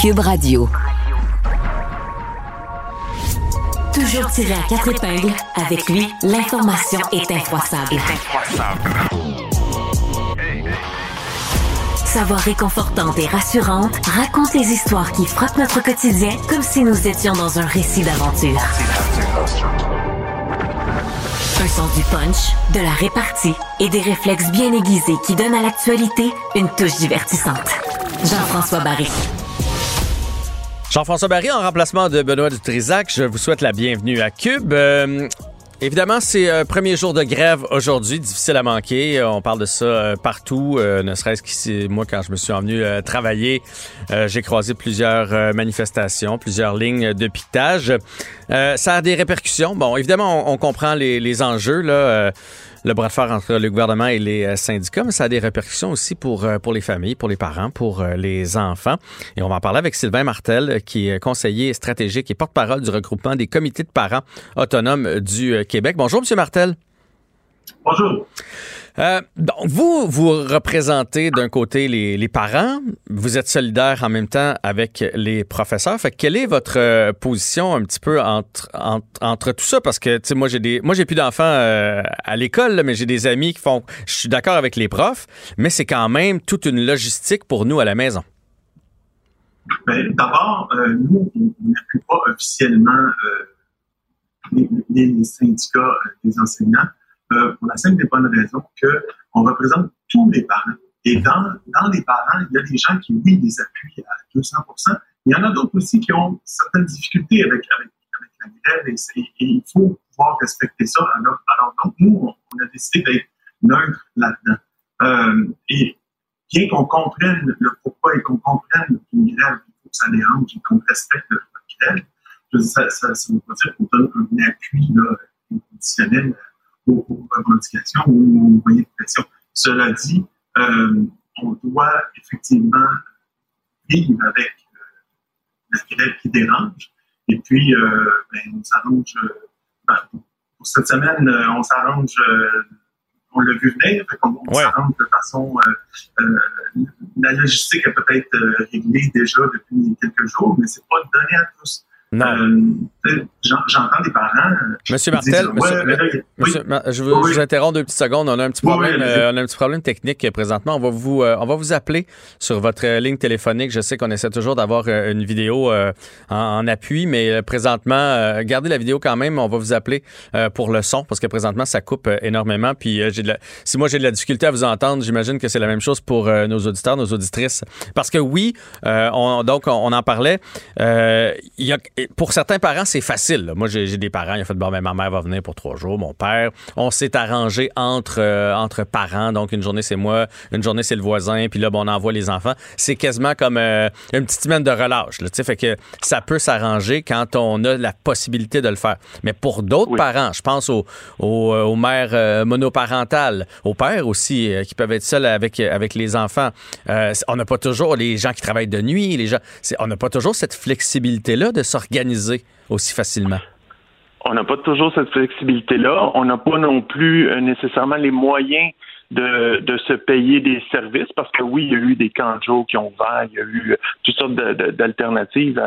Cube Radio. Toujours tiré à quatre épingles, avec lui, l'information est infroissable. Sa voix réconfortante et rassurante raconte les histoires qui frappent notre quotidien comme si nous étions dans un récit d'aventure. Un sens du punch, de la répartie et des réflexes bien aiguisés qui donnent à l'actualité une touche divertissante. Jean-François Barry. Jean-François Barry en remplacement de Benoît Dutrisac. Je vous souhaite la bienvenue à Cube. Euh, évidemment, c'est un premier jour de grève aujourd'hui, difficile à manquer. On parle de ça euh, partout, euh, ne serait-ce qu'ici, moi, quand je me suis envenu travailler, j'ai croisé plusieurs manifestations, plusieurs lignes de piquetage. ça a des répercussions. Bon, évidemment, on, comprend les, les enjeux, là le bras de fer entre le gouvernement et les euh, syndicats, mais ça a des répercussions aussi pour, euh, pour les familles, pour les parents, pour euh, les enfants. Et on va en parler avec Sylvain Martel, qui est conseiller stratégique et porte-parole du regroupement des comités de parents autonomes du Québec. Bonjour, Monsieur Martel. Bonjour. Euh, donc, vous, vous représentez d'un côté les, parents, vous êtes solidaire en même temps avec les professeurs. Fait quelle est votre euh, position un petit peu entre, entre, tout ça? Parce que, tu sais, moi, j'ai des, plus d'enfants euh, à l'école, mais j'ai des amis qui font, je suis d'accord avec les profs, mais c'est quand même toute une logistique pour nous à la maison. Ben, d'abord, nous, on n'appuie pas officiellement les, syndicats des enseignants. Euh, pour la simple et bonne raison qu'on représente tous les parents. Et dans, dans les parents, il y a des gens qui, oui, les appuient à 200 Il y en a d'autres aussi qui ont certaines difficultés avec, avec, avec la grève et, il faut pouvoir respecter ça. Alors, alors donc, nous, on, a décidé d'être neutre là-dedans. Euh, et bien qu'on comprenne le pourquoi et qu'on comprenne qu'une grève, il faut que ça dérange et qu'on respecte la grève, ça, ça, veut pas dire qu'on donne un appui là, inconditionnel aux, revendications ou aux moyens de pression. Cela dit, euh, on doit effectivement vivre avec euh, la grève qui dérange. Et puis, euh, ben, on s'arrange. Ben, pour cette semaine, on s'arrange. on l'a vu venir, on, s'arrange de façon. la logistique est peut-être réglée déjà depuis quelques jours, mais c'est pas donné à tous. Non. Euh, j'entends des parents. Euh, monsieur Martel, je vous, interromps deux petites secondes. On a un petit problème, euh, on a un petit problème technique présentement. On va vous, on va vous appeler sur votre ligne téléphonique. Je sais qu'on essaie toujours d'avoir une vidéo en, appui, mais présentement, gardez la vidéo quand même. On va vous appeler pour le son parce que présentement ça coupe énormément. Puis j'ai si moi j'ai de la difficulté à vous entendre, j'imagine que c'est la même chose pour nos auditeurs, nos auditrices. Parce que oui, on, donc on, en parlait. Il y a pour certains parents, c'est facile. Moi, j'ai des parents, il a fait bon, ben, ma mère va venir pour trois jours, mon père. On s'est arrangé entre, euh, entre parents. Donc, une journée, c'est moi, une journée, c'est le voisin, puis là, bon, on envoie les enfants. C'est quasiment comme euh, une petite semaine de relâche. Là, fait que ça peut s'arranger quand on a la possibilité de le faire. Mais pour d'autres parents, je pense aux, aux, euh, aux mères monoparentales, aux pères aussi, qui peuvent être seuls avec, avec les enfants. on n'a pas toujours les gens qui travaillent de nuit, les gens. On n'a pas toujours cette flexibilité-là de s'organiser organiser aussi facilement? On n'a pas toujours cette flexibilité-là. On n'a pas non plus euh, nécessairement les moyens de, de se payer des services parce que oui, il y a eu des camps qui ont ouvert, il y a eu toutes sortes d'alternatives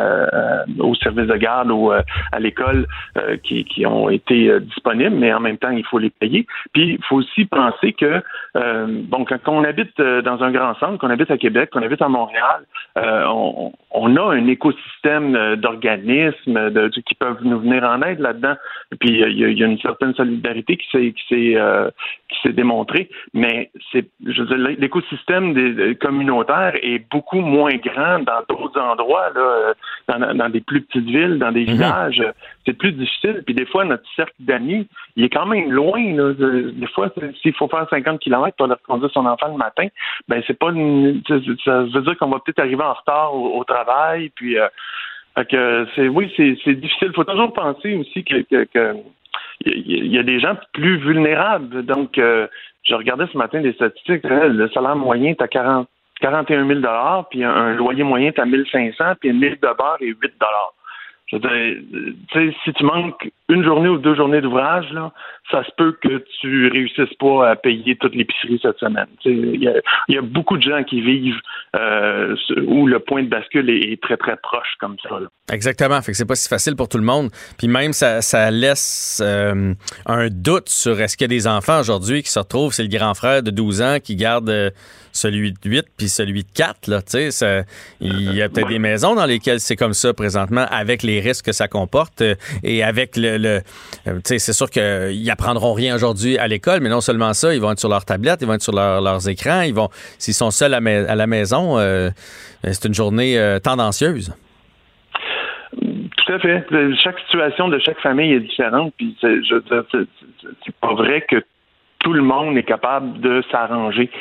aux services de garde ou euh, à l'école euh, qui, qui, ont été euh, disponibles, mais en même temps, il faut les payer. Puis, il faut aussi penser que, bon, quand, on habite dans un grand centre, qu'on habite à Québec, qu'on habite à Montréal, on, a un écosystème d'organismes qui peuvent nous venir en aide là-dedans. Puis, il y, a, une certaine solidarité qui s'est qui s'est qui s'est démontrée mais c'est, je veux dire, l'écosystème des, communautaire est beaucoup moins grand dans d'autres endroits, là, dans, dans, des plus petites villes, dans des mhm. villages. C'est plus difficile. Puis des fois, notre cercle d'amis, il est quand même loin. Là. Des fois, s'il faut faire 50 km pour aller reconduire son enfant le matin, ben c'est pas ça veut dire qu'on va peut-être arriver en retard au, travail. Puis euh, que c'est oui, c'est, c'est difficile. Il faut toujours penser aussi que, que, il y a des gens plus vulnérables. Donc, euh, je regardais ce matin des statistiques. Hein, le salaire moyen est à 40, 41 000 puis un, loyer moyen est à 1 500 puis 1000 de bar et 8 je veux dire, si tu manques une journée ou deux journées d'ouvrage, là, ça se peut que tu réussisses pas à payer toute l'épicerie cette semaine. Il y, a, beaucoup de gens qui vivent euh, où le point de bascule est, très, très proche comme ça. Exactement. Fait que c'est pas si facile pour tout le monde. Puis même, ça, ça laisse euh, un doute sur est-ce qu'il y a des enfants aujourd'hui qui se retrouvent, c'est le grand frère de 12 ans qui garde euh, celui de 8 puis celui de 4. Là, il y a peut-être des maisons dans lesquelles c'est comme ça présentement avec les risques que ça comporte et avec le... le c'est sûr qu'il y a apprendront rien aujourd'hui à l'école, mais non seulement ça, ils vont être sur leur tablette, ils vont être sur leurs écrans, ils vont, s'ils sont seuls à, la maison, euh, c'est une journée euh, tendancieuse. Tout à fait. Chaque situation de chaque famille est différente. Puis c'est pas vrai que tout le monde est capable de s'arranger.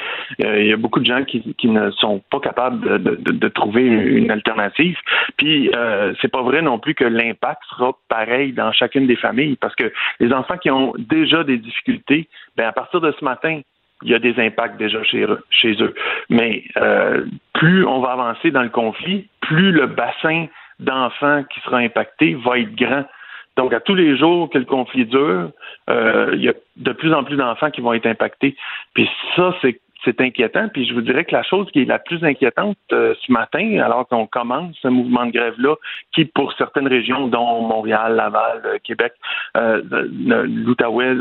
Euh, il y a beaucoup de gens qui, ne sont pas capables de, trouver une alternative. Puis euh, c'est pas vrai non plus que l'impact sera pareil dans chacune des familles, parce que les enfants qui ont déjà des difficultés, ben à partir de ce matin, il y a des impacts déjà chez, chez eux. Mais euh, plus on va avancer dans le conflit, plus le bassin d'enfants qui sera impacté va être grand. Donc, à tous les jours que le conflit dure, euh, il y a de plus en plus d'enfants qui vont être impactés. Puis ça, c'est c'est inquiétant. Puis je vous dirais que la chose qui est la plus inquiétante euh, ce matin, alors qu'on commence ce mouvement de grève-là, qui pour certaines régions, dont Montréal, Laval, euh, Québec, l'Outaouais,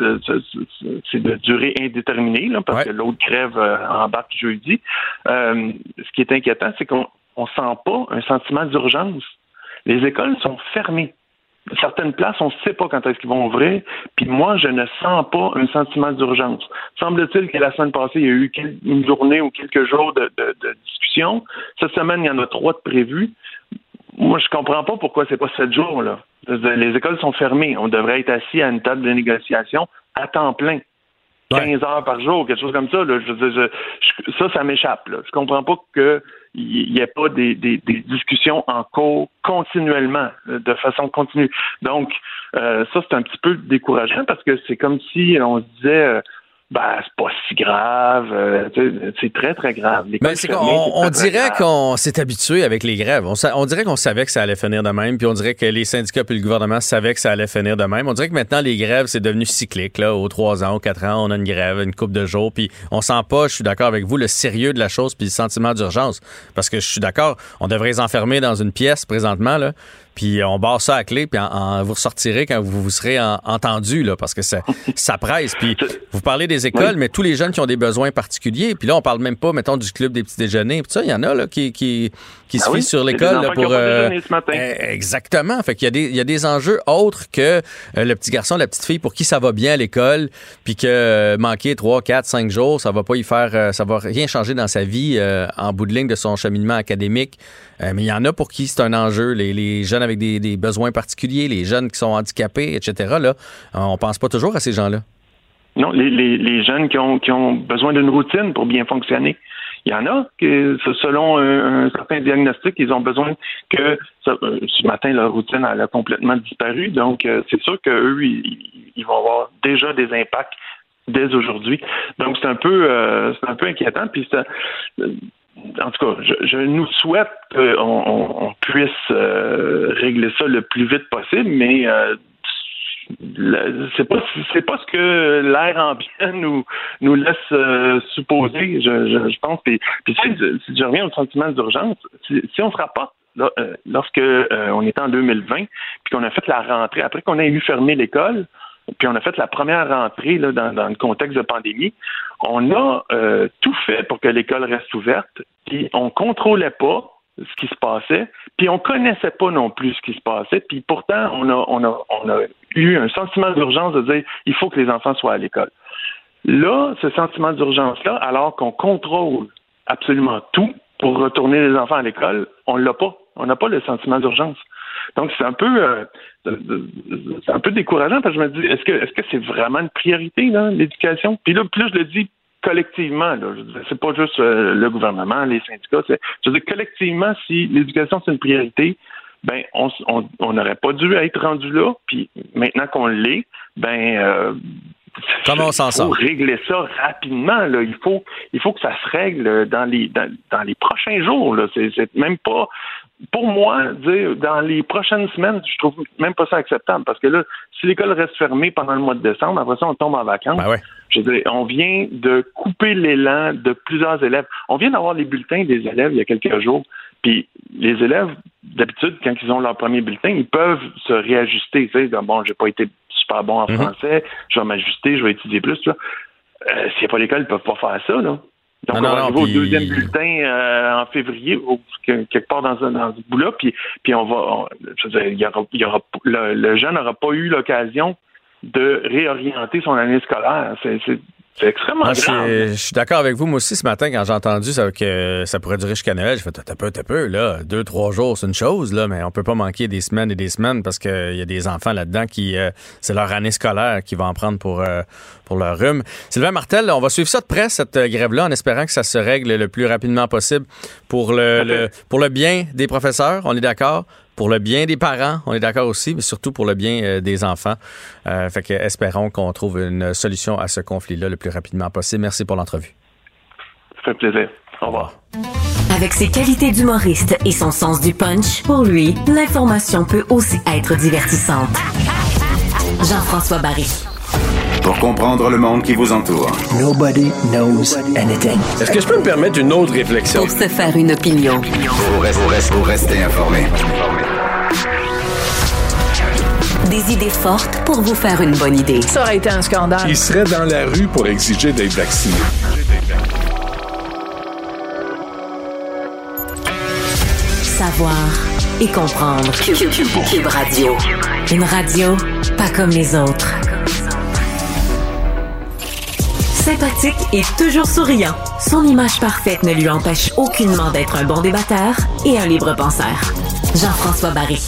c'est de durée indéterminée, là, parce que l'autre grève embarque jeudi. ce qui est inquiétant, c'est qu'on ne sent pas un sentiment d'urgence. Les écoles sont fermées certaines places, on ne sait pas quand est-ce qu'ils vont ouvrir. Puis moi, je ne sens pas un sentiment d'urgence. Semble-t-il que la semaine passée, il y a eu une journée ou quelques jours de, discussion. Cette semaine, il y en a trois de prévus. Moi, je comprends pas pourquoi c'est pas sept jours, là. Les écoles sont fermées. On devrait être assis à une table de négociation à temps plein. 15 heures par jour, quelque chose comme ça. ça, ça m'échappe. Je comprends pas qu'il n'y ait pas des, discussions en cours continuellement, de façon continue. Donc, euh, ça, c'est un petit peu décourageant parce que c'est comme si on se disait euh, ben, c'est pas si grave. Euh, c'est très, très grave. Ben, on, dirait qu'on s'est habitué avec les grèves. On, dirait qu'on savait que ça allait finir de même, puis on dirait que les syndicats et le gouvernement savaient que ça allait finir de même. On dirait que maintenant, les grèves, c'est devenu cyclique. Là, aux trois ans, aux quatre ans, on a une grève, une coupe de jours, puis on sent pas, je suis d'accord avec vous, le sérieux de la chose puis le sentiment d'urgence. Parce que je suis d'accord, on devrait les enfermer dans une pièce présentement, là, puis on barre ça à clé, puis vous ressortirez quand vous vous serez entendu, là, parce que ça, ça presse. Puis vous parlez des écoles, mais tous les jeunes qui ont des besoins particuliers, puis là, on parle même pas, mettons, du club des petits déjeuners, puis ça, il y en a là, qui, qui, qui se ah sur l'école pour. Euh, ce matin. Eh, exactement. Fait qu'il y a des, il y a des enjeux autres que euh, le petit garçon, la petite fille pour qui ça va bien à l'école, puis que euh, manquer 3, 4, 5 jours, ça va pas y faire, ça va rien changer dans sa vie en bout de ligne de son cheminement académique. Mais il y en a pour qui c'est un enjeu. Les, jeunes avec des, besoins particuliers, les jeunes qui sont handicapés, etc. Là, on pense pas toujours à ces gens-là. Non, les, les, jeunes qui ont, besoin d'une routine pour bien fonctionner. Il y en a que, selon un, certain diagnostic, ils ont besoin que euh, ce matin leur routine a complètement disparu. Donc, euh, c'est sûr qu'eux, ils, ils, vont avoir déjà des impacts dès aujourd'hui. Donc, c'est un peu, euh, c'est un peu inquiétant. Puis, en tout cas, je, nous souhaite qu'on puisse régler ça le plus vite possible, mais c'est pas c'est pas ce que l'air ambiant nous nous laisse euh, supposer. Je, je, pense puis, puis si, je reviens au sentiment d'urgence si, si, on se rapporte euh, lorsque euh, on était en 2020 puis qu'on a fait la rentrée après qu'on a eu fermer l'école puis on a fait la première rentrée là, dans, le contexte de pandémie, on a tout fait pour que l'école reste ouverte, puis on contrôlait pas ce qui se passait, puis on connaissait pas non plus ce qui se passait, puis pourtant on a, on a, eu un sentiment d'urgence de dire il faut que les enfants soient à l'école. Là, ce sentiment d'urgence-là, alors qu'on contrôle absolument tout pour retourner les enfants à l'école, on l'a pas. On n'a pas le sentiment d'urgence. Donc c'est un peu euh, c'est un peu décourageant parce que je me dis est-ce que est-ce que c'est vraiment une priorité l'éducation? Puis là plus je le dis collectivement, là, c'est pas juste euh, le gouvernement, les syndicats, c'est, je veux dire, collectivement, si l'éducation c'est une priorité, ben on n'aurait pas dû être rendu là, puis maintenant qu'on l'est, ben euh, Comment on s'en sort? Il faut régler ça rapidement. Là. Il, faut, il faut que ça se règle dans les, dans, les prochains jours. Là. C'est, même pas pour moi, dire dans les prochaines semaines, je trouve même pas ça acceptable parce que là, si l'école reste fermée pendant le mois de décembre, après ça, on tombe en vacances. Ben je veux dire, on vient de couper l'élan de plusieurs élèves. On vient d'avoir les bulletins des élèves il y a quelques jours. Puis les élèves, d'habitude, quand ils ont leur premier bulletin, ils peuvent se réajuster. Tu sais, bon, j'ai pas été super bon en mhm. français, je vais m'ajuster, je vais étudier plus. Euh, S'il n'y a pas l'école, ils peuvent pas faire ça. Là. Donc, on va arriver au deuxième bulletin euh, en février, quelque part dans, dans ce bout-là, puis, puis on va, je veux dire, il y aura, il y aura, le, le jeune n'aura pas eu l'occasion de réorienter son année scolaire. C'est, c'est extrêmement ah, Je, suis d'accord avec vous. Moi aussi, ce matin, quand j'ai entendu ça, que ça pourrait durer jusqu'à Noël, j'ai fait, t'as peu, t'as peu, là. Deux, trois jours, c'est une chose, là, mais on peut pas manquer des semaines et des semaines parce qu'il y a des enfants là-dedans qui, euh, c'est leur année scolaire qui va en prendre pour, euh, pour leur rhume. Sylvain Martel, on va suivre ça de près, cette euh, grève-là, en espérant que ça se règle le plus rapidement possible pour le pour le bien des professeurs. On est d'accord pour le bien des parents, on est d'accord aussi, mais surtout pour le bien euh, des enfants. Euh, fait que espérons qu'on trouve une solution à ce conflit-là le plus rapidement possible. Merci pour l'entrevue. Ça fait plaisir. Au revoir. Avec ses qualités d'humoriste et son sens du punch, pour lui, l'information peut aussi être divertissante. Jean-François Barry. Pour comprendre le monde qui vous entoure. Nobody knows anything. Est-ce que je peux me permettre une autre réflexion? Pour se faire une opinion. Pour rester, pour rester informé. Des idées fortes pour vous faire une bonne idée. Ça aurait été un scandale. Il serait dans la rue pour exiger d'être vacciné. Savoir et comprendre. Cube, Radio. Une radio pas comme les autres. Sympathique et toujours souriant, son image parfaite ne lui empêche aucunement d'être un bon débatteur et un libre penseur. Jean-François Barry.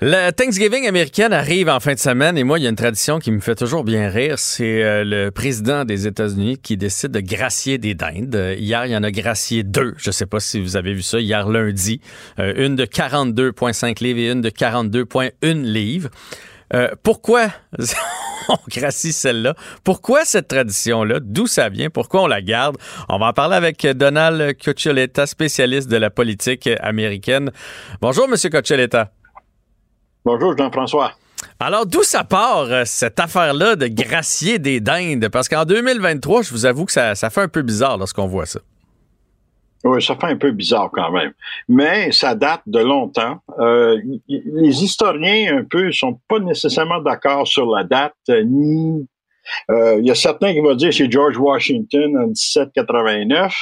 Le Thanksgiving américain arrive en fin de semaine et moi, il y a une tradition qui me fait toujours bien rire. C'est euh, le président des États-Unis qui décide de gracier des dindes. hier, il y en a gracié deux. Je ne sais pas si vous avez vu ça. Hier lundi, euh, une de 42,5 livres et une de 42,1 livres. Euh, pourquoi? on gracie celle-là? Pourquoi cette tradition-là? D'où ça vient? Pourquoi on la garde? On va en parler avec Donald Coccioletta, spécialiste de la politique américaine. Bonjour, Monsieur Coccioletta. Bonjour, Jean-François. Alors, d'où ça part, euh, cette affaire-là de gracier des dindes? Parce qu'en 2023, je vous avoue que ça, fait un peu bizarre lorsqu'on voit ça. Oui, ça fait un peu bizarre quand même. Mais ça date de longtemps. Euh, les historiens, un peu, sont pas nécessairement d'accord sur la date, euh, ni... Il y a certains qui vont dire c'est George Washington en 1789.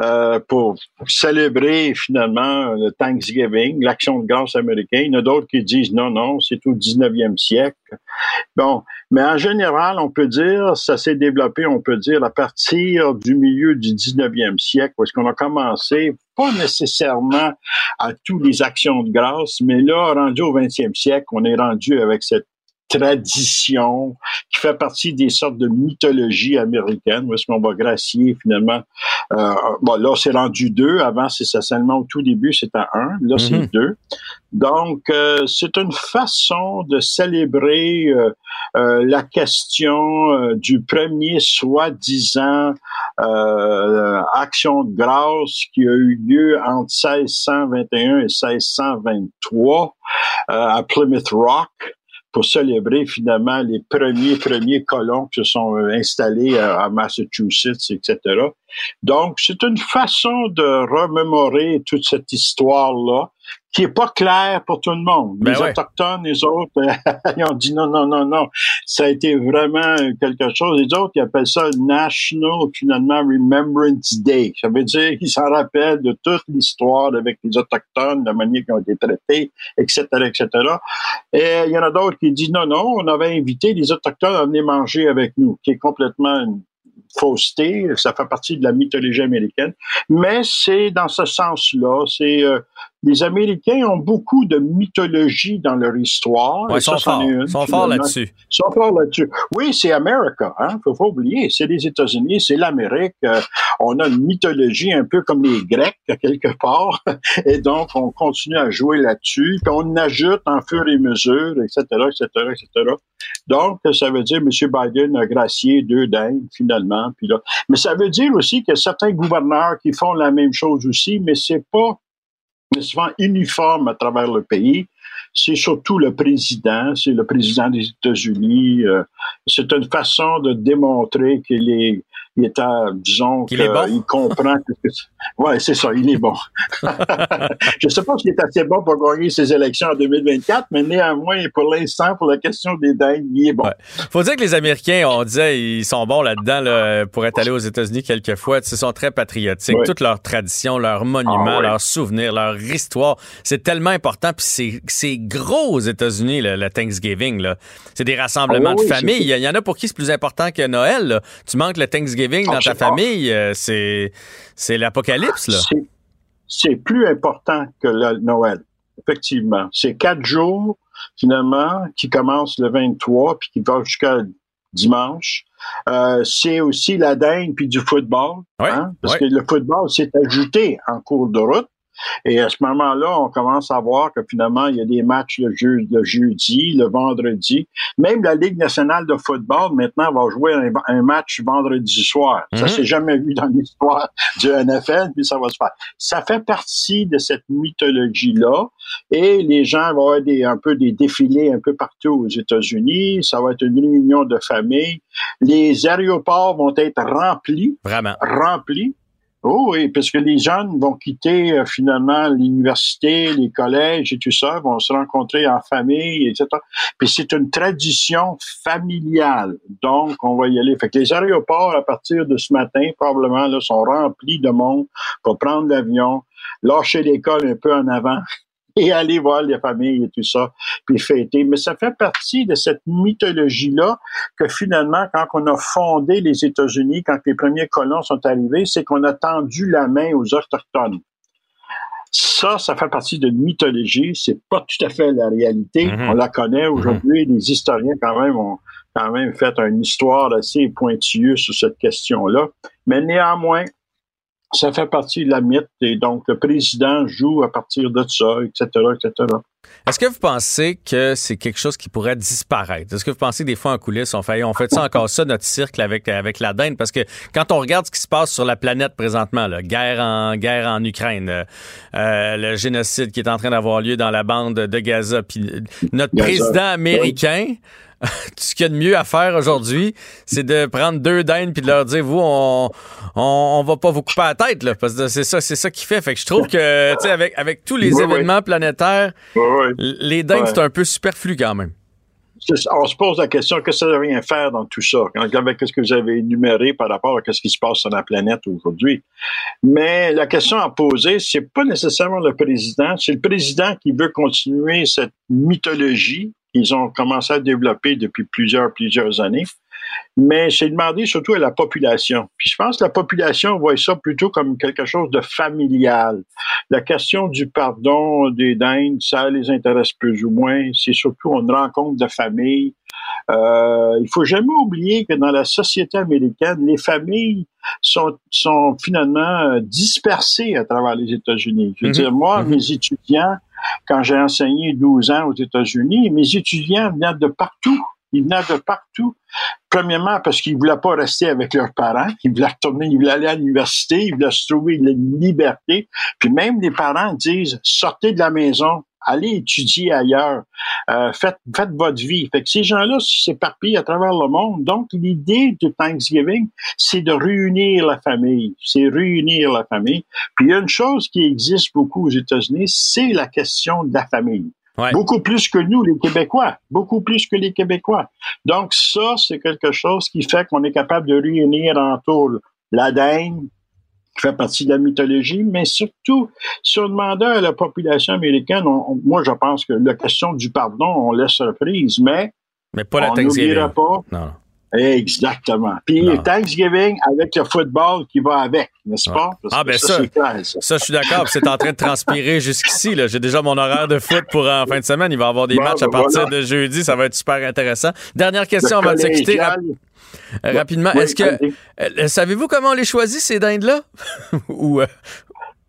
Euh, pour célébrer finalement le Thanksgiving, l'action de grâce américaine. Il y en a d'autres qui disent non, non, c'est au 19e siècle. Bon, mais en général, on peut dire, ça s'est développé, on peut dire, à partir du milieu du 19e siècle, parce qu'on a commencé, pas nécessairement à toutes les actions de grâce, mais là, rendu au 20e siècle, on est rendu avec cette tradition qui fait partie des sortes de mythologie américaine où est-ce qu'on va gracier finalement euh, bon là c'est rendu deux. Avant c'est seulement au tout début c'était un. Là c'est mhm. deux. Donc euh, c'est une façon de célébrer euh, euh la question euh, du premier soi-disant action de grâce qui a eu lieu entre 1621 et 1623 à Plymouth Rock pour célébrer finalement les premiers premiers colons qui se sont euh, installés à, Massachusetts, etc. Donc, c'est une façon de remémorer toute cette histoire-là qui est pas clair pour tout le monde. Ben les autochtones, les autres, ils ont dit non, non, non, non. Ça a été vraiment quelque chose. Les autres, ils appellent ça National, finalement, Remembrance Day. Ça veut dire qu'ils s'en rappellent de toute l'histoire avec les autochtones, la manière qu'ils ont été traités, etc., etc. Et il y en a d'autres qui disent non, non, on avait invité les autochtones à venir manger avec nous, qui est complètement une fausseté, ça fait partie de la mythologie américaine, mais c'est dans ce sens-là, c'est euh, les Américains ont beaucoup de mythologie dans leur histoire. ils sont, forts. sont forts là-dessus. Ils sont forts là-dessus. Oui, c'est America, hein, faut pas oublier, c'est les États-Unis, c'est l'Amérique. Euh, on a une mythologie un peu comme les Grecs quelque part, et donc on continue à jouer là-dessus, puis on ajoute en fur et mesure, etc., etc., etc. Donc, ça veut dire M. Biden a gracié deux dindes, finalement. Puis là. Mais ça veut dire aussi qu'il y a certains gouverneurs qui font la même chose aussi, mais c'est pas souvent uniforme à travers le pays. C'est surtout le président, c'est le président des États-Unis. Euh, c'est une façon de démontrer qu'il est il est disons qu'il il comprend ouais c'est ça il est bon. Je sais pas s'il est assez bon pour gagner ses élections en 2024 mais néanmoins pour l'instant pour la question des dingues il est bon. Faut dire que les Américains on disait ils sont bons là-dedans pour être allés aux États-Unis quelquefois ils sont très patriotiques. Toutes leurs traditions leurs monuments ah leurs souvenirs leur histoire c'est tellement important. Puis c'est gros aux États-Unis le, Thanksgiving c'est des rassemblements ah de famille il y, en a pour qui c'est plus important que Noël tu manques le Thanksgiving dans ta famille, euh, c'est, c'est l'apocalypse, là. C'est plus important que le Noël, effectivement. C'est quatre jours, finalement, qui commencent le 23 puis qui vont jusqu'à dimanche. Euh, c'est aussi la dinde puis du football, hein, parce que le football s'est ajouté en cours de route. Et à ce moment-là, on commence à voir que finalement, il y a des matchs le, jeudi, le vendredi. Même la Ligue nationale de football, maintenant, va jouer un, match vendredi soir. Ça mhm. s'est jamais vu dans l'histoire du NFL, puis ça va se faire. Ça fait partie de cette mythologie-là. Et les gens vont avoir des, un peu des défilés un peu partout aux États-Unis. Ça va être une réunion de famille. Les aéroports vont être remplis. Vraiment. Remplis. Oh oui, parce que les jeunes vont quitter euh, finalement l'université, les collèges et tout ça, vont se rencontrer en famille, etc. Puis c'est une tradition familiale. Donc, on va y aller. Fait que les aéroports, à partir de ce matin, probablement, là, sont remplis de monde pour prendre l'avion, lâcher l'école un peu en avant et aller voir les familles et tout ça, puis fêter. Mais ça fait partie de cette mythologie-là que finalement, quand on a fondé les États-Unis, quand les premiers colons sont arrivés, c'est qu'on a tendu la main aux Autochtones. Ça, ça fait partie de mythologie. C'est pas tout à fait la réalité. Mm-hmm. On la connaît aujourd'hui. Mm-hmm. Les historiens, quand même, ont quand même fait une histoire assez pointilleuse sur cette question-là. Mais néanmoins, ça fait partie de la mythe et donc le président joue à partir de ça, etc., etc. Est-ce que vous pensez que c'est quelque chose qui pourrait disparaître? Est-ce que vous pensez que des fois en coulisses, on fait, on fait ça encore ça, notre cirque avec, avec la dinde? Parce que quand on regarde ce qui se passe sur la planète présentement, là, guerre en guerre en Ukraine, euh, euh, le génocide qui est en train d'avoir lieu dans la bande de Gaza, puis notre président américain ce qu'il y a de mieux à faire aujourd'hui, c'est de prendre deux dindes puis de leur dire vous on, on, va pas vous couper la tête là parce que c'est ça c'est ça qui fait fait que je trouve que tu sais avec avec tous les événements planétaires les dindes c'est un peu superflu quand même. On se pose la question que ça devrait faire dans tout ça, avec ce que vous avez énuméré par rapport à ce qui se passe sur la planète aujourd'hui? Mais la question à poser, c'est pas nécessairement le président, c'est le président qui veut continuer cette mythologie qu'ils ont commencé à développer depuis plusieurs, plusieurs années. Mais c'est demandé surtout à la population. Puis je pense que la population voit ça plutôt comme quelque chose de familial. La question du pardon des dindes, ça les intéresse plus ou moins. C'est surtout une rencontre de famille. Euh, il faut jamais oublier que dans la société américaine, les familles sont, sont finalement dispersées à travers les États-Unis. Je veux mm-hmm. dire, moi, mm-hmm. mes étudiants, quand j'ai enseigné 12 ans aux États-Unis, mes étudiants venaient de partout. Ils venaient de partout. Premièrement, parce qu'ils ne voulaient pas rester avec leurs parents. Ils voulaient retourner, ils voulaient aller à l'université, ils voulaient se trouver une liberté. Puis même les parents disent, sortez de la maison, allez étudier ailleurs, euh, faites, faites votre vie. Fait que ces gens-là s'éparpillent à travers le monde. Donc, l'idée de Thanksgiving, c'est de réunir la famille. C'est réunir la famille. Puis il y a une chose qui existe beaucoup aux États-Unis, c'est la question de la famille. Beaucoup plus que nous, les Québécois. Beaucoup plus que les Québécois. Donc, ça, c'est quelque chose qui fait qu'on est capable de réunir autour l'ADN, qui fait partie de la mythologie, mais surtout, si on demandait à la population américaine, moi, je pense que la question du pardon, on laisse prise, mais, mais pas la on n'oubliera pas. Non. Exactement. Puis Thanksgiving avec le football qui va avec, n'est-ce pas? ah ben ça, ça, je suis d'accord. C'est en train de transpirer jusqu'ici. J'ai déjà mon horaire de foot pour en fin de semaine. Il va y avoir des matchs à ben partir de jeudi. Ça va être super intéressant. Dernière question avant de se quitter. Rapidement, est-ce que euh, savez-vous comment on les choisit ces dindes-là? Ou euh,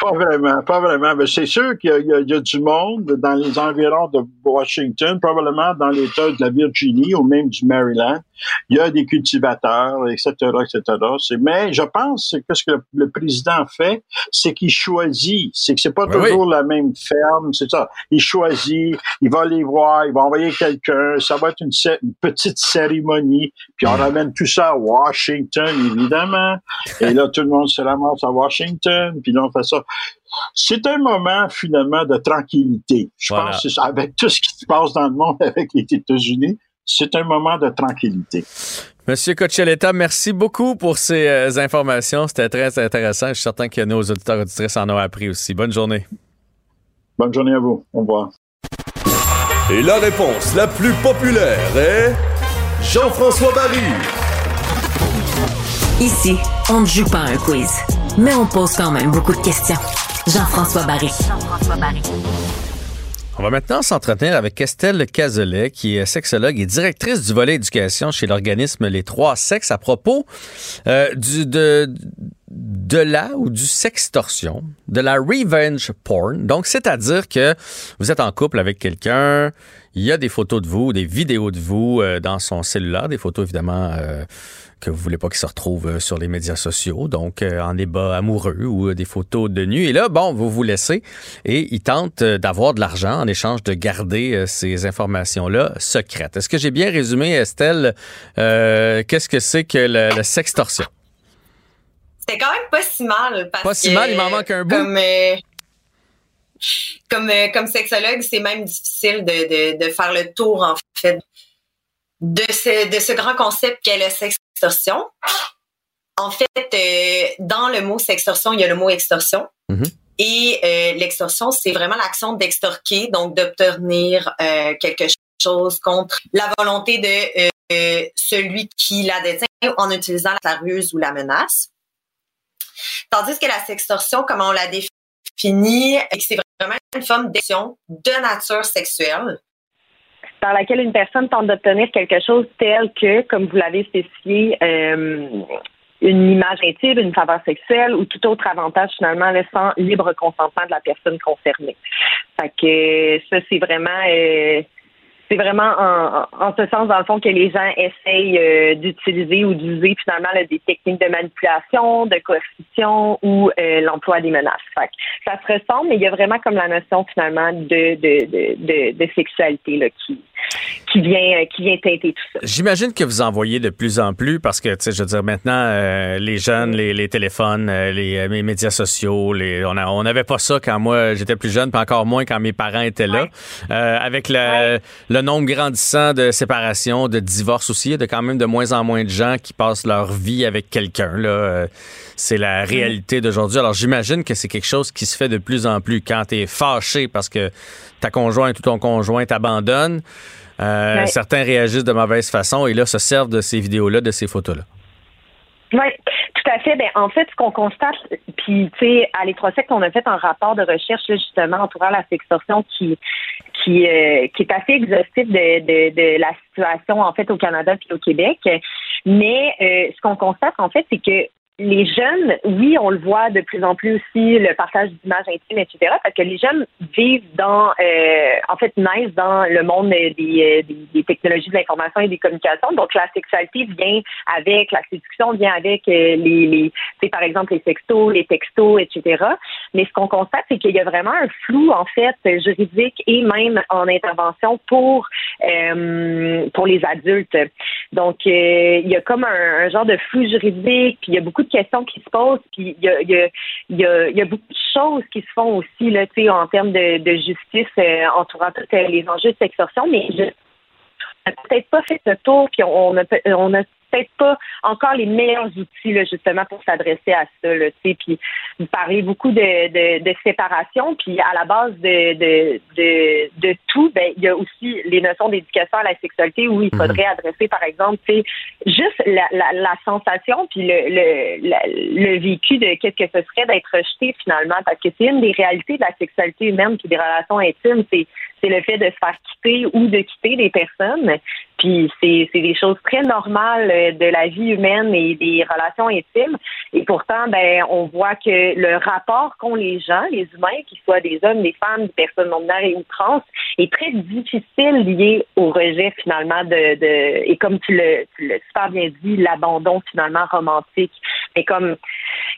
Pas vraiment, pas vraiment. Mais c'est sûr qu'il y, y, a du monde dans les environs de Washington, probablement dans l'État de la Virginie ou même du Maryland. Il y a des cultivateurs, etc., etc. Mais je pense que ce que le président fait, c'est qu'il choisit. C'est que c'est pas toujours la même ferme, c'est ça. Il choisit, il va les voir, il va envoyer quelqu'un. Ça va être une, une petite cérémonie. Puis on ramène tout ça à Washington, évidemment. Et là, tout le monde se ramasse à Washington. Puis là, on fait ça c'est un moment finalement de tranquillité. Je pense que avec tout ce qui se passe dans le monde avec les États-Unis, c'est un moment de tranquillité. Monsieur Cocheletta, merci beaucoup pour ces euh, informations. C'était très intéressant. Je suis certain que nos auditeurs et auditrices en ont appris aussi. Bonne journée. Bonne journée à vous. Au revoir. Et la réponse la plus populaire est Jean-François Barry. Ici, on ne joue pas un quiz, mais on pose quand même beaucoup de questions. Jean-François Barry. On va maintenant s'entretenir avec Estelle Cazelet, qui est sexologue et directrice du volet éducation chez l'organisme Les Trois Sexes, à propos euh, du, de, de la ou du sextorsion, de la revenge porn. Donc, c'est-à-dire que vous êtes en couple avec quelqu'un, il y a des photos de vous, des vidéos de vous euh, dans son cellulaire, des photos évidemment euh, que vous voulez pas qu'il se retrouve euh, sur les médias sociaux, donc euh, en débat amoureux ou euh, des photos de nu. Et là, bon, vous vous laissez et il tente d'avoir de l'argent en échange de garder ces informations-là secrètes. Est-ce que j'ai bien résumé, Estelle, qu'est-ce que c'est que le, sextorsion? C'est quand même pas si mal. Parce pas si mal, il m'en manque un bout. Comme, comme, sexologue, c'est même difficile de, de, faire le tour, en fait, de ce, de ce grand concept qu'est le sexe en fait, euh, dans le mot sextorsion, il y a le mot extorsion. Mm-hmm. Et euh, l'extorsion, c'est vraiment l'action d'extorquer, donc d'obtenir euh, quelque chose contre la volonté de celui qui la détient en utilisant la ruse ou la menace. Tandis que la sextorsion, comme on l'a défini, c'est vraiment une forme d'action de nature sexuelle par laquelle une personne tente d'obtenir quelque chose tel que, comme vous l'avez spécifié, euh, une image intime, une faveur sexuelle ou tout autre avantage finalement laissant libre consentement de la personne concernée. Fait que ça, c'est vraiment euh, c'est vraiment en, ce sens, dans le fond, que les gens essayent euh, d'utiliser ou d'user finalement des techniques de manipulation, de coercition ou euh, l'emploi des menaces. ça se ressemble, mais il y a vraiment comme la notion finalement de, de, de, de, sexualité là, qui, qui vient qui vient teinter tout ça. J'imagine que vous en voyez de plus en plus parce que tu sais je veux dire maintenant euh, les jeunes les, les téléphones les, médias sociaux les on a, on n'avait pas ça quand moi j'étais plus jeune puis encore moins quand mes parents étaient là avec le, le nombre grandissant de séparations, de divorces aussi. Il y a de quand même de moins en moins de gens qui passent leur vie avec quelqu'un. Là. Euh, c'est la réalité d'aujourd'hui. Alors j'imagine que c'est quelque chose qui se fait de plus en plus. Quand tu es fâché parce que ta conjointe ou ton conjoint t'abandonne, euh, certains réagissent de mauvaise façon et là se servent de ces vidéos-là, de ces photos-là. Oui, tout à fait. Ben, en fait, ce qu'on constate, puis tu sais, à l'électrosec, on a fait un rapport de recherche justement entourant la sextorsion qui qui, euh, qui est assez exhaustif de, de, de, la situation en fait au Canada puis au Québec. Mais euh, ce qu'on constate en fait, c'est que les jeunes, oui, on le voit de plus en plus aussi, le partage d'images intimes, etc., parce que les jeunes vivent dans, euh, en fait, naissent dans le monde des, des, des technologies de l'information et des communications. Donc, la sexualité vient avec, la séduction vient avec euh, les, les par exemple, les sextos, les textos, etc. Mais ce qu'on constate, c'est qu'il y a vraiment un flou, en fait, juridique et même en intervention pour, euh, pour les adultes. Donc, euh, il y a comme un, un genre de flou juridique, puis il y a beaucoup de questions qui se posent, puis il y a, y, a, beaucoup de choses qui se font aussi là, en termes de, justice euh, entourant tous euh, les enjeux de sextorsion, mais je n'a peut-être pas fait ce tour, puis on on a peut-être pas encore les meilleurs outils là, justement pour s'adresser à ça. Là, puis vous parlez beaucoup de, de, séparation, puis à la base de, de, de, de tout, ben, il y a aussi les notions d'éducation à la sexualité où il mhm. faudrait adresser, par exemple, juste la, la, la, sensation puis le, le, le, vécu de qu'est-ce que ce serait d'être rejeté finalement, parce que c'est une des réalités de la sexualité humaine puis des relations intimes, c'est c'est le fait de se faire quitter ou de quitter des personnes. Puis c'est, c'est des choses très normales euh, de la vie humaine et des relations intimes. Et pourtant, ben, on voit que le rapport qu'ont les gens, les humains, qu'ils soient des hommes, des femmes, des personnes non binaires ou trans, est très difficile lié au rejet finalement de, de et comme tu le, tu l'as super bien dit, l'abandon finalement romantique. Mais comme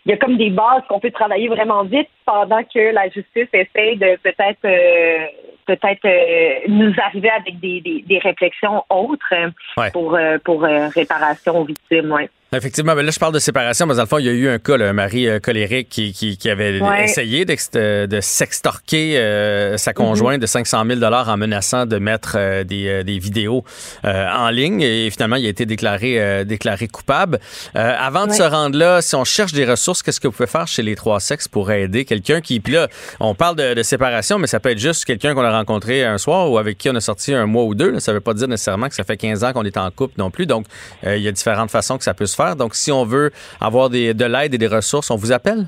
il y a comme des bases qu'on peut travailler vraiment vite pendant que la justice essaie de peut-être euh, peut-être euh, nous arriver avec des, des, des réflexions autres euh, pour pour réparation aux victimes. Ouais. Effectivement, mais là, je parle de séparation, mais dans le fond, il y a eu un cas, là, un mari euh, colérique qui, qui, qui avait essayé de sextorquer euh, sa conjointe de 500 000 en menaçant de mettre euh, des, des, vidéos en ligne et finalement, il a été déclaré, déclaré coupable. avant de se rendre là, si on cherche des ressources, qu'est-ce que vous pouvez faire chez les trois sexes pour aider quelqu'un qui, puis là, on parle de, de séparation, mais ça peut être juste quelqu'un qu'on a rencontré un soir ou avec qui on a sorti un mois ou deux. Ça veut pas dire nécessairement que ça fait 15 ans qu'on est en couple non plus. Donc, il y a différentes façons que ça peut se faire. Donc, si on veut avoir des, de l'aide et des ressources, on vous appelle?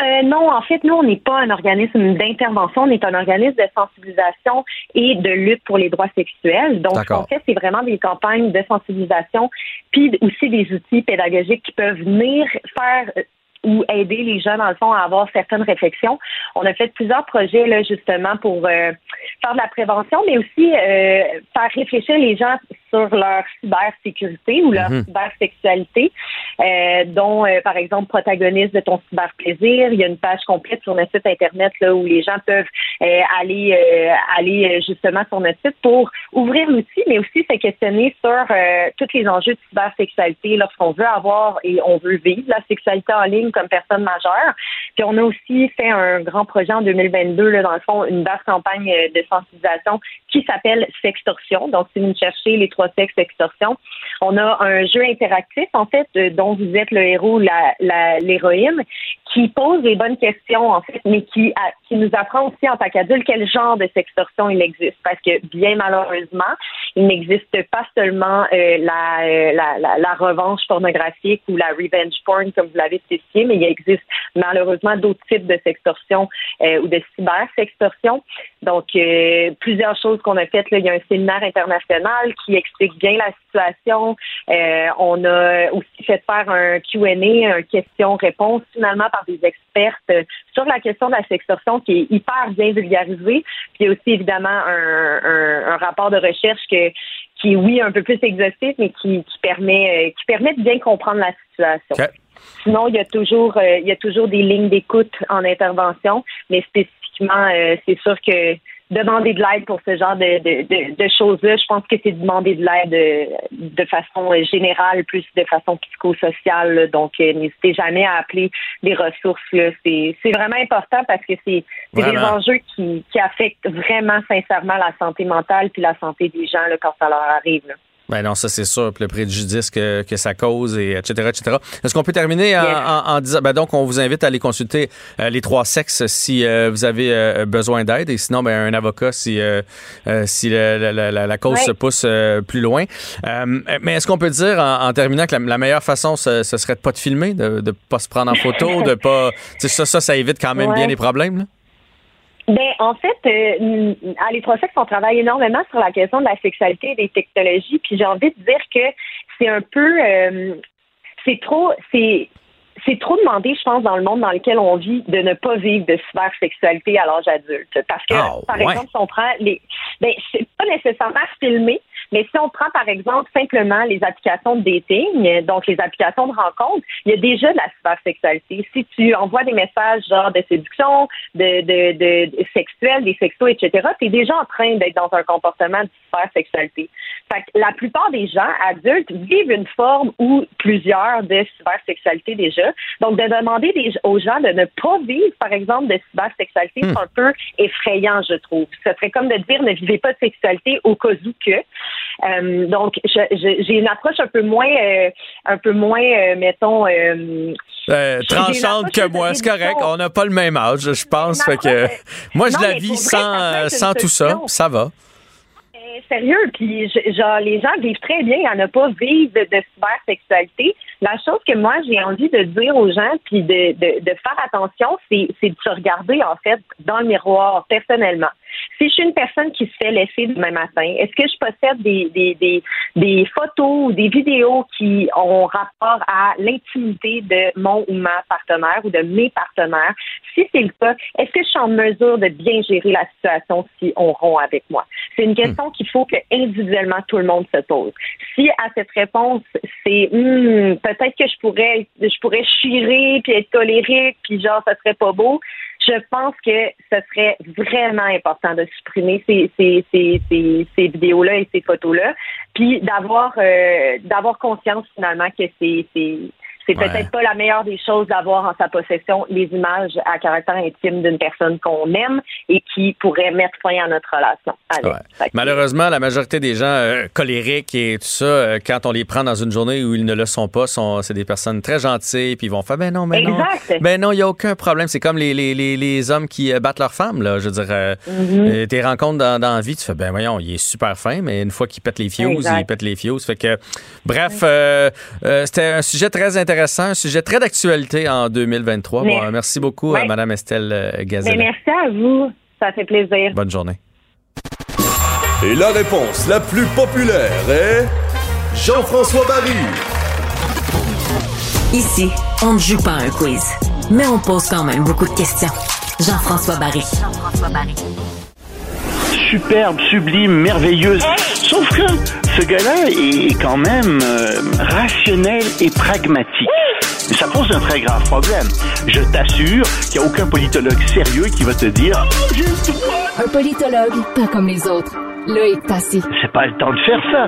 Euh, non, en fait, nous, on n'est pas un organisme d'intervention, on est un organisme de sensibilisation et de lutte pour les droits sexuels. Donc, en fait, c'est vraiment des campagnes de sensibilisation, puis aussi des outils pédagogiques qui peuvent venir faire ou aider les jeunes, dans le fond, à avoir certaines réflexions. On a fait plusieurs projets, là, justement, pour euh, faire de la prévention, mais aussi euh, faire réfléchir les gens sur leur cybersécurité ou leur mhm. cybersexualité, euh, dont, euh, par exemple, protagoniste de ton cyberplaisir. Il y a une page complète sur notre site Internet là, où les gens peuvent euh, aller, euh, aller justement sur notre site pour ouvrir l'outil, mais aussi se questionner sur tous les enjeux de cybersexualité lorsqu'on veut avoir et on veut vivre la sexualité en ligne comme personne majeure. Puis on a aussi fait un grand projet en 2022, là, dans le fond, une vaste campagne de sensibilisation qui s'appelle Sextorsion. Donc, si vous me cherchez les trois sexes extorsion, on a un jeu interactif, en fait, euh, dont vous êtes le héros, l'héroïne, qui pose des bonnes questions, en fait, mais qui, qui nous apprend aussi en tant qu'adulte quel genre de sextorsion il existe. Parce que, bien malheureusement, il n'existe pas seulement euh, la, la, la, revanche pornographique ou la revenge porn, comme vous l'avez spécifié, mais il existe malheureusement d'autres types de sextorsion euh, ou de cyber-sextorsion. Donc, euh, plusieurs choses qu'on a faites. Là. Il y a un séminaire international qui explique bien la situation. Euh, on a aussi fait faire un Q&A, un question-réponse finalement par des expertes sur la question de la sextorsion qui est hyper bien vulgarisée. Puis il y a aussi évidemment un, un, un rapport de recherche que qui est oui un peu plus exhaustif, mais qui, qui permet qui permet de bien comprendre la situation. Sinon, il y a toujours il y a toujours des lignes d'écoute en intervention, mais spécifiquement, c'est sûr que demander de l'aide pour ce genre de, de, de, choses-là, je pense que c'est demander de l'aide de, de, façon générale, plus de façon psychosociale. Donc, euh, n'hésitez jamais à appeler des ressources. C'est, vraiment important parce que c'est, c'est des enjeux qui, qui affectent vraiment sincèrement la santé mentale puis la santé des gens là, quand ça leur arrive. Là. Ben non, ça c'est sûr. le préjudice que, que ça cause, et etc., etc. Est-ce qu'on peut terminer en, en, disant, ben donc on vous invite à aller consulter euh, les trois sexes si euh, vous avez euh, besoin d'aide, et sinon ben un avocat si si la, la, la, cause se pousse plus loin. mais est-ce qu'on peut dire en, terminant que la, meilleure façon ce, serait de pas te filmer, de ne pas se prendre en photo, de pas, ça, ça, ça évite quand même bien les problèmes. Là? Ben, en fait, euh, à les on travaille énormément sur la question de la sexualité et des technologies. Puis j'ai envie de dire que c'est un peu, euh, c'est trop, c'est c'est trop demandé, je pense, dans le monde dans lequel on vit, de ne pas vivre de cybersexualité à l'âge adulte. Parce que, ah, par exemple, si on prend les, ben, c'est pas nécessairement filmé, mais si on prend, par exemple, simplement les applications de dating, donc les applications de rencontre, il y a déjà de la cybersexualité. Si tu envoies des messages genre de séduction, de, de, de, sexuel, des sextos, etc., tu es déjà en train d'être dans un comportement de cybersexualité. Fait que la plupart des gens adultes vivent une forme ou plusieurs de cybersexualité déjà. Donc, de demander aux gens de ne pas vivre, par exemple, de cybersexualité, c'est hmm. un peu effrayant, je trouve. Ce serait comme de dire ne vivez pas de sexualité au cas où que. Euh, donc, j'ai une approche un peu moins, euh, un peu moins, euh, mettons. tranchante que moi, c'est correct. On n'a pas le même âge, je pense. Fait que, moi, je la vis sans, sans tout ça. Ça va sérieux, puis genre les gens vivent très bien à ne pas vivre de, de cybersexualité. La chose que moi j'ai envie de dire aux gens, puis de, de, de faire attention, c'est de se regarder en fait dans le miroir personnellement. Si je suis une personne qui se fait laisser demain matin, est-ce que je possède des, des, des, des photos ou des vidéos qui ont rapport à l'intimité de mon ou ma partenaire ou de mes partenaires? Si c'est le cas, est-ce que je suis en mesure de bien gérer la situation si on rompt avec moi? C'est une question qu'il faut que individuellement tout le monde se pose. Si à cette réponse, c'est hmm, peut-être que je pourrais je pourrais chirer puis être colérique puis genre ça serait pas beau, je pense que ce serait vraiment important de supprimer ces, ces, ces, ces, vidéos-là et ces photos-là, puis d'avoir euh, d'avoir conscience finalement que c'est c'est peut-être pas la meilleure des choses d'avoir en sa possession les images à caractère intime d'une personne qu'on aime et qui pourrait mettre fin à notre relation. Malheureusement, la majorité des gens euh, colériques et tout ça, euh, quand on les prend dans une journée où ils ne le sont pas, sont, c'est des personnes très gentilles, puis ils vont faire ben non, mais non, ben non, il y a aucun problème. C'est comme les, les, les, hommes qui euh, battent leurs femmes là. Je veux dire, mm-hmm. tes rencontres dans, dans, la vie, tu fais ben voyons, il est super fin, mais une fois qu'il pète les fios, il pète les fios. Fait que, bref, c'était un sujet très intéressant un sujet très d'actualité en 2023. Bon, merci beaucoup à Mme Estelle euh, Gazelle. Ben, merci à vous. Ça fait plaisir. Bonne journée. Et la réponse la plus populaire est Jean-François Barry. Ici, on ne joue pas un quiz, mais on pose quand même beaucoup de questions. Jean-François Barry. Jean-François Barry superbe, sublime, merveilleuse. Sauf que ce gars-là est quand même euh, rationnel et pragmatique. Mais ça pose un très grave problème. Je t'assure qu'il n'y a aucun politologue sérieux qui va te dire Un politologue, pas comme les autres. Loïc Tassier. C'est pas le temps de faire ça.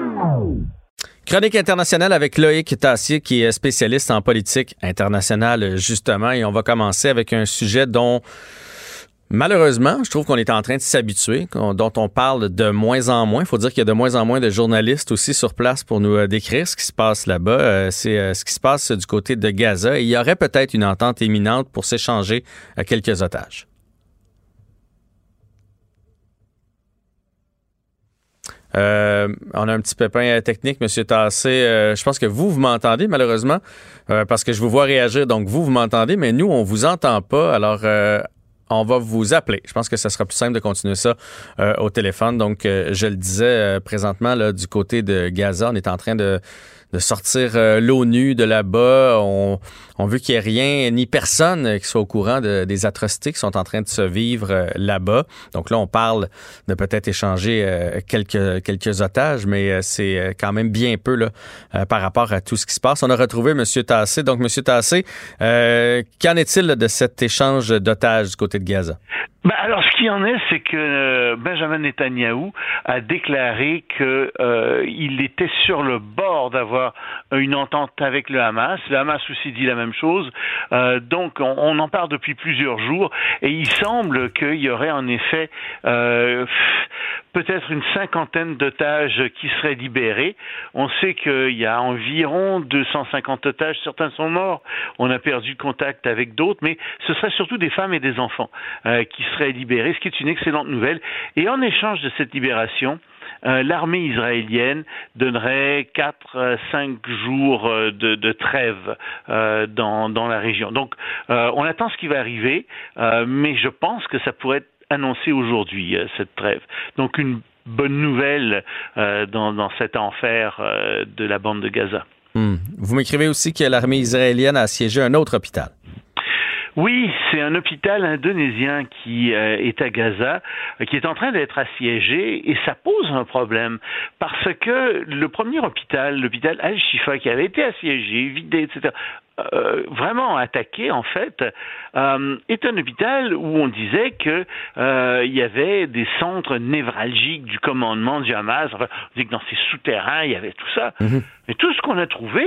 Chronique internationale avec Loïc Tassier, qui est spécialiste en politique internationale, justement. Et on va commencer avec un sujet dont Malheureusement, je trouve qu'on est en train de s'habituer, dont on parle de moins en moins. Il faut dire qu'il y a de moins en moins de journalistes aussi sur place pour nous euh, décrire ce qui se passe là-bas. Euh, c'est euh, ce qui se passe du côté de Gaza. il y aurait peut-être une entente imminente pour s'échanger quelques otages. on a un petit pépin technique, Monsieur Tassé. je pense que vous, vous m'entendez malheureusement, parce que je vous vois réagir. Donc vous, vous m'entendez, mais nous, on vous entend pas. Alors on va vous appeler. Je pense que ça sera plus simple de continuer ça euh, au téléphone. Donc, euh, je le disais euh, présentement, du côté de Gaza, on est en train de de sortir l'ONU de là-bas. On veut qu'il n'y ait rien ni personne qui soit au courant de, des atrocités qui sont en train de se vivre euh, là-bas. Donc là, on parle de peut-être échanger euh, quelques, quelques otages, mais c'est quand même bien peu là, par rapport à tout ce qui se passe. On a retrouvé M. Tassé. Donc, M. Tassé, qu'en est-il de cet échange d'otages du côté de Gaza? Ben alors, ce qui en est, c'est que Benjamin Netanyahou a déclaré qu'il était sur le bord d'avoir une entente avec le Hamas. Le Hamas aussi dit la même chose. Euh, donc on, en parle depuis plusieurs jours et il semble qu'il y aurait en effet euh, peut-être une cinquantaine d'otages qui seraient libérés. On sait qu'il y a environ 250 otages, certains sont morts, on a perdu contact avec d'autres, mais ce serait surtout des femmes et des enfants euh, qui seraient libérés, ce qui est une excellente nouvelle. Et en échange de cette libération, l'armée israélienne donnerait 4 cinq jours euh, de, de trêve euh, dans, dans la région. Donc, on attend ce qui va arriver, mais je pense que ça pourrait être annoncé aujourd'hui, cette trêve. Donc, une bonne nouvelle dans, dans, cet enfer de la bande de Gaza. Hmm. Vous m'écrivez aussi que l'armée israélienne a assiégé un autre hôpital. Oui, c'est un hôpital indonésien qui euh, est à Gaza, euh, qui est en train d'être assiégé, et ça pose un problème, parce que le premier hôpital, l'hôpital Al-Shifa, qui avait été assiégé, vidé, etc., euh, vraiment attaqué en fait euh, est un hôpital où on disait que euh, il y avait des centres névralgiques du commandement du Hamas. Enfin, on dit que dans ces souterrains il y avait tout ça. Mhm. Mais tout ce qu'on a trouvé,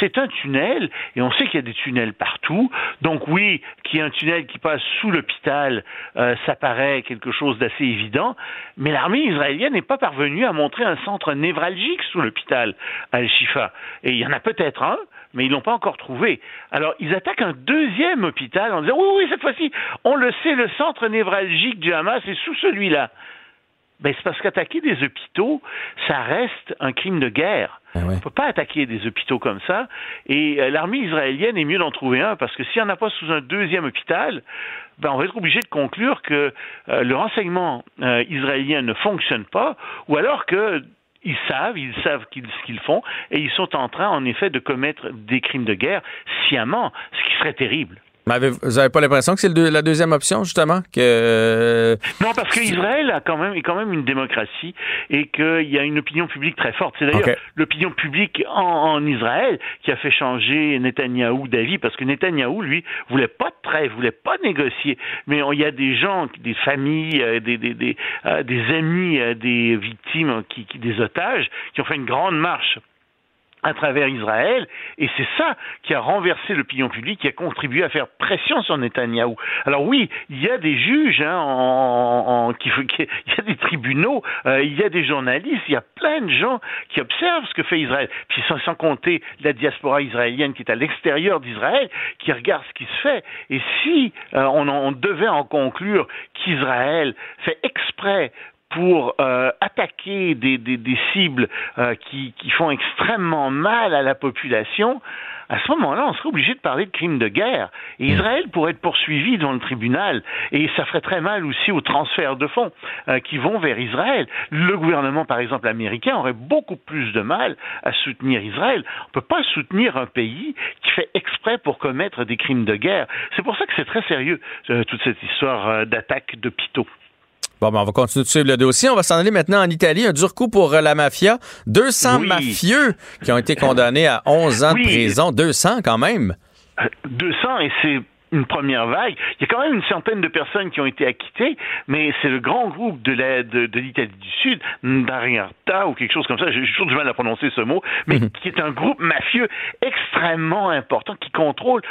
c'est un tunnel et on sait qu'il y a des tunnels partout. Donc oui, qu'il y ait un tunnel qui passe sous l'hôpital, ça paraît quelque chose d'assez évident. Mais l'armée israélienne n'est pas parvenue à montrer un centre névralgique sous l'hôpital Al-Shifa. Et il y en a peut-être un mais ils l'ont pas encore trouvé. Alors, ils attaquent un deuxième hôpital en disant, oui, oui, cette fois-ci, on le sait, le centre névralgique du Hamas est sous celui-là. Ben, c'est parce qu'attaquer des hôpitaux, ça reste un crime de guerre. Ah On ne peut pas attaquer des hôpitaux comme ça. Et euh, l'armée israélienne est mieux d'en trouver un parce que s'il n'y en a pas sous un deuxième hôpital, ben, on va être obligé de conclure que euh, le renseignement euh, israélien ne fonctionne pas ou alors que ils savent, ils savent qu'ils- ce qu'ils font, et ils sont en train, en effet, de commettre des crimes de guerre sciemment, ce qui serait terrible. Mais avez- vous n'avez pas l'impression que c'est deux- la deuxième option, justement? Que... Non, parce qu'Israël a quand même, est quand même une démocratie et qu'il y a une opinion publique très forte. C'est d'ailleurs l'opinion publique en, en Israël qui a fait changer Netanyahou d'avis, parce que Netanyahou, lui, voulait pas de trêve, voulait pas négocier. Mais il y a des gens, des familles, euh, des, des, des, euh, des amis euh, des victimes, qui, qui- des otages, qui ont fait une grande marche à travers Israël, et c'est ça qui a renversé l'opinion publique, qui a contribué à faire pression sur Netanyahou. Alors oui, il y a des juges, hein, en, en- qui, qui- il y a des tribunaux, euh, il y a des journalistes, il y a plein de gens qui observent ce que fait Israël. Puis sans, sans compter la diaspora israélienne qui est à l'extérieur d'Israël, qui regarde ce qui se fait. Et si euh, on, on devait en conclure qu'Israël fait exprès pour euh, attaquer des, des, des cibles euh, qui, qui font extrêmement mal à la population, à ce moment-là, on serait obligé de parler de crimes de guerre. Et Israël pourrait être poursuivi devant le tribunal. Et ça ferait très mal aussi aux transferts de fonds euh, qui vont vers Israël. Le gouvernement, par exemple, américain, aurait beaucoup plus de mal à soutenir Israël. On ne peut pas soutenir un pays qui fait exprès pour commettre des crimes de guerre. C'est pour ça que c'est très sérieux, euh, toute cette histoire euh, d'attaque d'hôpitaux. Bon, ben, on va continuer de suivre le dossier. On va s'en aller maintenant en Italie. Un dur coup pour euh, la mafia. 200 Oui. mafieux qui ont été condamnés à 11 ans Oui. de prison. 200 quand même. 200 et c'est une première vague. Il y a quand même une centaine de personnes qui ont été acquittées, mais c'est le grand groupe de la- de, de l'Italie du Sud, Ndariata ou quelque chose comme ça, j'ai toujours du mal à prononcer ce mot, mais qui est un groupe mafieux extrêmement important qui contrôle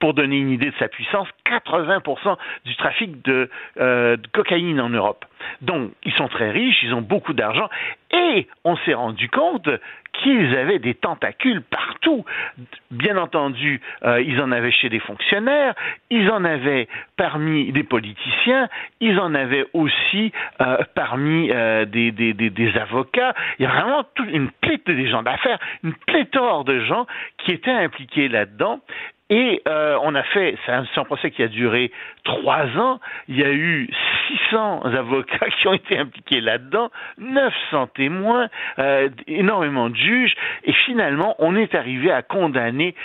pour donner une idée de sa puissance, 80% du trafic de, euh, de cocaïne en Europe. Donc, ils sont très riches, ils ont beaucoup d'argent, et on s'est rendu compte qu'ils avaient des tentacules partout. Bien entendu, euh, ils en avaient chez des fonctionnaires, ils en avaient parmi des politiciens, ils en avaient aussi euh, parmi euh, des, des, des, des avocats. Il y a vraiment toute une pléthore des gens d'affaires, une pléthore de gens qui étaient impliqués là-dedans. Et euh, on a fait, c'est un, procès qui a duré trois ans. Il y a eu 600 avocats qui ont été impliqués là-dedans, 900 témoins, euh, énormément de juges. Et finalement, on est arrivé à condamner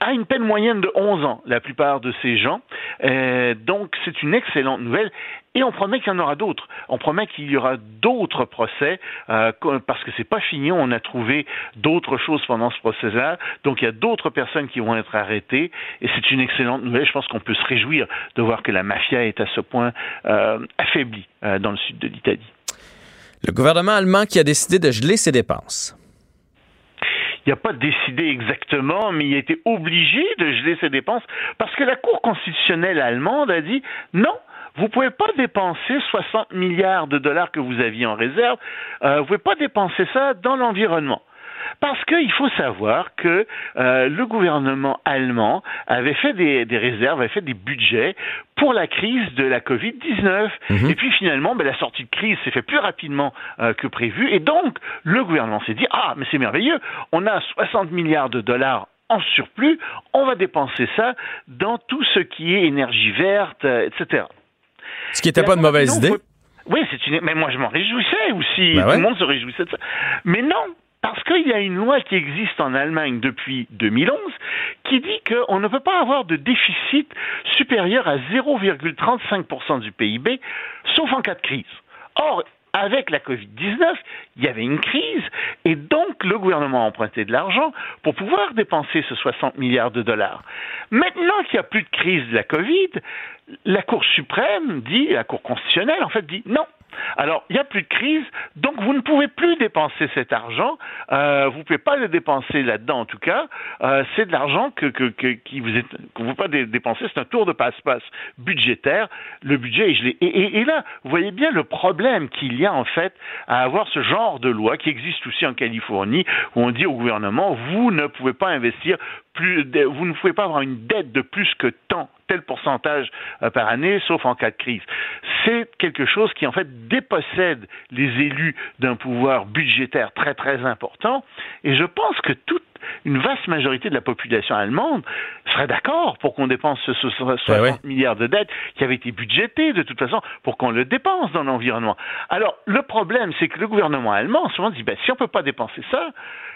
à une peine moyenne de 11 ans, la plupart de ces gens. Euh, donc, c'est une excellente nouvelle. Et on promet qu'il y en aura d'autres. On promet qu'il y aura d'autres procès, euh, parce que c'est pas fini. On a trouvé d'autres choses pendant ce procès-là. Donc, il y a d'autres personnes qui vont être arrêtées. Et c'est une excellente nouvelle. Je pense qu'on peut se réjouir de voir que la mafia est à ce point euh, affaiblie dans le sud de l'Italie. Le gouvernement allemand qui a décidé de geler ses dépenses. Il n'a pas décidé exactement, mais il a été obligé de geler ses dépenses parce que la Cour constitutionnelle allemande a dit non. Vous ne pouvez pas dépenser 60 milliards de dollars que vous aviez en réserve. Euh, vous ne pouvez pas dépenser ça dans l'environnement. Parce qu'il faut savoir que euh, le gouvernement allemand avait fait des, des, réserves, avait fait des budgets pour la crise de la Covid-19. Mhm. Et puis finalement, ben, la sortie de crise s'est fait plus rapidement euh, que prévu. Et donc, le gouvernement s'est dit, ah, mais c'est merveilleux, on a 60 milliards de dollars en surplus, on va dépenser ça dans tout ce qui est énergie verte, euh, etc. Ce qui n'était pas une mauvaise idée. Oui, c'est une. Mais moi, je m'en réjouissais aussi. Ben Tout le monde se réjouissait de ça. Mais non, parce qu'il y a une loi qui existe en Allemagne depuis 2011 qui dit qu'on ne peut pas avoir de déficit supérieur à 0,35% du PIB, sauf en cas de crise. Or, avec la Covid-19, il y avait une crise et donc le gouvernement a emprunté de l'argent pour pouvoir dépenser ce 60 milliards de dollars. Maintenant qu'il n'y a plus de crise de la Covid, la Cour suprême dit, la Cour constitutionnelle en fait dit non. Alors, il n'y a plus de crise, donc vous ne pouvez plus dépenser cet argent. Euh, vous ne pouvez pas le dépenser là-dedans, en tout cas. Euh, c'est de l'argent que, vous ne pouvez pas dé- dépenser. C'est un tour de passe-passe budgétaire. Le budget est gelé. Et, là, vous voyez bien le problème qu'il y a, en fait, à avoir ce genre de loi qui existe aussi en Californie, où on dit au gouvernement, vous ne pouvez pas investir plus, vous ne pouvez pas avoir une dette de plus que tant tel pourcentage euh, par année, sauf en cas de crise. c'est quelque chose qui en fait dépossède les élus d'un pouvoir budgétaire très très important. Et je pense que toute une vaste majorité de la population allemande serait d'accord pour qu'on dépense ce 60 milliards de dettes qui avaient été budgétés de toute façon pour qu'on le dépense dans l'environnement. Alors, le problème, c'est que le gouvernement allemand, souvent dit, ben, si on ne peut pas dépenser ça,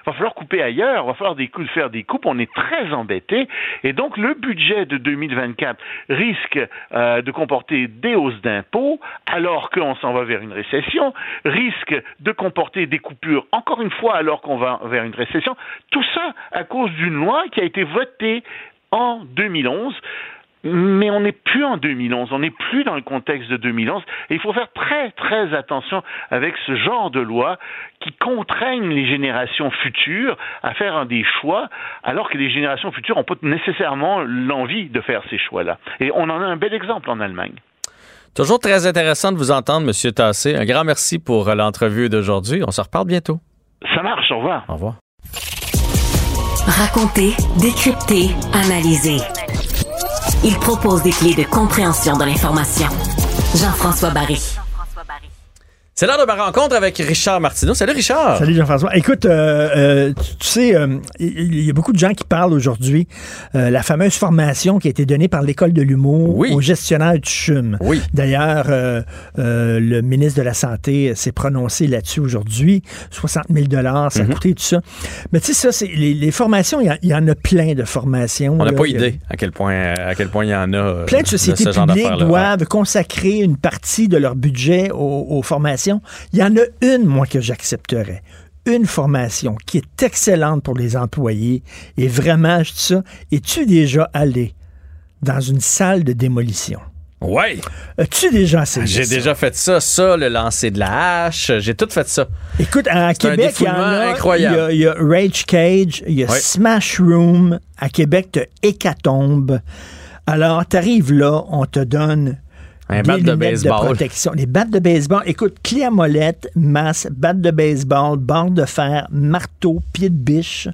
va falloir couper ailleurs, va falloir faire des coupes, on est très embêté. Et donc, le budget de 2024 risque euh, de comporter des hausses d'impôts, alors qu'on s'en va vers une récession, risque de comporter des coupures, encore une fois, alors qu'on va vers une récession. Tout ça à cause d'une loi qui a été votée en 2011 mais on n'est plus en 2011, on n'est plus dans le contexte de 2011, et il faut faire très très attention avec ce genre de loi qui contraignent les générations futures à faire des choix, alors que les générations futures n'ont pas nécessairement l'envie de faire ces choix-là. Et on en a un bel exemple en Allemagne. Toujours très intéressant de vous entendre, M. Tassé. Un grand merci pour l'entrevue d'aujourd'hui. On se reparle bientôt. Ça marche, au revoir. Au revoir. Raconter, décrypter, analyser. Il propose des clés de compréhension de l'information. Jean-François Barry. C'est l'heure de ma rencontre avec Richard Martineau. Salut Richard. Salut Jean-François. Écoute, euh, euh, tu, sais, euh, il y a beaucoup de gens qui parlent aujourd'hui la fameuse formation qui a été donnée par l'école de l'humour aux gestionnaires du CHUM. Oui. D'ailleurs, le ministre de la Santé s'est prononcé là-dessus aujourd'hui. 60 000 dollars, ça a Mhm. coûté tout ça. Mais tu sais, ça, c'est les, les formations, il y, en a plein de formations. On n'a pas idée à quel point à quel point il y en a. Plein de sociétés publiques doivent consacrer une partie de leur budget aux, aux formations. Il y en a une, moi, que j'accepterais. Une formation qui est excellente pour les employés. Et vraiment, je dis ça, es-tu déjà allé dans une salle de démolition? Ouais. As-tu déjà essayé J'ai ça? déjà fait ça, ça, le lancer de la hache. J'ai tout fait ça. Écoute, à Québec, il y en a. incroyable. Il y a, il y a Rage Cage, il y a. Smash Room. À Québec, tu Hécatombe. Alors, tu arrives là, on te donne. Un des bat de baseball. protection. Les battes de baseball. Écoute, clé à molette, masse, batte de baseball, barre de fer, marteau, pied de biche.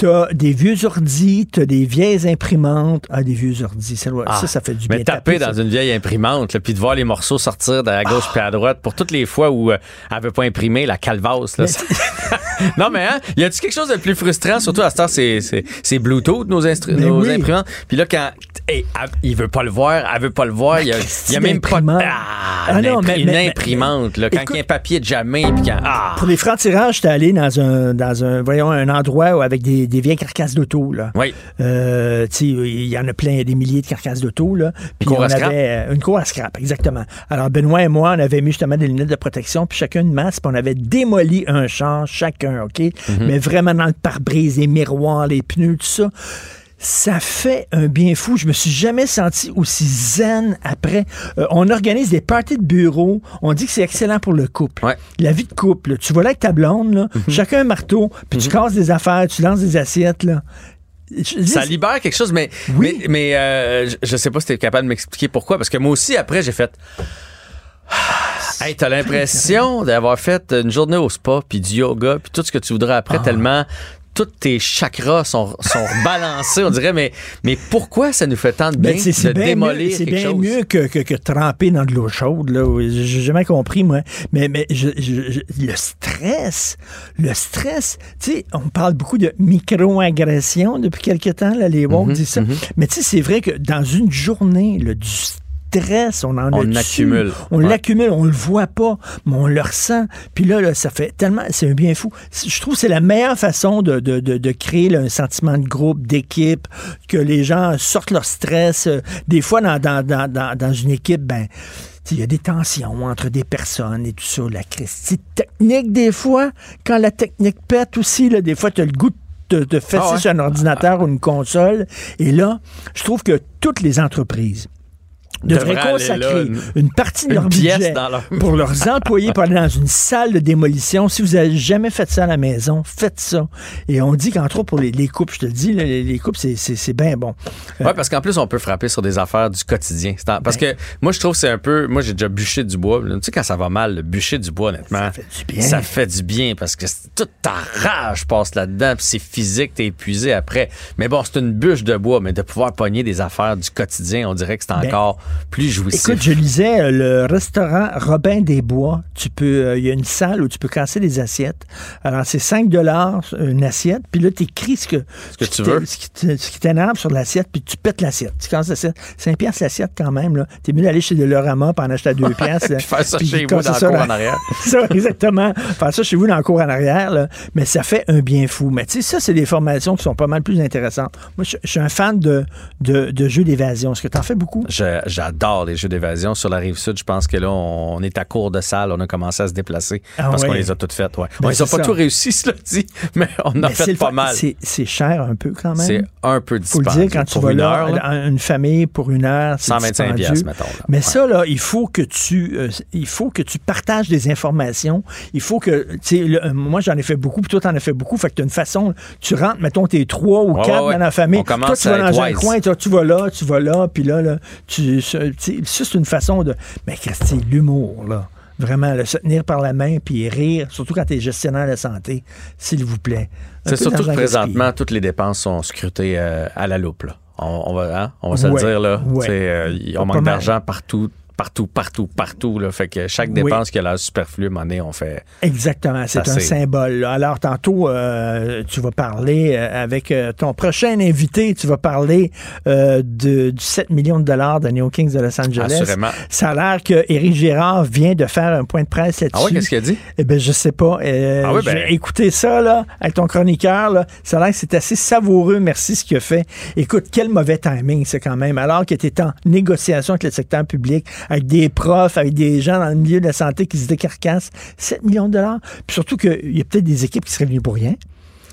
T'as des vieux ordis, t'as des vieilles imprimantes. Ah, des vieux ordis, ça, doit- ça, ça fait du bien. Mais taper dans une vieille imprimante, puis de voir les morceaux sortir de la gauche puis à droite pour toutes les fois où euh, elle veut pas imprimer la calvasse. Là, non, mais hein, y a-tu quelque chose de plus frustrant, surtout à cette heure, c'est, Bluetooth, nos, Ben nos oui. imprimantes? Puis là, quand hey, elle- il veut pas le voir, elle veut pas le voir, il y a, y a même pas. Ah, Ah une, non, mais- une mais- imprimante, là, quand il y a un papier de jamais, puis quand. Ah! Pour les francs-tirages, j'étais allé dans un, dans un, voyons, un endroit où- avec des, des vieilles carcasses d'auto, là. Oui. Euh, il y en a plein, des milliers de carcasses d'auto. Puis cour on avait euh, une cour à scrap, exactement. Alors, Benoît et moi, on avait mis justement des lunettes de protection, puis chacun une masse, puis on avait démoli un champ, chacun, OK? Mhm. Mais vraiment dans le pare-brise, les miroirs, les pneus, tout ça. Ça fait un bien fou. Je me suis jamais senti aussi zen après. Euh, on organise des parties de bureau. On dit que c'est excellent pour le couple. La vie de couple. là. Tu vas là avec ta blonde, là, Mhm. chacun un marteau, puis tu casses des affaires, tu lances des assiettes. Là. Dis- Ça libère quelque chose, mais, mais, mais, euh, je, je sais pas si tu es capable de m'expliquer pourquoi, parce que moi aussi, après, j'ai fait. Hey, t'as l'impression d'avoir fait une journée au spa, puis du yoga, puis tout ce que tu voudrais après, Ah. tellement tous tes chakras sont, sont balancés, on dirait, mais, mais pourquoi ça nous fait tant de bien Ben, c'est c'est de bien démolir mieux, c'est bien chose? mieux que, que, que tremper dans de l'eau chaude. Là. J'ai jamais compris, moi. Mais, mais je, je- je- le stress, le stress, tu sais, on parle beaucoup de micro-agression depuis quelque temps, là, les woke Mhm, disent ça. mhm. Mais tu sais, c'est vrai que dans une journée, là, du stress, on en On a dessus. accumule. On Ouais. l'accumule, on le voit pas, mais on le ressent. Puis là, là, ça fait tellement, c'est un bien fou. Je trouve que c'est la meilleure façon de, de, de, de créer là, un sentiment de groupe, d'équipe, que les gens sortent leur stress. Euh, Des fois, dans, dans, dans, une équipe, ben, il y a des tensions entre des personnes et tout ça. La Christie technique, des fois, quand la technique pète aussi, là, des fois, tu as le goût de, de fesser Ah ouais? sur un ordinateur ou une console. Et là, je trouve que toutes les entreprises devraient consacrer là, une- partie de leur budget leur- pour leurs employés pour aller dans une salle de démolition. Si vous avez jamais fait ça à la maison, faites ça. Et on dit qu'entre autres pour les, les couples, je te le dis, les, les couples, c'est- bien bon. Ouais, parce qu'en plus, on peut frapper sur des affaires du quotidien. Parce Ben. que moi, je trouve que c'est un peu. Moi, j'ai déjà bûché du bois. Tu sais, quand ça va mal, le bûcher du bois, honnêtement. Ça fait du bien. Ça fait du bien parce que toute ta rage passe là-dedans, puis c'est physique, t'es épuisé après. Mais bon, c'est une bûche de bois, mais de pouvoir pogner des affaires du quotidien, on dirait que c'est Ben, encore plus jouissif. Écoute, je lisais euh, le restaurant Robin des Bois. Tu peux, euh, il y a une salle où tu peux casser des assiettes. Alors, c'est 5 dollars une assiette. Puis là, tu écris ce que, Ce que tu veux. Ce qui t'énerve sur l'assiette, puis tu pètes l'assiette. Tu casses l'assiette. 5 piastres l'assiette quand même. là. T'es mieux d'aller chez Dolorama pour en acheter à 2 piastres. Puis faire ça Puis chez vous dans en arrière. ça, exactement. Faire ça chez vous dans le cours en arrière, là. mais ça fait un bien fou. Mais tu sais, ça, c'est des formations qui sont pas mal plus intéressantes. Moi, je, je suis un fan de, de, de jeux d'évasion. Est-ce que tu en fais beaucoup? Je- J'adore les jeux d'évasion. Sur la rive sud, je pense que là, on est à court de salle. On a commencé à se déplacer Ah parce qu'on les a toutes faites. Ouais. Ben, on les a pas tout réussi, cela dit, mais on en a fait pas mal. C'est- cher un peu quand même. C'est un peu faut le dispendieux. dire, quand tu Pour vas une là, heure, là. une famille pour une heure, c'est 125 dispendieux. piastres, mettons, là. Mais ça, là, il faut que tu, euh, il faut que tu partages des informations. Il faut que, tu le- euh, moi, j'en ai fait beaucoup, puis toi, t'en as fait beaucoup. Fait que tu as une façon, tu rentres, mettons, t'es trois ou Ouais, quatre dans la famille. On toi, tu vas dans un coin, toi, tu vas là, tu vas là, puis là, là, tu, ça, c'est une façon de, mais Christy, l'humour, là. Vraiment, là, se tenir par la main puis rire, surtout quand tu es gestionnaire de la santé, s'il vous plaît. C'est surtout que présentement, toutes les dépenses sont scrutées euh, à la loupe. Là. On, on va, hein? on va se Ouais, le dire. Là. ouais. Euh, on manque d'argent partout, partout, partout, partout. Là. Fait que chaque Oui. dépense qui a l'air superflue, donné, on fait. Exactement, c'est un symbole. là. Alors, tantôt, euh, tu vas parler euh, avec euh, ton prochain invité, tu vas parler euh, de, du 7 millions de dollars de Neo Kings de Los Angeles. Assurément. Ça a l'air que Éric Girard vient de faire un point de presse là-dessus. Ah ouais, qu'est-ce qu'il a dit? Eh ben, je sais pas. Ah oui, ben- J'ai écouté ça, là, avec ton chroniqueur, là. Ça a l'air que c'est assez savoureux. Merci ce qu'il a fait. Écoute, quel mauvais timing, c'est quand même. Alors qu'il était en négociation avec le secteur public, avec des profs, avec des gens dans le milieu de la santé qui se décarcassent. 7 millions de dollars. Puis surtout qu'il y a peut-être des équipes qui seraient venues pour rien.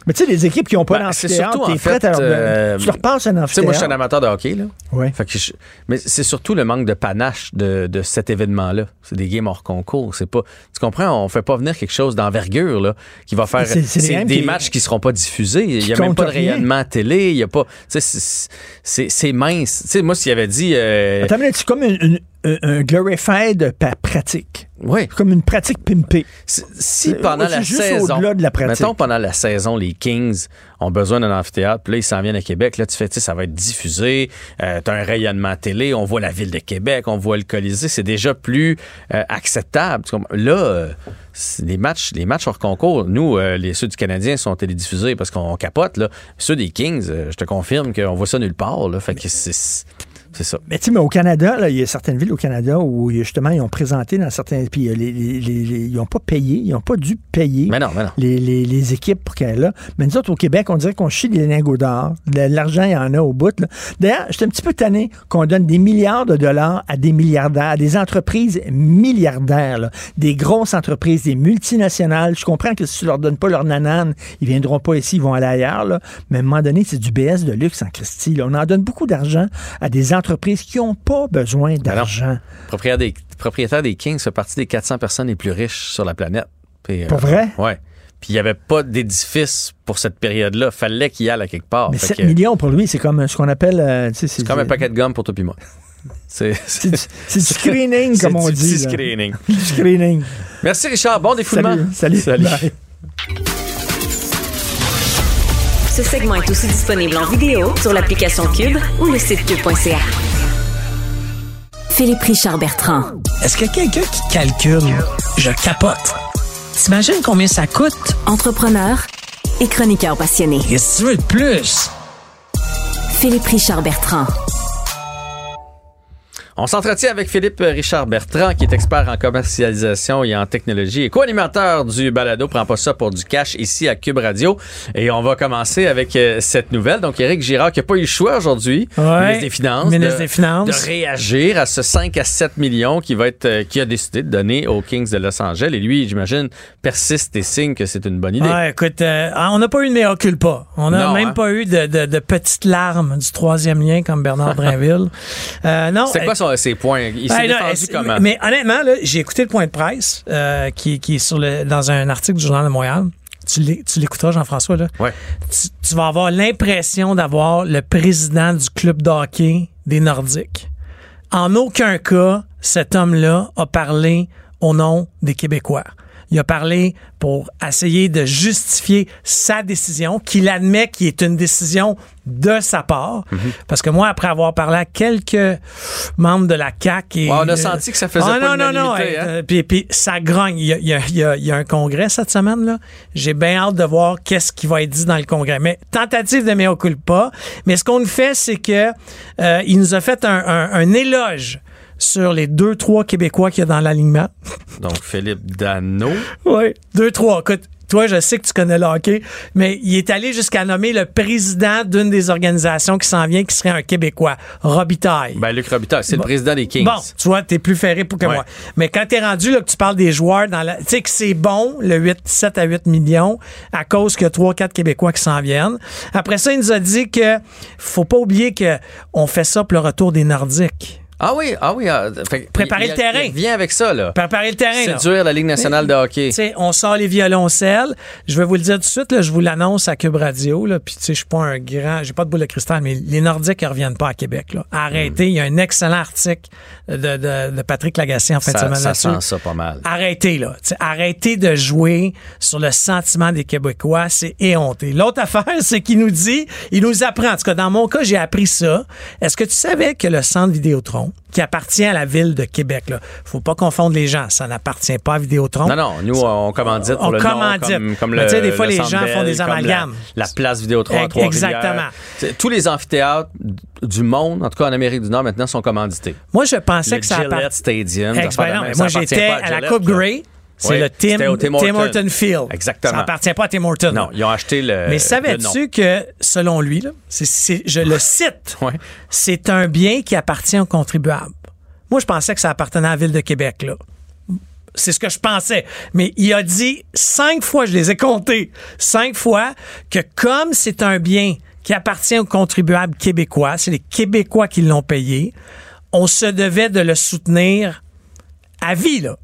Mais tu sais, les équipes qui n'ont pas Ben, t'es prête à leur euh, Tu leur passes un Tu sais, amphithéâtre. moi, je suis un amateur de hockey. Là. Ouais. Fait que je- mais c'est surtout le manque de panache de, de cet événement-là. C'est des games hors concours. C'est pas. Tu comprends? On fait pas venir quelque chose d'envergure là, qui va faire. C'est- des qui- matchs qui seront pas diffusés. Il y a même pas de rayonnement télé. Il y a pas. Tu sais, c'est- mince. Tu sais, moi, s'il avait dit. euh, Attends, mais c'est comme une- une- un, un glorified pratique. Oui. Comme une pratique pimpée. si Euh, pendant c'est la juste saison, au-delà de la pratique. mettons pendant la saison, les Kings ont besoin d'un amphithéâtre, puis là ils s'en viennent à Québec, là tu fais, tu sais, ça va être diffusé, euh, t'as un rayonnement télé, on voit la ville de Québec, on voit le Colisée, c'est déjà plus euh, acceptable. Tu? Là, euh, les matchs, les matchs hors concours, nous, euh, les ceux du Canadien sont télédiffusés parce qu'on capote là. Ceux des Kings, euh, je te confirme qu'on voit ça nulle part, là. Fait que c'est c'est ça. Mais tu sais, mais au Canada, là, il y a certaines villes au Canada où justement ils ont présenté dans certains. Puis euh, les, les- les- les- ils n'ont pas payé, ils n'ont pas dû payer Mais non, mais non. Les, équipes pour qu'elles là. Mais nous autres, au Québec, on dirait qu'on chie des lingots d'or. L'argent, il y en a au bout. D'ailleurs, j'étais un petit peu tanné qu'on donne des milliards de dollars à des milliardaires, à des entreprises milliardaires, là. des grosses entreprises, des multinationales. Je comprends que si tu leur donnes pas leur nanane, ils viendront pas ici, ils vont aller ailleurs. là. Mais à un moment donné, c'est du BS de luxe en Christie. On en donne beaucoup d'argent à des entreprises qui n'ont pas besoin Ben d'argent. Propriétaire des, propriétaire des Kings fait partie des 400 personnes les plus riches sur la planète. Puis, Pour vrai? Ouais. Puis il n'y avait pas d'édifice pour cette période-là. Fallait qu'il y aille à quelque part. Mais Fait 7 que millions pour lui, c'est comme ce qu'on appelle. euh, C'est comme un paquet de gomme pour toi puis moi. C'est C'est du, c'est screening, comme c'est on dit. là. screening. Du screening. Merci Richard. Bon défoulement. Salut. Salut. Ce segment est aussi disponible en vidéo sur l'application Cube ou le site cube.ca. Philippe Richard Bertrand. Est-ce qu'il y a quelqu'un qui calcule? Je capote. T'imagines combien ça coûte? Entrepreneur et chroniqueur passionné. Qu'est-ce que tu veux de plus? Philippe Richard Bertrand. On s'entretient avec Philippe Richard Bertrand, qui est expert en commercialisation et en technologie et co-animateur du balado Prends pas ça pour du cash ici à Cube Radio. Et on va commencer avec euh, cette nouvelle. Donc, Éric Girard qui n'a pas eu le choix aujourd'hui, Ouais. ministre des Finances, Ministre de, des Finances. de réagir à ce 5 à 7 millions qui va être, euh, qui a décidé de donner aux Kings de Los Angeles. Et lui, j'imagine, persiste et signe que c'est une bonne idée. Ouais, écoute, euh, on n'a pas eu de mea culpa. On n'a même hein? pas eu de, de- de petites larmes du troisième lien comme Bernard Drinville. Euh, non, C'est quoi son- ses points? Il s'est Ben, là, défendu est-ce- comment? Mais honnêtement, j'ai écouté le point de presse euh, qui, qui est sur le, dans un article du Journal de Montréal. Tu l'é- tu l'écouteras, Jean-François. Là. Ouais. Tu, tu vas avoir l'impression d'avoir le président du club de hockey des Nordiques. En aucun cas, cet homme-là a parlé au nom des Québécois. Il a parlé pour essayer de justifier sa décision, qu'il admet qu'il est une décision de sa part. Mhm. Parce que moi, après avoir parlé à quelques membres de la CAQ... Et, Ouais, on a senti que ça faisait Ah, pas non, non, non, hein? euh, puis, puis ça grogne. Il y, a, il y a- il y a- il y a un congrès cette semaine. là. J'ai bien hâte de voir qu'est-ce qui va être dit dans le congrès. Mais tentative de mea culpa. Mais ce qu'on nous fait, c'est que euh, il nous a fait un, un- un éloge sur les deux, trois Québécois qu'il y a dans l'alignement. Donc, Philippe Dano. Oui, deux, trois. Écoute, toi, je sais que tu connais le hockey, mais il est allé jusqu'à nommer le président d'une des organisations qui s'en vient, qui serait un Québécois, Robitaille. Ben, Luc Robitaille, c'est le président des Kings. Bon, tu vois, t'es plus ferré pour que Ouais. moi. Mais quand t'es rendu là que tu parles des joueurs dans la. Tu sais que c'est bon, le 8, 7 à 8 millions, à cause qu'il y a 3-4 Québécois qui s'en viennent. Après ça, il nous a dit que faut pas oublier que on fait ça pour le retour des Nordiques. Ah oui, ah oui. ah, fait- Préparer il- le terrain. Il vient avec ça, là. Préparer le terrain. là. Séduire la Ligue nationale de hockey. Tu sais, on sort les violoncelles. Je vais vous le dire tout de suite, là, je vous l'annonce à Cube Radio. Là, puis, tu sais, je suis pas un grand, j'ai pas de boule de cristal, mais les Nordiques, ils reviennent pas à Québec. Là. Arrêtez. Il y a un excellent article de, de, de Patrick Lagacé en fin de Ça, semaine ça sent ça pas mal. Arrêtez, là. Arrêtez de jouer sur le sentiment des Québécois. C'est éhonté. L'autre affaire, c'est qu'il nous dit, il nous apprend. En tout cas, dans mon cas, j'ai appris ça. Est-ce que tu savais que le centre Vidéotron, qui appartient à la ville de Québec, là, faut pas confondre les gens. Ça n'appartient pas à Vidéotron. Non, non, nous, on commandite pour On le nom, commandite. comme, comme Mais le tu sais, des fois, le les gens font des amalgames. La, la place Vidéotron à exactement. Tous les amphithéâtres du monde, en tout cas en Amérique du Nord, maintenant, sont commandités. Moi, je pensais le que ça Gillette appart- Stadium. Ben moi, j'étais pas à la Coupe. Grey. C'est Oui, le Tim, c'était au Tim Tim Hortons. Horton Field. Exactement. Ça appartient pas à Tim Horton. Non, ils ont acheté le. Mais savais-tu que, selon lui, là, je le cite, c'est un bien qui appartient aux contribuables. Moi, je pensais que ça appartenait à la Ville de Québec. là. C'est ce que je pensais. Mais il a dit cinq fois, je les ai comptés, cinq fois, que comme c'est un bien qui appartient aux contribuables québécois, c'est les Québécois qui l'ont payé, on se devait de le soutenir à vie, là.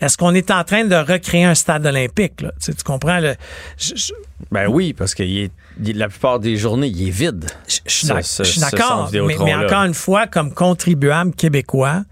Est-ce qu'on est en train de recréer un stade olympique, là? Tu, sais, tu comprends? Le, je- je- Ben oui, parce que il est- il- la plupart des journées, il est vide. Je suis d'ac- je suis d'accord, mais, encore une fois, comme contribuable québécois,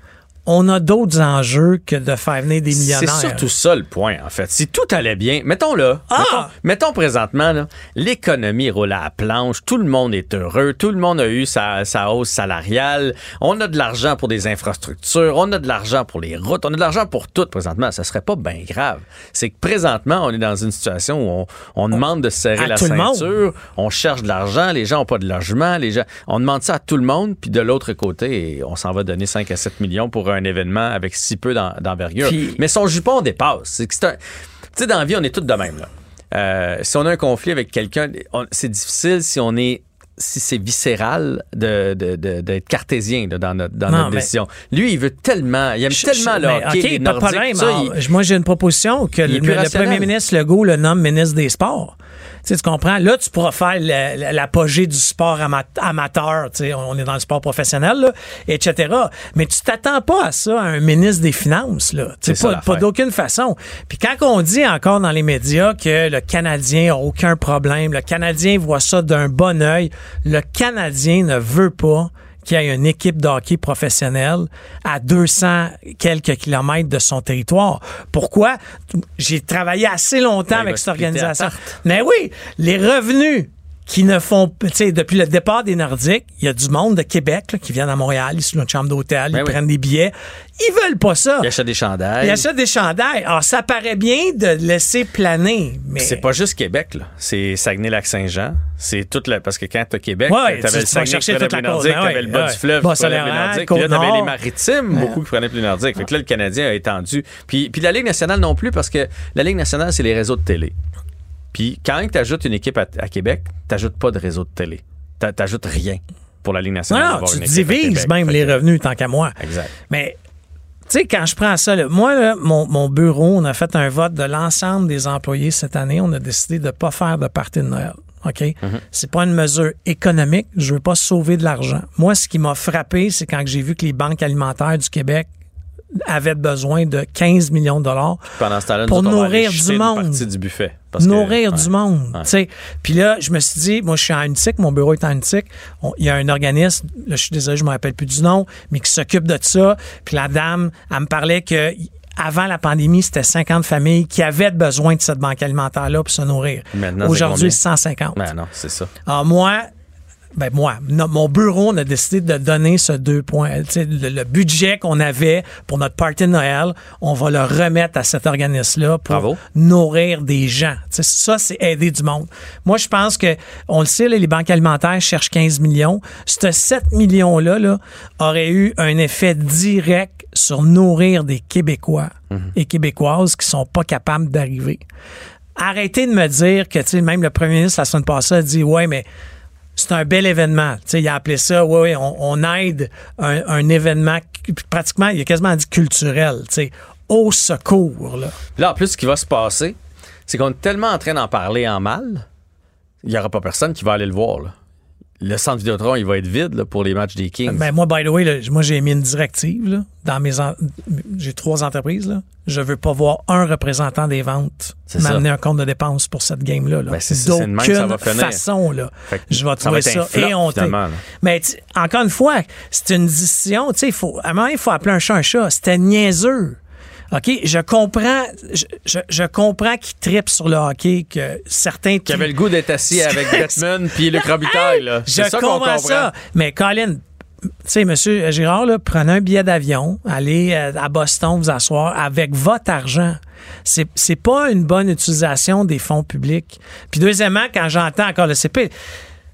on a d'autres enjeux que de faire venir des C'est millionnaires. surtout ça le point, en fait. Si tout allait bien, mettons là, Ah! mettons, mettons présentement, l'économie roule à la planche, tout le monde est heureux, tout le monde a eu sa, sa hausse salariale, on a de l'argent pour des infrastructures, on a de l'argent pour les routes, on a de l'argent pour tout présentement. Ça serait pas bien grave. C'est que présentement, on est dans une situation où on, on demande de se serrer À la ceinture, on cherche de l'argent, les gens n'ont pas de logement, les gens, on demande ça à tout le monde, puis de l'autre côté, on s'en va donner 5 à 7 millions pour un événement avec si peu d'en- d'envergure. Puis- Mais son jupon dépasse. C'est un- Tu sais, dans la vie, on est tous de même. Là. Euh, si on a un conflit avec quelqu'un, c'est difficile si on est si c'est viscéral de, de- de- d'être cartésien là, dans notre, dans Non, notre mais- décision. Lui, il veut tellement, il aime Je- tellement le hockey, OK, les pas de problème. ça, il- Moi, j'ai une proposition que le, premier ministre Legault le nomme ministre des Sports. Tu, sais, tu comprends? Là, tu pourras faire l'apogée du sport ama- amateur. Tu sais, on est dans le sport professionnel, là, etc. Mais tu t'attends pas à ça, à un ministre des Finances. Là. Tu sais, pas, d'aucune façon. Puis quand on dit encore dans les médias que le Canadien a aucun problème, le Canadien voit ça d'un bon œil, le Canadien ne veut pas qu'il y ait une équipe de hockey professionnelle à 200 quelques kilomètres de son territoire. Pourquoi? J'ai travaillé assez longtemps Ben, avec cette organisation. Mais oui, les revenus qui ne font, tu sais, depuis le départ des Nordiques, il y a du monde de Québec là, qui viennent à Montréal, ils sont dans une chambre d'hôtel, Ben ils oui. prennent des billets. Ils veulent pas ça. il achète des chandails. Ils achètent des chandails. Alors, ça paraît bien de laisser planer, mais... C'est pas juste Québec, là. C'est Saguenay-Lac-Saint-Jean. C'est toute la. Parce que quand t'as Québec, Ouais, t'avais le Saguenay qui prenait ben t'avais ouais, le bas du fleuve qui prenait puis là, t'avais les maritimes, beaucoup qui prenaient plus nordique. Fait que là, le Canadien a étendu. Puis, puis la Ligue nationale non plus, parce que la Ligue nationale, c'est les réseaux de télé. Puis quand tu ajoutes une équipe à, à Québec, t'ajoutes pas de réseau de télé. T'a- T'ajoutes rien pour la Ligue nationale. Non, tu divises même les revenus tant qu'à moi. Exact. Mais, tu sais, quand je prends ça, là, moi, là, mon, mon bureau, on a fait un vote de l'ensemble des employés cette année. On a décidé de ne pas faire de partie de Noël. OK? C'est pas une mesure économique. Je veux pas sauver de l'argent. Moi, ce qui m'a frappé, c'est quand j'ai vu que les banques alimentaires du Québec avaient besoin de 15 millions de dollars pour nourrir du monde. du buffet. Parce que- nourrir ouais. du monde. Ouais. Puis là, je me suis dit, moi, je suis en Unitique, mon bureau est en Unitique. Il y a un organisme, là, je suis désolé, je me rappelle plus du nom, mais qui s'occupe de ça. Puis la dame, elle me parlait que avant la pandémie, c'était 50 familles qui avaient besoin de cette banque alimentaire-là pour se nourrir. C'est Aujourd'hui, combien? 150. Ben non, c'est ça. Alors moi, ben moi, mon bureau, on a décidé de donner ce deux points, le, le budget qu'on avait pour notre party de Noël, on va le remettre à cet organisme-là pour Bravo. nourrir des gens. Ça, c'est aider du monde. Moi, je pense que, on le sait, là, les banques alimentaires cherchent 15 millions. Ce 7 millions-là là, aurait eu un effet direct sur nourrir des Québécois et Québécoises qui sont pas capables d'arriver. Arrêtez de me dire que, tu sais, même le premier ministre la semaine passée a dit, ouais, mais c'est un bel événement. Il a appelé ça, oui, oui, on, aide un, événement pratiquement, il a quasiment dit culturel, tu sais, au secours, là. Là, en plus, ce qui va se passer, c'est qu'on est tellement en train d'en parler en mal, il n'y aura pas personne qui va aller le voir. Le centre Vidéotron, il va être vide là, pour les matchs des Kings. Ben, moi, by the way, là, moi, j'ai mis une directive, là, dans mes, en- j'ai trois entreprises, là. Je veux pas voir un représentant des ventes m'amener un compte de dépenses pour cette game-là, là. Ben, c'est ça, c'est de même que ça va D'aucune façon, là. Je vais ça trouver va ça, là. Mais encore une fois, c'est une décision. Tu sais, il faut, à un moment, il faut appeler un chat un chat. C'était niaiseux. OK? Je comprends, je, je, je comprends qu'ils tripent sur le hockey, que certains. Qui avait le goût d'être assis avec Bettman puis Luc Robitaille. là. Je C'est ça qu'on comprends comprend. ça. Mais Colin, tu sais, monsieur Girard, là, prenez un billet d'avion, allez euh, à Boston vous asseoir avec votre argent. C'est, c'est pas une bonne utilisation des fonds publics. Puis deuxièmement, quand j'entends encore le CP,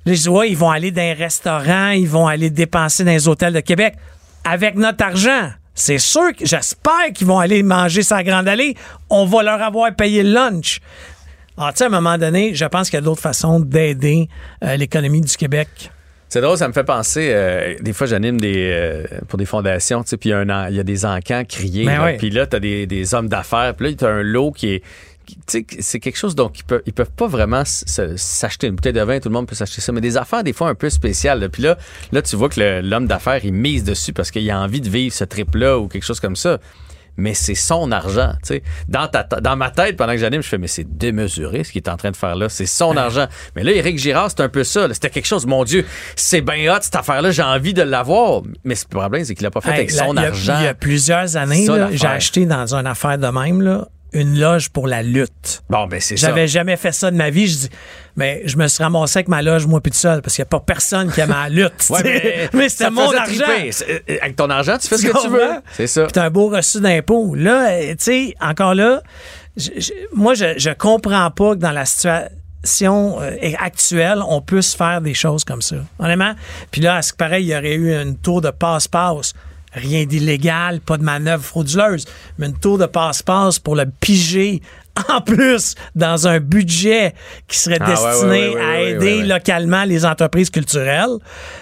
là, je dis, ouais, ils vont aller dans un restaurant, ils vont aller dépenser dans les hôtels de Québec avec notre argent. C'est sûr que j'espère qu'ils vont aller manger sa grande allée. On va leur avoir payé le lunch. Alors, tu sais, à un moment donné, je pense qu'il y a d'autres façons d'aider euh, l'économie du Québec. C'est drôle, ça me fait penser. euh, des fois, j'anime des euh, pour des fondations, tu sais, puis il y a un en- il y, a des encans criés. Ben là, oui. Puis là, tu as des, des hommes d'affaires. Puis là, tu as un lot qui est. c'est quelque chose dont ils peuvent, ils peuvent pas vraiment s'acheter une bouteille de vin, tout le monde peut s'acheter ça, mais des affaires des fois un peu spéciales. là. Puis là, là, tu vois que l'homme d'affaires, il mise dessus parce qu'il a envie de vivre ce trip-là ou quelque chose comme ça. Mais c'est son argent, tu sais. Dans, ta- dans ma tête, pendant que j'anime, je fais, mais c'est démesuré ce qu'il est en train de faire là. C'est son argent. Mais là, Éric Girard, c'est un peu ça. là. C'était quelque chose, mon Dieu, c'est bien hot, cette affaire-là, j'ai envie de l'avoir. Mais le problème, c'est qu'il l'a pas fait Hey, avec là, son il y a- argent. Il y a plusieurs années, là, j'ai acheté dans une affaire de même là, une loge pour la lutte. Bon, ben c'est ça. J'avais jamais fait ça de ma vie. Je dis, mais je me suis ramassé avec ma loge, moi, puis tout seul, parce qu'il n'y a pas personne qui aime la lutte. Ouais, sais. mais, c'était mon argent. C'est- euh, Avec ton argent, tu fais ce que tu veux. C'est ça. Puis t'as un beau reçu d'impôt. Là, euh, tu sais, encore là, je- je- moi, je, je comprends pas que dans la situation euh, actuelle, on puisse faire des choses comme ça. Honnêtement. Puis là, à ce que pareil, il y aurait eu une tour de passe-passe. Rien d'illégal, pas de manœuvre frauduleuse, mais une tour de passe-passe pour le piger en plus dans un budget qui serait Ah, destiné ouais, ouais, ouais, à aider localement les entreprises culturelles.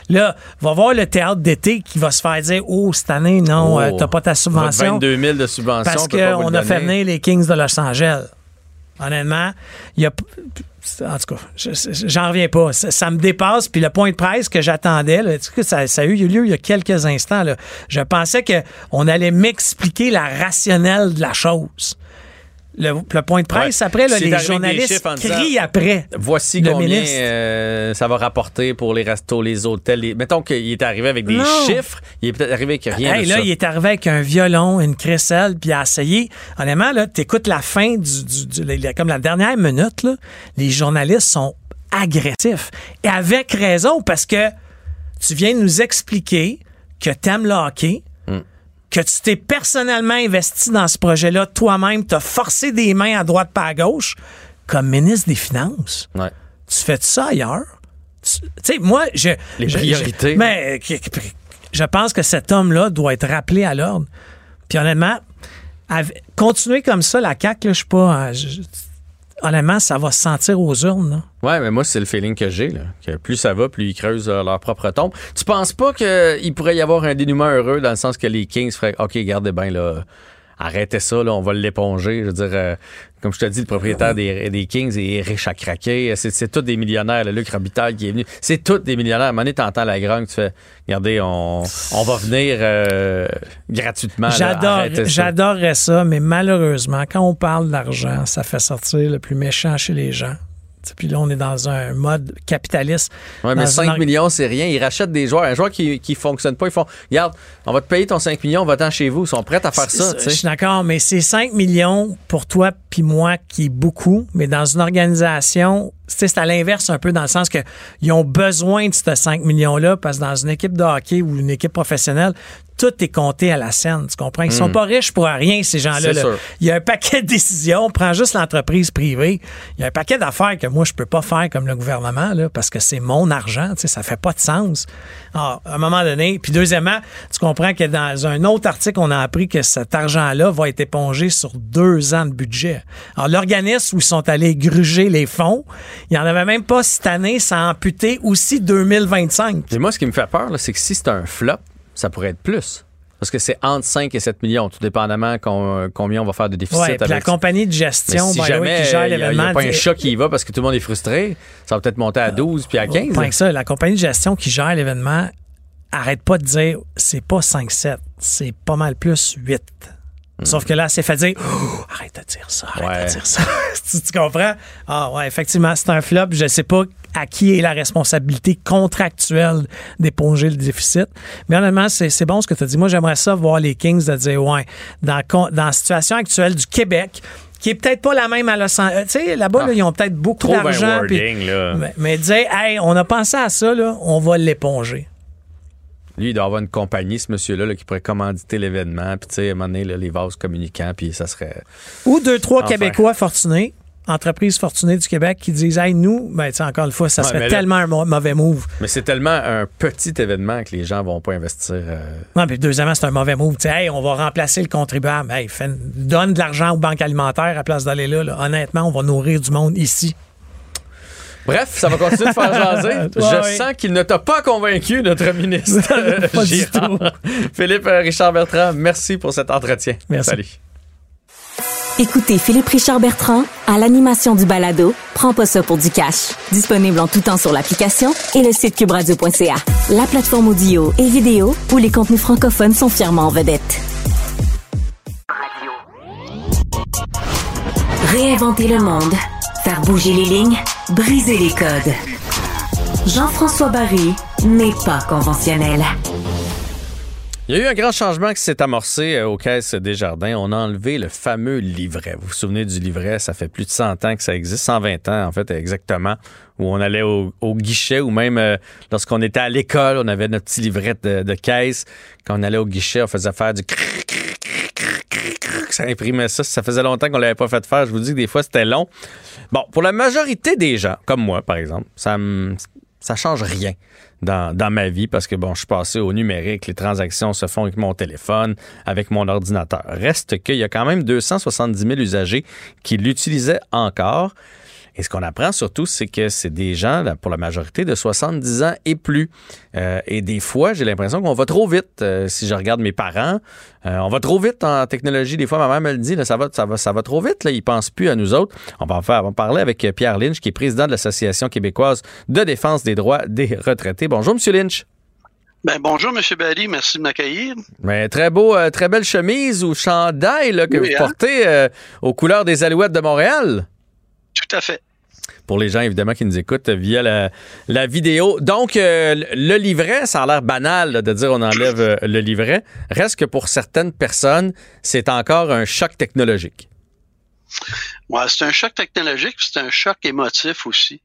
Là, va voir le théâtre d'été qui va se faire dire Oh, cette année, non, Oh, euh, t'as pas ta subvention. votre 22 000 de subvention, Parce qu'on a fait venir les Kings de Los Angeles. Honnêtement, il y a. En tout cas, je- je- j'en reviens pas. Ça, me dépasse. Puis le point de presse que j'attendais, ça, ça a eu lieu il y a quelques instants. Je pensais qu'on allait m'expliquer la rationnelle de la chose. Le, le point de presse, Ouais. après, là, les journalistes disant, crient après. Voici le combien euh, ça va rapporter pour les restos, les hôtels. les- Mettons qu'il est arrivé avec des Non. chiffres, il est peut-être arrivé avec rien Hey, de là, ça. il est arrivé avec un violon, une crécelle, puis il a essayé. Honnêtement, là, t'écoutes la fin du, comme la dernière minute, là, les journalistes sont agressifs. Et avec raison, parce que tu viens de nous expliquer que t'aimes le hockey. Que tu t'es personnellement investi dans ce projet-là, toi-même, t'as forcé des mains à droite pas à gauche, comme ministre des Finances. Ouais. Tu fais ça ailleurs? Tu sais, moi, je. Les priorités. je- mais je pense que cet homme-là doit être rappelé à l'ordre. Puis honnêtement, continuer comme ça, la CAQ, là, je suis pas. euh, je- honnêtement, ça va se sentir aux urnes. Ouais, mais moi, c'est le feeling que j'ai. Que plus ça va, plus ils creusent euh, leur propre tombe. Tu penses pas qu'il pourrait y avoir un dénouement heureux dans le sens que les Kings feraient OK, gardez bien, là. Arrêtez ça, là, on va l'éponger. Je veux dire, euh, comme je te dis, le propriétaire des, des Kings est riche à craquer. C'est, c'est tous des millionnaires. Le Luc Robitaille qui est venu. C'est tous des millionnaires. À un moment donné, t'entends la grogne, tu fais Regardez, on, on va venir euh, gratuitement. J'adore, j'adorerais ça, mais malheureusement, quand on parle d'argent, ça fait sortir le plus méchant chez les gens. Puis là, on est dans un mode capitaliste. Oui, mais Dans 5 une- millions, c'est rien. Ils rachètent des joueurs. Un joueur qui ne fonctionne pas, ils font Regarde, on va te payer ton 5 millions, va-t'en chez vous. Ils sont prêts à faire ça. Je suis d'accord, mais c'est 5 millions pour toi puis moi qui est beaucoup, mais dans une organisation, c'est à l'inverse un peu dans le sens que ils ont besoin de ces 5 millions-là parce que dans une équipe de hockey ou une équipe professionnelle, tout est compté à la scène. Tu comprends? Ils sont Mm. pas riches pour rien, ces gens-là. Là. Il y a un paquet de décisions. On prend juste l'entreprise privée. Il y a un paquet d'affaires que moi, je peux pas faire comme le gouvernement, là, parce que c'est mon argent. Tu sais, ça fait pas de sens. Alors, à un moment donné. Puis, deuxièmement, tu comprends que dans un autre article, on a appris que cet argent-là va être épongé sur deux ans de budget. Alors, l'organisme où ils sont allés gruger les fonds, il y en avait même pas cette année, ça a amputé aussi 2025. Et moi, ce qui me fait peur, c'est que si c'est un flop, ça pourrait être plus. Parce que c'est entre 5 et 7 millions, tout dépendamment con- combien on va faire de déficit. Ouais, puis la avec- compagnie de Mais gestion, si jamais qui gère il n'y a, l'événement, pas un chat qui y va parce que tout le monde est frustré, ça va peut-être monter à 12 puis à 15. Pas que ça, la compagnie de gestion qui gère l'événement arrête pas de dire c'est pas 5-7, c'est pas mal plus 8. Sauf que là, c'est fait dire Oh, arrête de dire ça, arrête de dire ça. tu, tu comprends? Ah ouais, effectivement, c'est un flop. Je sais pas à qui est la responsabilité contractuelle d'éponger le déficit. Mais honnêtement, c'est c'est bon ce que tu as dit. Moi, j'aimerais ça voir les Kings de dire ouais, dans, dans la situation actuelle du Québec, qui est peut-être pas la même à Los Angeles. Tu sais, là-bas, là, ils ont peut-être beaucoup d'argent. mais, mais dire, hey, on a pensé à ça, là, on va l'éponger. Lui, il doit avoir une compagnie, ce monsieur-là, là, qui pourrait commanditer l'événement. Puis, tu sais, à un moment donné, là, les vases communicants, puis ça serait. Ou deux, trois Enfin. Québécois fortunés, entreprises fortunées du Québec, qui disent, hey, nous, ben, tu sais, encore une fois, ça serait là- tellement un mauvais move. Mais c'est tellement un petit événement que les gens vont pas investir. euh, Non, puis deuxièmement, c'est un mauvais move. Tu sais, hey, on va remplacer le contribuable. Hey, donne de l'argent aux banques alimentaires à place d'aller là, là. Honnêtement, on va nourrir du monde ici. Bref, ça va continuer de faire jaser. Je sens qu'il ne t'a pas convaincu, notre ministre. Pas du Girard. Philippe euh, Richard Bertrand, merci pour cet entretien. Merci. Salut. Écoutez Philippe Richard Bertrand à l'animation du balado Prends pas ça pour du cash. Disponible en tout temps sur l'application et le site cubradio.ca. La plateforme audio et vidéo où les contenus francophones sont fièrement en vedette. Réinventer le monde. Faire bouger les lignes. Briser les codes. Jean-François Barry n'est pas conventionnel. Il y a eu un grand changement qui s'est amorcé euh, aux caisses des jardins. On a enlevé le fameux livret. Vous vous souvenez du livret? Ça fait plus de 100 ans que ça existe, 120 ans en fait exactement, où on allait au, guichet ou même euh, lorsqu'on était à l'école, on avait notre petit livret de, caisse. Quand on allait au guichet, on faisait faire du crrr. Ça imprimait ça. Ça faisait longtemps qu'on l'avait pas fait faire. Je vous dis que des fois c'était long. Bon, pour la majorité des gens, comme moi par exemple, ça me ça change rien dans, dans ma vie parce que bon, je suis passé au numérique, les transactions se font avec mon téléphone, avec mon ordinateur. Reste qu'il y a quand même 270 000 usagers qui l'utilisaient encore. Et ce qu'on apprend surtout, c'est que c'est des gens, là, pour la majorité, de 70 ans et plus. Euh, et des fois, j'ai l'impression qu'on va trop vite. Euh, si je regarde mes parents, euh, on va trop vite en technologie. Des fois, ma mère me le dit, là, ça, va, ça, va, ça va trop vite. Là, ils pensent plus à nous autres. On va, en faire, on va parler avec Pierre Lynch, qui est président de l'Association québécoise de défense des droits des retraités. Bonjour, Monsieur Lynch. Ben, bonjour, M. Barry. Merci de m'accueillir. Mais très beau, euh, très belle chemise ou chandail là, que Oui, vous hein? portez euh, aux couleurs des Alouettes de Montréal. Tout à fait. Pour les gens, évidemment, qui nous écoutent via la, vidéo. Donc, euh, le livret, ça a l'air banal de dire on enlève euh, le livret. Reste que pour certaines personnes, c'est encore un choc technologique. Ouais, c'est un choc technologique, c'est un choc émotif aussi.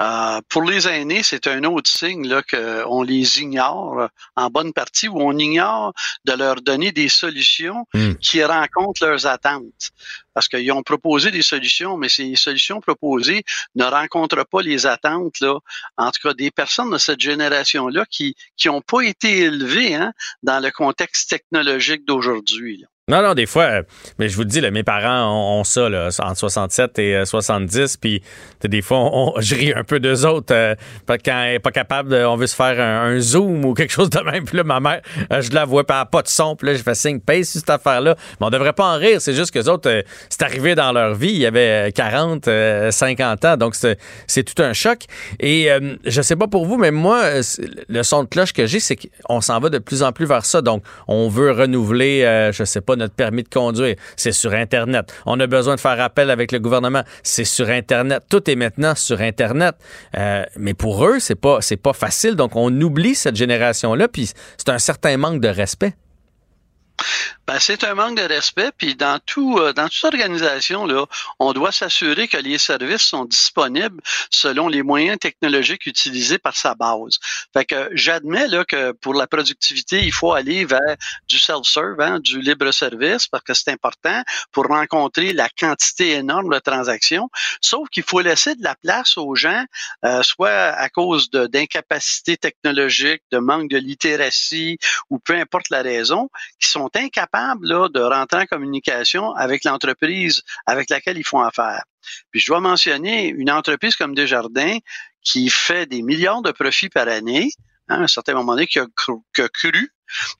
Euh, pour les aînés, c'est un autre signe là qu'on les ignore en bonne partie, ou on ignore de leur donner des solutions Mm. qui rencontrent leurs attentes. Parce qu'ils ont proposé des solutions, mais ces solutions proposées ne rencontrent pas les attentes, là, en tout cas des personnes de cette génération-là qui qui n'ont pas été élevées hein, dans le contexte technologique d'aujourd'hui. Non, non, des fois, euh, mais je vous dis, là, mes parents ont, ça, là, entre 67 et euh, 70, puis t'sais, des fois, on, je ris un peu d'eux autres, euh, quand elle est pas capable, on veut se faire un, zoom ou quelque chose de même, puis là, ma mère, euh, je la vois, puis a pas de son, puis là, je fais signe, paye sur cette affaire-là. Mais on devrait pas en rire, c'est juste que les autres, euh, c'est arrivé dans leur vie, il y avait euh, 40, euh, 50 ans, donc c'est tout un choc. Et euh, je sais pas pour vous, mais moi, euh, le son de cloche que j'ai, c'est qu'on s'en va de plus en plus vers ça, donc on veut renouveler, euh, je sais pas, notre permis de conduire, c'est sur Internet. On a besoin de faire appel avec le gouvernement, c'est sur Internet. Tout est maintenant sur Internet. Euh, mais pour eux, c'est pas c'est pas facile. Donc on oublie cette génération-là, puis c'est un certain manque de respect. Ben, c'est un manque de respect. Puis dans tout, euh, dans toute organisation, là, on doit s'assurer que les services sont disponibles selon les moyens technologiques utilisés par sa base. Fait que j'admets là que pour la productivité, il faut aller vers du self-serve, hein, du libre service, parce que c'est important pour rencontrer la quantité énorme de transactions. Sauf qu'il faut laisser de la place aux gens, euh, soit à cause d'incapacité technologique, de manque de littératie ou peu importe la raison, qui sont incapables de rentrer en communication avec l'entreprise avec laquelle ils font affaire. Puis je dois mentionner une entreprise comme Desjardins qui fait des millions de profits par année, hein, à un certain moment donné, qui a, cru,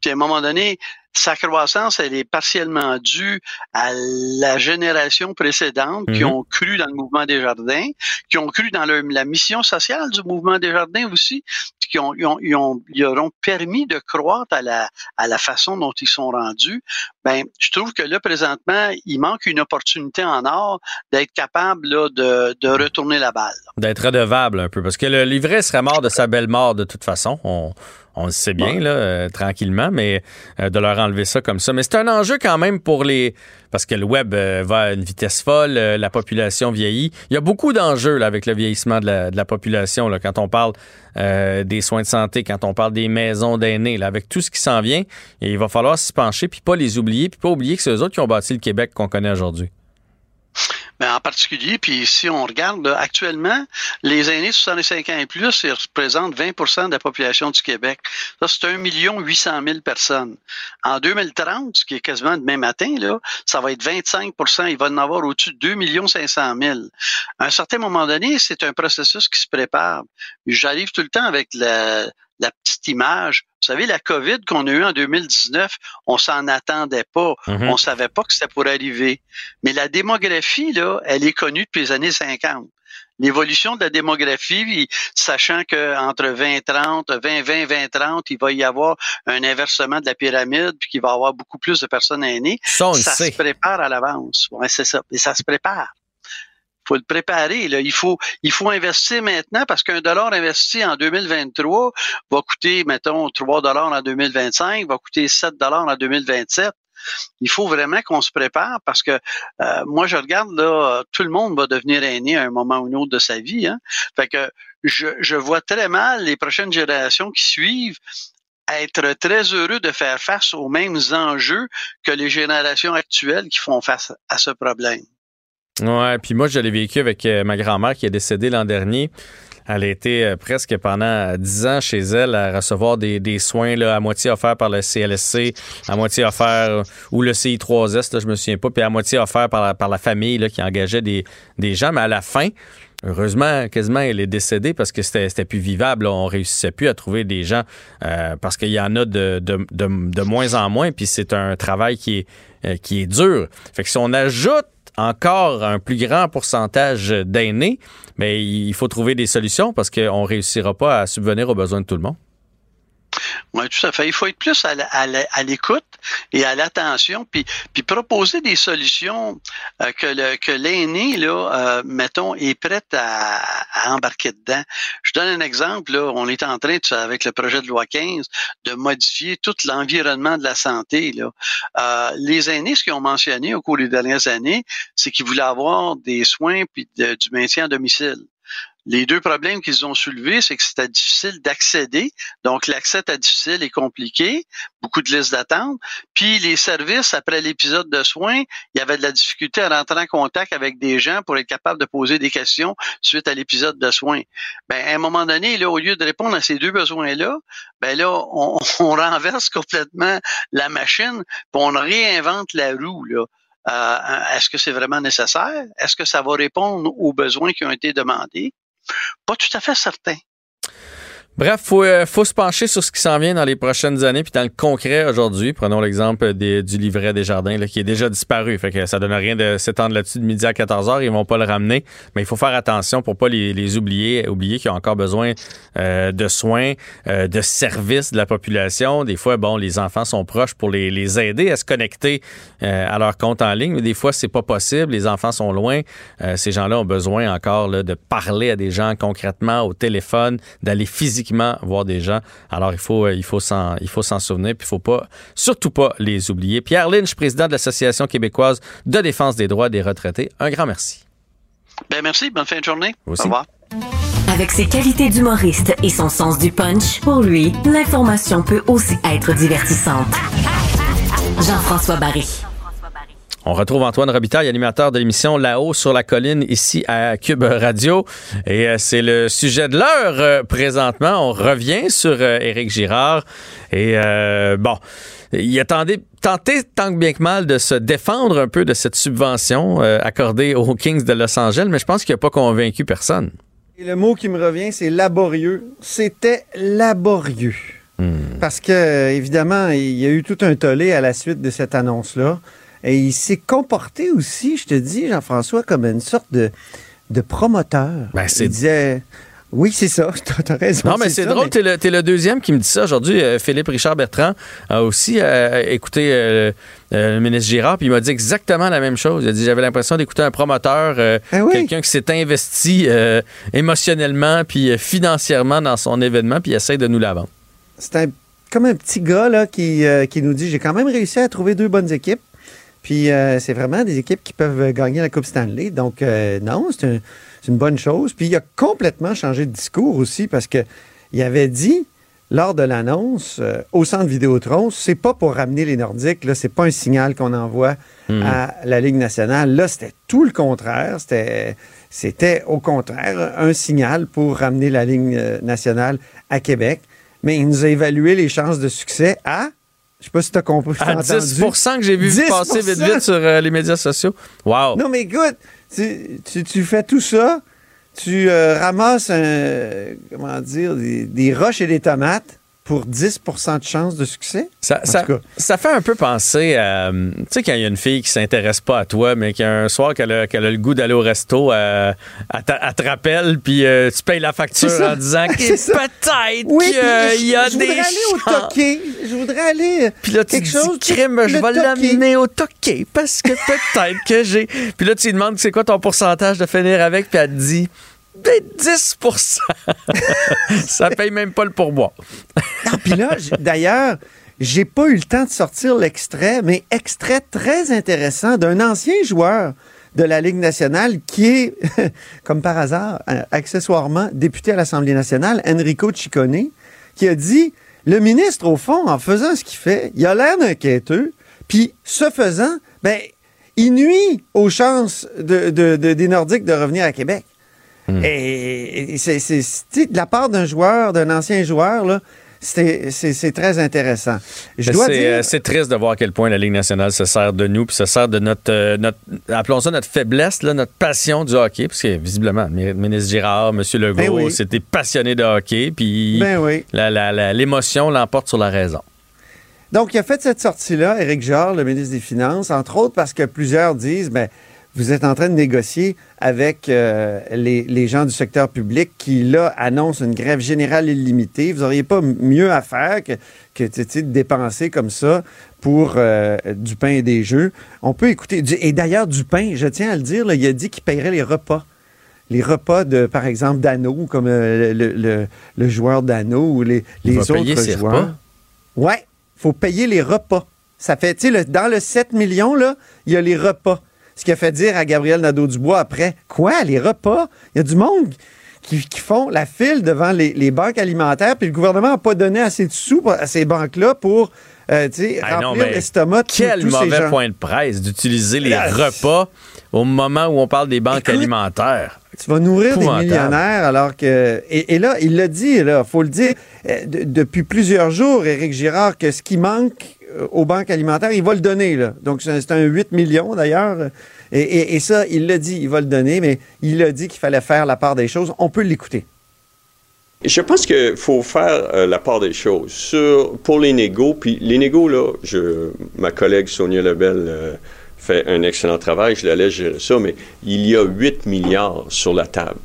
puis à un moment donné, sa croissance, elle est partiellement due à la génération précédente qui mhm. ont cru dans le mouvement des jardins, qui ont cru dans la mission sociale du mouvement des jardins aussi, qui ont, ils, ont, ils, ont, ils auront permis de croître à la, à la façon dont ils sont rendus. Ben, je trouve que là, présentement, il manque une opportunité en or d'être capable là, de, de retourner la balle. D'être redevable un peu, parce que le livret serait mort de sa belle mort de toute façon. On, on le sait bien, là, euh, tranquillement, mais euh, de leur enlever ça comme ça. Mais c'est un enjeu quand même pour les. Parce que le web euh, va à une vitesse folle, la population vieillit. Il y a beaucoup d'enjeux avec le vieillissement de la, de la population, là, quand on parle des soins de santé, quand on parle des maisons d'aînés, avec tout ce qui s'en vient. Et il va falloir s'y pencher, puis pas les oublier, puis pas oublier que c'est eux autres qui ont bâti le Québec qu'on connaît aujourd'hui mais en particulier, puis si on regarde actuellement, les aînés de 65 ans et plus, ils représentent 20% de la population du Québec. Ça, c'est 1 million 800 000 personnes. En 2030, ce qui est quasiment demain matin, là, ça va être 25% Il va en avoir au-dessus de 2 millions 500 000. À un certain moment donné, c'est un processus qui se prépare. J'arrive tout le temps avec la, la petite image. Vous savez, la COVID qu'on a eue en 2019, on s'en attendait pas. Mhm. On savait pas que c'était pour arriver. Mais la démographie, là, elle est connue depuis les années 50 l'évolution de la démographie, sachant qu'entre 2030, 2020, 2030, il va y avoir un inversement de la pyramide, puis qu'il va y avoir beaucoup plus de personnes aînées. Ça, se prépare à l'avance. Ouais, c'est ça. Et ça se prépare faut le préparer. Là. Il faut il faut investir maintenant parce qu'un dollar investi en 2023 va coûter, mettons, 3 dollars en 2025, va coûter 7 dollars en 2027. Il faut vraiment qu'on se prépare parce que euh, moi, je regarde là, tout le monde va devenir aîné à un moment ou un autre de sa vie. Hein. Fait que je vois très mal les prochaines générations qui suivent être très heureux de faire face aux mêmes enjeux que les générations actuelles qui font face à ce problème. Ouais, puis moi, je l'ai vécu avec euh, ma grand-mère qui est décédée l'an dernier. Elle a été euh, presque pendant dix ans chez elle à recevoir des, soins là, à moitié offerts par le CLSC, à moitié offerts ou le CI3S, là, je me souviens pas, puis à moitié offert par la, par la famille là, qui engageait des, des gens. Mais à la fin, Heureusement, quasiment, elle est décédée parce que c'était plus vivable. On réussissait plus à trouver des gens euh, parce qu'il y en a de, de, de, de, moins en moins. Puis c'est un travail qui est, qui est dur. Fait que si on ajoute encore un plus grand pourcentage d'aînés, mais il faut trouver des solutions parce qu'on ne réussira pas à subvenir aux besoins de tout le monde. Oui, tout à fait. Il faut être plus à l'écoute et à l'attention, puis, proposer des solutions euh, que l'aîné, là, euh, mettons, est prêt à, embarquer dedans. Je donne un exemple. Là, on est en train, avec le projet de loi 15, de modifier tout l'environnement de la santé. Euh, les aînés, ce qu'ils ont mentionné au cours des dernières années, c'est qu'ils voulaient avoir des soins puis du maintien à domicile. Les deux problèmes qu'ils ont soulevés, c'est que c'était difficile d'accéder. Donc, l'accès était difficile et compliqué. Beaucoup de listes d'attente. Puis, les services, après l'épisode de soins, il y avait de la difficulté à rentrer en contact avec des gens pour être capable de poser des questions suite à l'épisode de soins. Ben, à un moment donné, là, au lieu de répondre à ces deux besoins-là, ben là, on, renverse complètement la machine, puis on réinvente la roue, là. Euh, est-ce que c'est vraiment nécessaire? Est-ce que ça va répondre aux besoins qui ont été demandés? Pas tout à fait certain. Bref, faut euh, faut se pencher sur ce qui s'en vient dans les prochaines années, puis dans le concret aujourd'hui. Prenons l'exemple du livret des jardins là, qui est déjà disparu. Fait que ça donne rien de s'étendre là-dessus de midi à 14 heures. Ils vont pas le ramener, mais il faut faire attention pour pas les, les oublier, oublier qu'ils ont encore besoin euh, de soins, euh, de services de la population. Des fois, bon, les enfants sont proches pour les, les aider à se connecter à leur compte en ligne, mais des fois c'est pas possible. Les enfants sont loin. Ces gens-là ont besoin encore là, de parler à des gens concrètement au téléphone, d'aller physiquement voir des gens. Alors, il faut, euh, il faut s'en, il faut s'en souvenir, puis il faut pas, surtout pas les oublier. Pierre Lynch, président de l'Association québécoise de défense des droits des retraités, un grand merci. Ben merci, bonne fin de journée. Au revoir. Avec ses qualités d'humoriste et son sens du punch, pour lui, l'information peut aussi être divertissante. Jean-François Barry. On retrouve Antoine Robitaille, animateur de l'émission Là-haut sur la colline ici à Cube Radio. Et euh, c'est le sujet de l'heure euh, présentement. On revient sur euh, Éric Girard. Et bon, il a tenté, tant que bien que mal de se défendre un peu de cette subvention accordée aux Kings de Los Angeles, mais je pense qu'il n'a pas convaincu personne. Et le mot qui me revient, c'est laborieux. C'était laborieux. Parce que, évidemment, il y a eu tout un tollé à la suite de cette annonce-là. Et il s'est comporté aussi, je te dis, Jean-François, comme une sorte de, de promoteur. Ben, il disait. Oui, c'est ça. Tu as raison. Non, mais c'est drôle. Tu es, le deuxième qui me dit ça aujourd'hui. Euh, Philippe Richard Bertrand a aussi euh, écouté euh, le ministre Girard, puis il m'a dit exactement la même chose. Il a dit J'avais l'impression d'écouter un promoteur, Ah quelqu'un qui s'est investi émotionnellement puis financièrement dans son événement, puis il essaie de nous la vendre. C'est comme un petit gars là, qui, qui nous dit J'ai quand même réussi à trouver deux bonnes équipes. Puis euh, c'est vraiment des équipes qui peuvent gagner la Coupe Stanley. Donc, euh, non, c'est un, une bonne chose. Puis il a complètement changé de discours aussi parce que il avait dit lors de l'annonce euh, au centre Vidéotron, c'est pas pour ramener les Nordiques, là, c'est pas un signal qu'on envoie Hmm. à la Ligue nationale. Là, c'était tout le contraire. C'était, c'était au contraire un signal pour ramener la Ligue nationale à Québec. Mais il nous a évalué les chances de succès à je sais pas si tu as compris. À 10 que j'ai vu 10%. passer vite vite sur euh, les médias sociaux. Wow. Non, mais écoute, tu, tu, tu fais tout ça, tu euh, ramasses un, comment dire, des, des roches et des tomates pour 10% de chance de succès? Ça, ça, ça, fait un peu penser à. Tu sais, quand il y a une fille qui s'intéresse pas à toi, mais qu'un soir qu'elle a, qu a, le goût d'aller au resto, euh, elle, te rappelle, puis euh, tu payes la facture en disant que peut-être oui, qu'il y a je des. voudrais aller au toqué. Je voudrais aller. Puis là, tu dis, chose. crime, je vais l'amener au toqué parce que peut-être que j'ai. Puis là, tu lui demandes c'est quoi ton pourcentage de finir avec, puis elle te dit. 10% Ça paye même pas le pourboire. non, puis là, d'ailleurs, j'ai pas eu le temps de sortir l'extrait, mais extrait très intéressant d'un ancien joueur de la Ligue nationale qui est, comme par hasard, accessoirement député à l'Assemblée nationale, Enrico Ciccone, qui a dit le ministre, au fond, en faisant ce qu'il fait, il a l'air d'un puis ce faisant, ben, il nuit aux chances de, de, de, des Nordiques de revenir à Québec. Hmm. Et, et c'est de la part d'un joueur, d'un ancien joueur, là, c'est très intéressant. Je dois dire... euh, C'est triste de voir à quel point la Ligue nationale se sert de nous, puis se sert de notre, euh, notre appelons ça notre faiblesse, là, notre passion du hockey, parce que visiblement, le ministre Girard, M. Legault, Ben oui. c'était passionné de hockey, puis Ben oui. l'émotion l'emporte sur la raison. Donc, il a fait cette sortie-là, Éric Girard, le ministre des Finances, entre autres parce que plusieurs disent, ben, vous êtes en train de négocier avec euh, les, les, gens du secteur public qui, là, annoncent une grève générale illimitée. Vous n'auriez pas mieux à faire que, que de dépenser comme ça pour euh, du pain et des jeux. On peut écouter. Du, et d'ailleurs, du pain, je tiens à le dire, là, il a dit qu'il paierait les repas. Les repas, de, par exemple, d'Anneau, comme euh, le, le, le, joueur d'Anneau ou les, les autres payer ses joueurs. repas? Ouais, faut payer les repas. Ça fait, tu sais, dans le 7 millions, là, il y a les repas. Ce qui a fait dire à Gabriel Nadeau-Dubois après, quoi, les repas? Il y a du monde qui, qui font la file devant les, les, banques alimentaires, puis le gouvernement n'a pas donné assez de sous à ces banques-là pour euh, ah remplir l'estomac de Quel tous mauvais ces gens. point de presse d'utiliser les repas au moment où on parle des banques Écoute, alimentaires. Tu vas nourrir des millionnaires alors que. Et, et là, il l'a dit, il faut le dire, euh, de- depuis plusieurs jours, Éric Girard, que ce qui manque aux banques alimentaires, il va le donner. Là. Donc, c'est un- c'est un 8 millions d'ailleurs. Et, ça, il l'a dit, il va le donner, mais il a dit qu'il fallait faire la part des choses. On peut l'écouter. Je pense qu'il faut faire euh, la part des choses. Pour les négos, puis les négos, là, ma collègue Sonia Lebel euh, fait un excellent travail, je la laisse gérer ça, mais il y a 8 milliards sur la table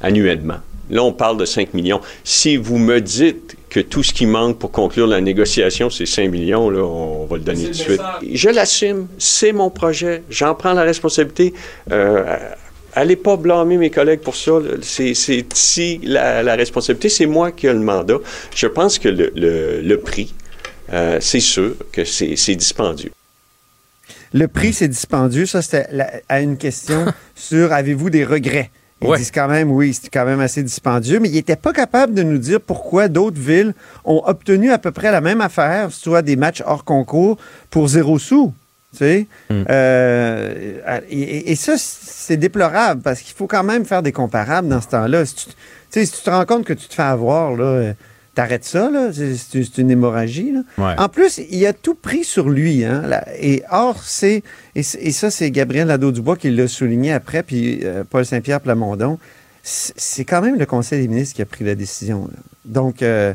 annuellement. Là, on parle de 5 millions. Si vous me dites que tout ce qui manque pour conclure la négociation, c'est 5 millions, là, on va le donner tout de suite. Je l'assume, c'est mon projet, j'en prends la responsabilité. Euh, allez pas blâmer mes collègues pour ça. C'est si la, responsabilité, c'est moi qui ai le mandat. Je pense que le, prix, euh, c'est sûr que c'est dispendieux. Le prix, c'est dispendieux. Ça, c'était à une question sur avez-vous des regrets? Ils disent quand même, oui, c'est quand même assez dispendieux, mais ils n'étaient pas capables de nous dire pourquoi d'autres villes ont obtenu à peu près la même affaire, soit des matchs hors concours, pour zéro sou. Tu sais? Hmm. Euh, et, ça, c'est déplorable parce qu'il faut quand même faire des comparables dans ce temps-là. Si tu, si tu te rends compte que tu te fais avoir, là, t'arrêtes ça, là. C'est, une hémorragie. Là. En plus, il a tout pris sur lui. Hein, et or, c'est. Et, ça, c'est Gabriel Nadeau-Dubois qui l'a souligné après, puis euh, Paul Saint-Pierre Plamondon. C'est quand même le Conseil des ministres qui a pris la décision. Donc, euh,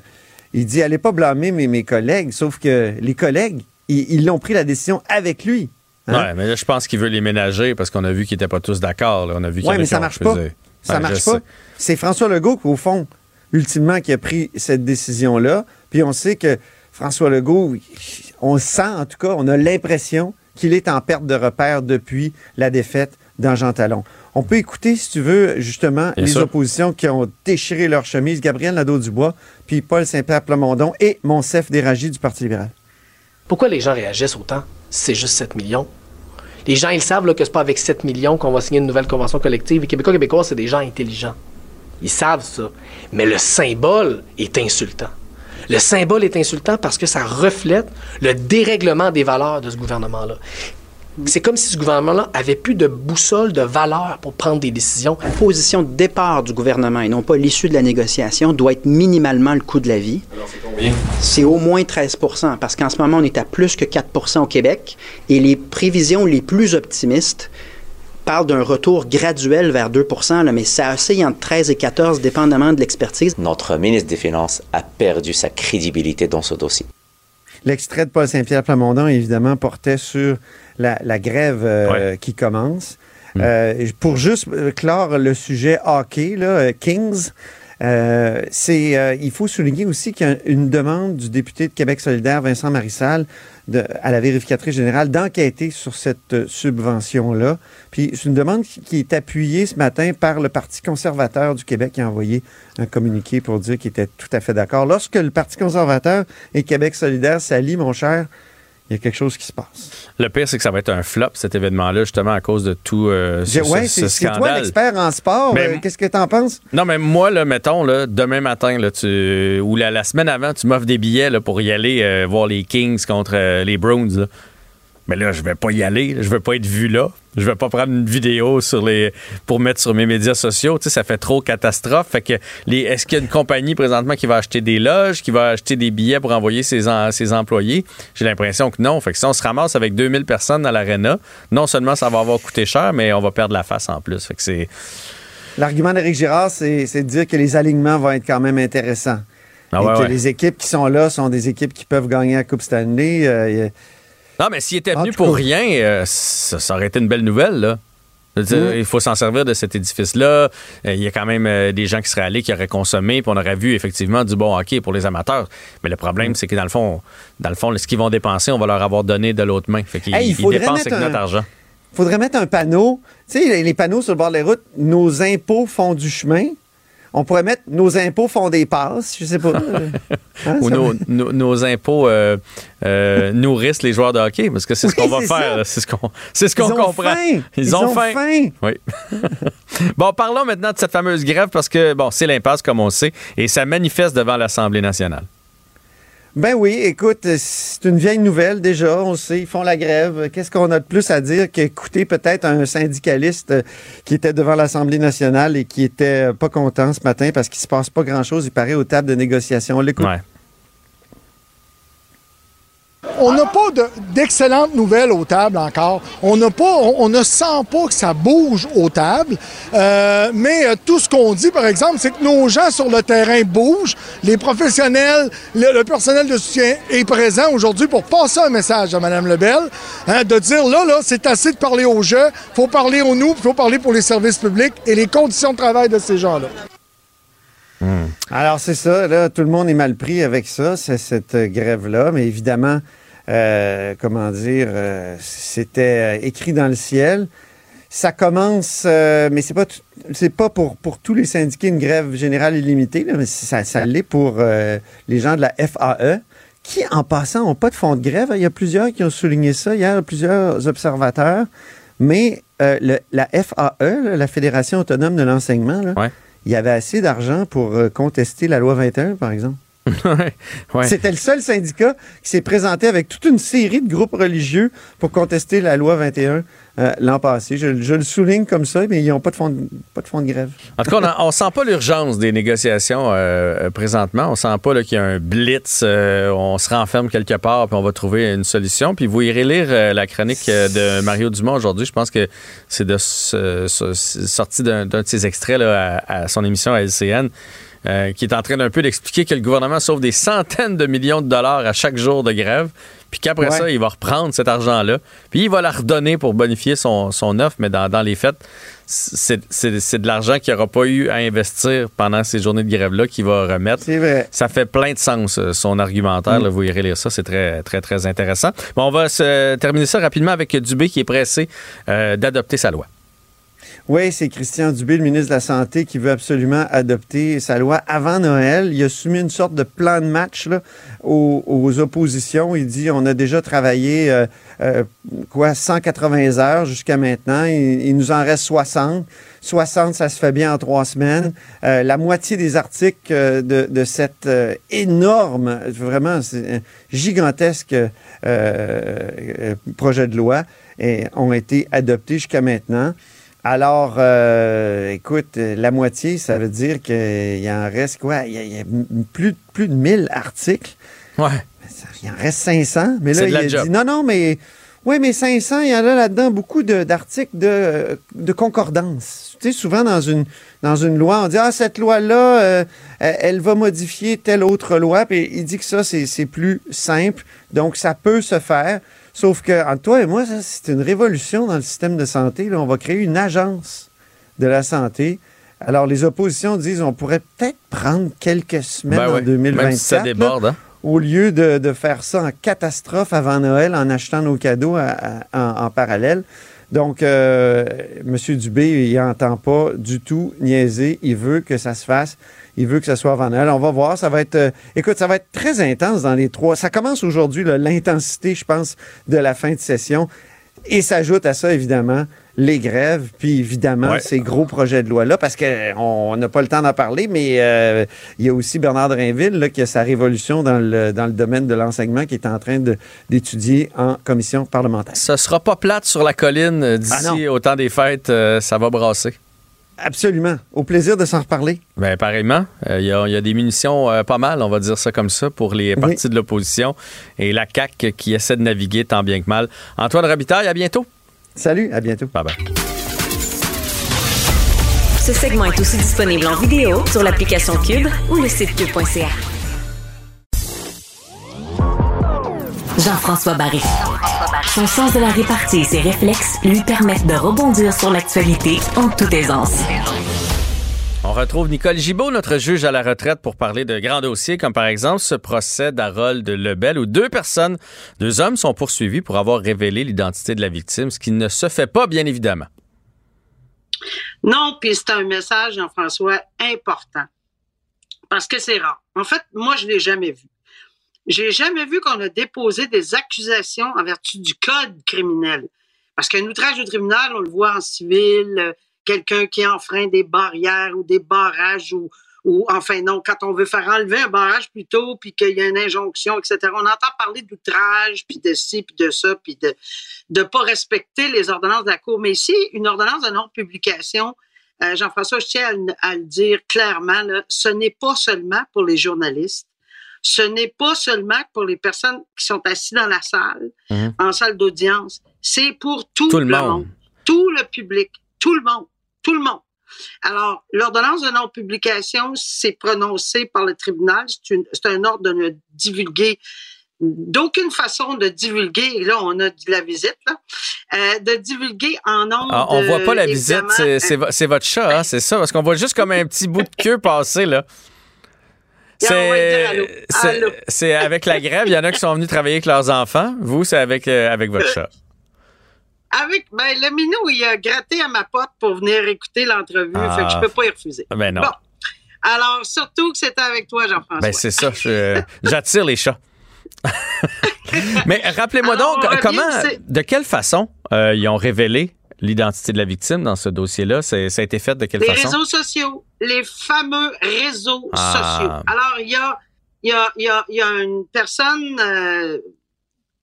il dit allez pas blâmer mes, mes collègues, sauf que les collègues, ils l'ont pris la décision avec lui. Hein. Oui, mais là, je pense qu'il veut les ménager parce qu'on a vu qu'ils n'étaient pas tous d'accord. On a vu Oui, mais ça marche pas. Ça marche pas. C'est François Legault, au fond, ultimement, qui a pris cette décision-là. Puis on sait que François Legault, on sent en tout cas, on a l'impression qu'il est en perte de repère depuis la défaite dans Jean Talon. On peut écouter, si tu veux, justement, les oppositions qui ont déchiré leur chemise. Gabriel Nadeau-Dubois, puis Paul Saint-Pierre Plamondon et Monsef Déragi du Parti libéral. Pourquoi les gens réagissent autant? Si c'est juste 7 millions? Les gens, ils savent là, que c'est pas avec 7 millions qu'on va signer une nouvelle convention collective. Les Québécois, Québécois, c'est des gens intelligents. Ils savent ça. Mais le symbole est insultant. Le symbole est insultant parce que ça reflète le dérèglement des valeurs de ce gouvernement-là. C'est comme si ce gouvernement-là avait plus de boussole, de valeur pour prendre des décisions. La position de départ du gouvernement et non pas l'issue de la négociation doit être minimalement le coût de la vie. Alors, c'est combien? C'est au moins 13% parce qu'en ce moment, on est à plus que 4% au Québec et les prévisions les plus optimistes parlent d'un retour graduel vers 2 là, mais ça oscille entre 13 et 14, dépendamment de l'expertise. Notre ministre des Finances a perdu sa crédibilité dans ce dossier. L'extrait de Paul Saint-Pierre Plamondon, évidemment, portait sur la, grève euh, qui commence. Mm. Euh, pour juste euh, clore le sujet hockey, là, Kings, c'est, il faut souligner aussi qu'il y a une demande du député de Québec solidaire, Vincent Marissal, à la vérificatrice générale d'enquêter sur cette subvention-là. Puis c'est une demande qui, est appuyée ce matin par le Parti conservateur du Québec qui a envoyé un communiqué pour dire qu'il était tout à fait d'accord. Lorsque le Parti conservateur et Québec solidaire s'allient, mon cher, il y a quelque chose qui se passe. Le pire, c'est que ça va être un flop, cet événement-là, justement, à cause de tout euh, ce, ouais, c'est toi l'expert en sport. Euh, qu'est-ce que tu en penses? Non, mais moi, là, mettons, là, demain matin, là, tu, ou la, semaine avant, tu m'offres des billets là, pour y aller euh, voir les Kings contre les Browns. Mais là, je vais pas y aller. Je veux pas être vu là. Je vais pas prendre une vidéo sur les pour mettre sur mes médias sociaux. Tu sais, ça fait trop catastrophe. Fait que les, est-ce qu'il y a une compagnie présentement qui va acheter des loges, qui va acheter des billets pour envoyer ses, ses employés? J'ai l'impression que non. Fait que si on se ramasse avec 2000 personnes dans l'aréna, non seulement ça va avoir coûté cher, mais on va perdre la face en plus. Fait que c'est. L'argument d'Éric Girard, c'est, de dire que les alignements vont être quand même intéressants. Ah et que les équipes qui sont là sont des équipes qui peuvent gagner la Coupe Stanley. Euh, non, mais s'il était venu pour rien, euh, ça, aurait été une belle nouvelle, là. Il faut s'en servir de cet édifice-là. Euh, il y a quand même euh, des gens qui seraient allés, qui auraient consommé, puis on aurait vu effectivement du bon hockey pour les amateurs. Mais le problème, mm. c'est que dans le fond, dans le fond, ce qu'ils vont dépenser, on va leur avoir donné de l'autre main. Fait qu'ils ils dépensent avec notre argent. Il faudrait mettre un panneau. Tu sais, les panneaux sur le bord des routes, nos impôts font du chemin on pourrait mettre nos impôts font des passes, je sais pas. Hein, Ou nos, impôts euh, euh, nourrissent les joueurs de hockey, parce que c'est ce qu'on va faire. C'est ce qu'on ce qu'on comprend. Ils, ont, faim. Oui. bon, parlons maintenant de cette fameuse grève, parce que, bon, c'est l'impasse, comme on sait, et ça manifeste devant l'Assemblée nationale. Ben oui, écoute, c'est une vieille nouvelle déjà, on sait, ils font la grève. Qu'est-ce qu'on a de plus à dire qu'écouter peut-être un syndicaliste euh, qui était devant l'Assemblée nationale et qui était pas content ce matin parce qu'il se passe pas grand-chose, il paraît aux tables de négociation. On l'écoute. On n'a pas d'excellentes nouvelles aux tables encore. On ne sent pas que ça bouge aux tables. Euh, mais euh, tout ce qu'on dit, par exemple, c'est que nos gens sur le terrain bougent. Les professionnels, le, personnel de soutien est présent aujourd'hui pour passer un message à Mme Lebel, hein, de dire là, là, c'est assez de parler aux jeux, faut parler aux nous, faut parler pour les services publics et les conditions de travail de ces gens-là. Hmm. Alors, c'est ça, là, tout le monde est mal pris avec ça, cette grève-là, mais évidemment, euh, comment dire, euh, c'était euh, écrit dans le ciel. Ça commence, mais c'est pas pas pour, pour tous les syndiqués une grève générale illimitée, mais ça, ça l'est pour les gens de la FAE, qui, en passant, n'ont pas de fonds de grève. Il y a plusieurs qui ont souligné ça hier, plusieurs observateurs. Mais la FAE, la Fédération autonome de l'enseignement, il y avait assez d'argent pour contester la loi 21, par exemple. C'était le seul syndicat qui s'est présenté avec toute une série de groupes religieux pour contester la loi 21 euh, l'an passé. Je, le souligne comme ça, mais ils n'ont pas de fond de, pas de fond de grève. En tout cas, on ne sent pas l'urgence des négociations euh, présentement. On sent pas qu'il y a un blitz, euh, on se renferme quelque part puis on va trouver une solution. Puis vous irez lire la chronique de Mario Dumont aujourd'hui. Je pense que c'est de sorti d'un de ses extraits à, à son émission à LCN. Euh, qui est en train d'un peu d'expliquer que le gouvernement sauve des centaines de millions de dollars à chaque jour de grève, puis qu'après ça, il va reprendre cet argent-là, puis il va la redonner pour bonifier son, son offre, mais dans, les faits, c'est de l'argent qu'il n'aura pas eu à investir pendant ces journées de grève-là qu'il va remettre. Vrai. Ça fait plein de sens, euh, son argumentaire. Mm. vous irez lire ça, c'est très, très, très intéressant. Bon, on va se terminer ça rapidement avec Dubé qui est pressé euh, d'adopter sa loi. Oui, c'est Christian Dubé, le ministre de la Santé, qui veut absolument adopter sa loi avant Noël. Il a soumis une sorte de plan de match aux, oppositions. Il dit on a déjà travaillé euh, euh, quoi 180 heures jusqu'à maintenant. Il, nous en reste 60. 60, ça se fait bien en trois semaines. Euh, la moitié des articles de, de cette énorme, vraiment gigantesque projet de loi ont été adoptés jusqu'à maintenant. Alors, euh, écoute, la moitié, ça veut dire qu'il en reste quoi? Il y a, plus, plus de 1000 articles. Ouais. Il en reste 500. Mais là, il a dit non, non, mais. Oui, mais 500, il y en a là-dedans beaucoup d'articles de, de, concordance. Tu sais, souvent dans une, dans une loi, on dit Ah, cette loi-là, euh, elle va modifier telle autre loi. Puis il dit que ça, c'est plus simple. Donc, ça peut se faire. Sauf que, entre toi et moi, c'est une révolution dans le système de santé. Là. On va créer une agence de la santé. Alors, les oppositions disent on pourrait peut-être prendre quelques semaines ben en 2024. ça déborde, hein? Au lieu de, faire ça en catastrophe avant Noël en achetant nos cadeaux en, parallèle. Donc, euh, M. Dubé, il n'entend pas du tout niaiser. Il veut que ça se fasse. Il veut que ce soit avant Noël. On va voir. Ça va être, euh, écoute, ça va être très intense dans les trois. Ça commence aujourd'hui, l'intensité, je pense, de la fin de session. Et s'ajoute à ça, évidemment, les grèves, puis évidemment, ces gros projets de loi-là, parce qu'on n'a pas le temps d'en parler, mais euh, il y a aussi Bernard Drinville là, qui a sa révolution dans le, dans le domaine de l'enseignement qui est en train d'étudier en commission parlementaire. Ça sera pas plate sur la colline euh, d'ici ah au temps des fêtes, ça va brasser. Absolument. Au plaisir de s'en reparler. Bien, pareillement. Euh, il y, a des munitions euh, pas mal, on va dire ça comme ça, pour les partis de l'opposition et la CAQ qui essaie de naviguer tant bien que mal. Antoine Rabitaille, à bientôt. Salut, à bientôt. Bye bye. Ce segment est aussi disponible en vidéo sur l'application Cube ou le site cube.ca. Jean-François Barry. Son sens de la répartie et ses réflexes lui permettent de rebondir sur l'actualité en toute aisance. On retrouve Nicole Gibault, notre juge à la retraite, pour parler de grands dossiers, comme par exemple ce procès d'Harold Lebel, où deux personnes, deux hommes, sont poursuivis pour avoir révélé l'identité de la victime, ce qui ne se fait pas, bien évidemment. Non, puis c'est un message, Jean-François, important. Parce que c'est rare. En fait, moi, je l'ai jamais vu. J'ai jamais vu qu'on a déposé des accusations en vertu du code criminel. Parce qu'un outrage au tribunal, on le voit en civil, quelqu'un qui enfreint des barrières ou des barrages ou, ou enfin non, quand on veut faire enlever un barrage plutôt, puis qu'il y a une injonction, etc. On entend parler d'outrage, puis de ci, puis de ça, puis de ne pas respecter les ordonnances de la Cour. Mais ici, une ordonnance de non-publication, euh, Jean-François, je tiens à, le dire clairement, là, ce n'est pas seulement pour les journalistes ce n'est pas seulement pour les personnes qui sont assises dans la salle, Mhm. en salle d'audience, c'est pour tout, Tout le le monde. monde, tout le public, tout le monde, tout le monde. Alors, l'ordonnance de non-publication, c'est prononcé par le tribunal. C'est un ordre de ne divulguer d'aucune façon de divulguer, et là, on a de la visite, là, euh, de divulguer en nombre. Ah, on voit pas la visite, c'est- c'est vo- c'est votre chat, hein, c'est ça, parce qu'on voit juste comme un petit bout de queue passer, là. c'est avec la grève, il y en a qui sont venus travailler avec leurs enfants. Vous, c'est avec, euh, avec votre chat. Avec, ben, le minou, il a gratté à ma porte pour venir écouter l'entrevue, Ah. fait que je peux pas y refuser. Ben non. Bon. Alors, surtout que c'était avec toi, Jean-François. Ben c'est ça, j'attire les chats. Mais rappelez-moi donc, comment, de quelle façon euh, ils ont révélé l'identité de la victime dans ce dossier-là? Ça a été fait de quelle les façon? réseaux sociaux, les fameux réseaux Ah. sociaux. Alors, il y a, y, a, y, a, y a une personne euh,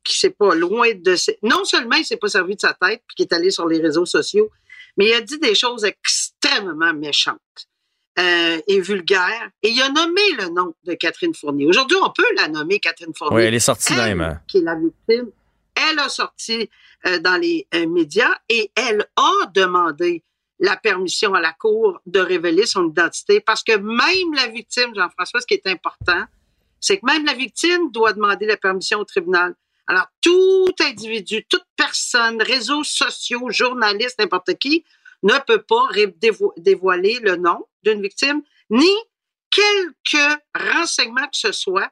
qui s'est pas loin de... Non seulement il s'est pas servi de sa tête, puis qui est allé sur les réseaux sociaux, mais il a dit des choses extrêmement méchantes euh, et vulgaires. Et il a nommé le nom de Catherine Fournier. Aujourd'hui, on peut la nommer Catherine Fournier. Oui, elle est sortie Elle, même. qui est la victime, elle a sorti euh, dans les euh, médias et elle a demandé la permission à la Cour de révéler son identité parce que même la victime, Jean-François, ce qui est important, c'est que même la victime doit demander la permission au tribunal. Alors, tout individu, toute personne, réseaux sociaux, journalistes, n'importe qui, ne peut pas dévo- dévoiler le nom d'une victime, ni quelques renseignements que ce soit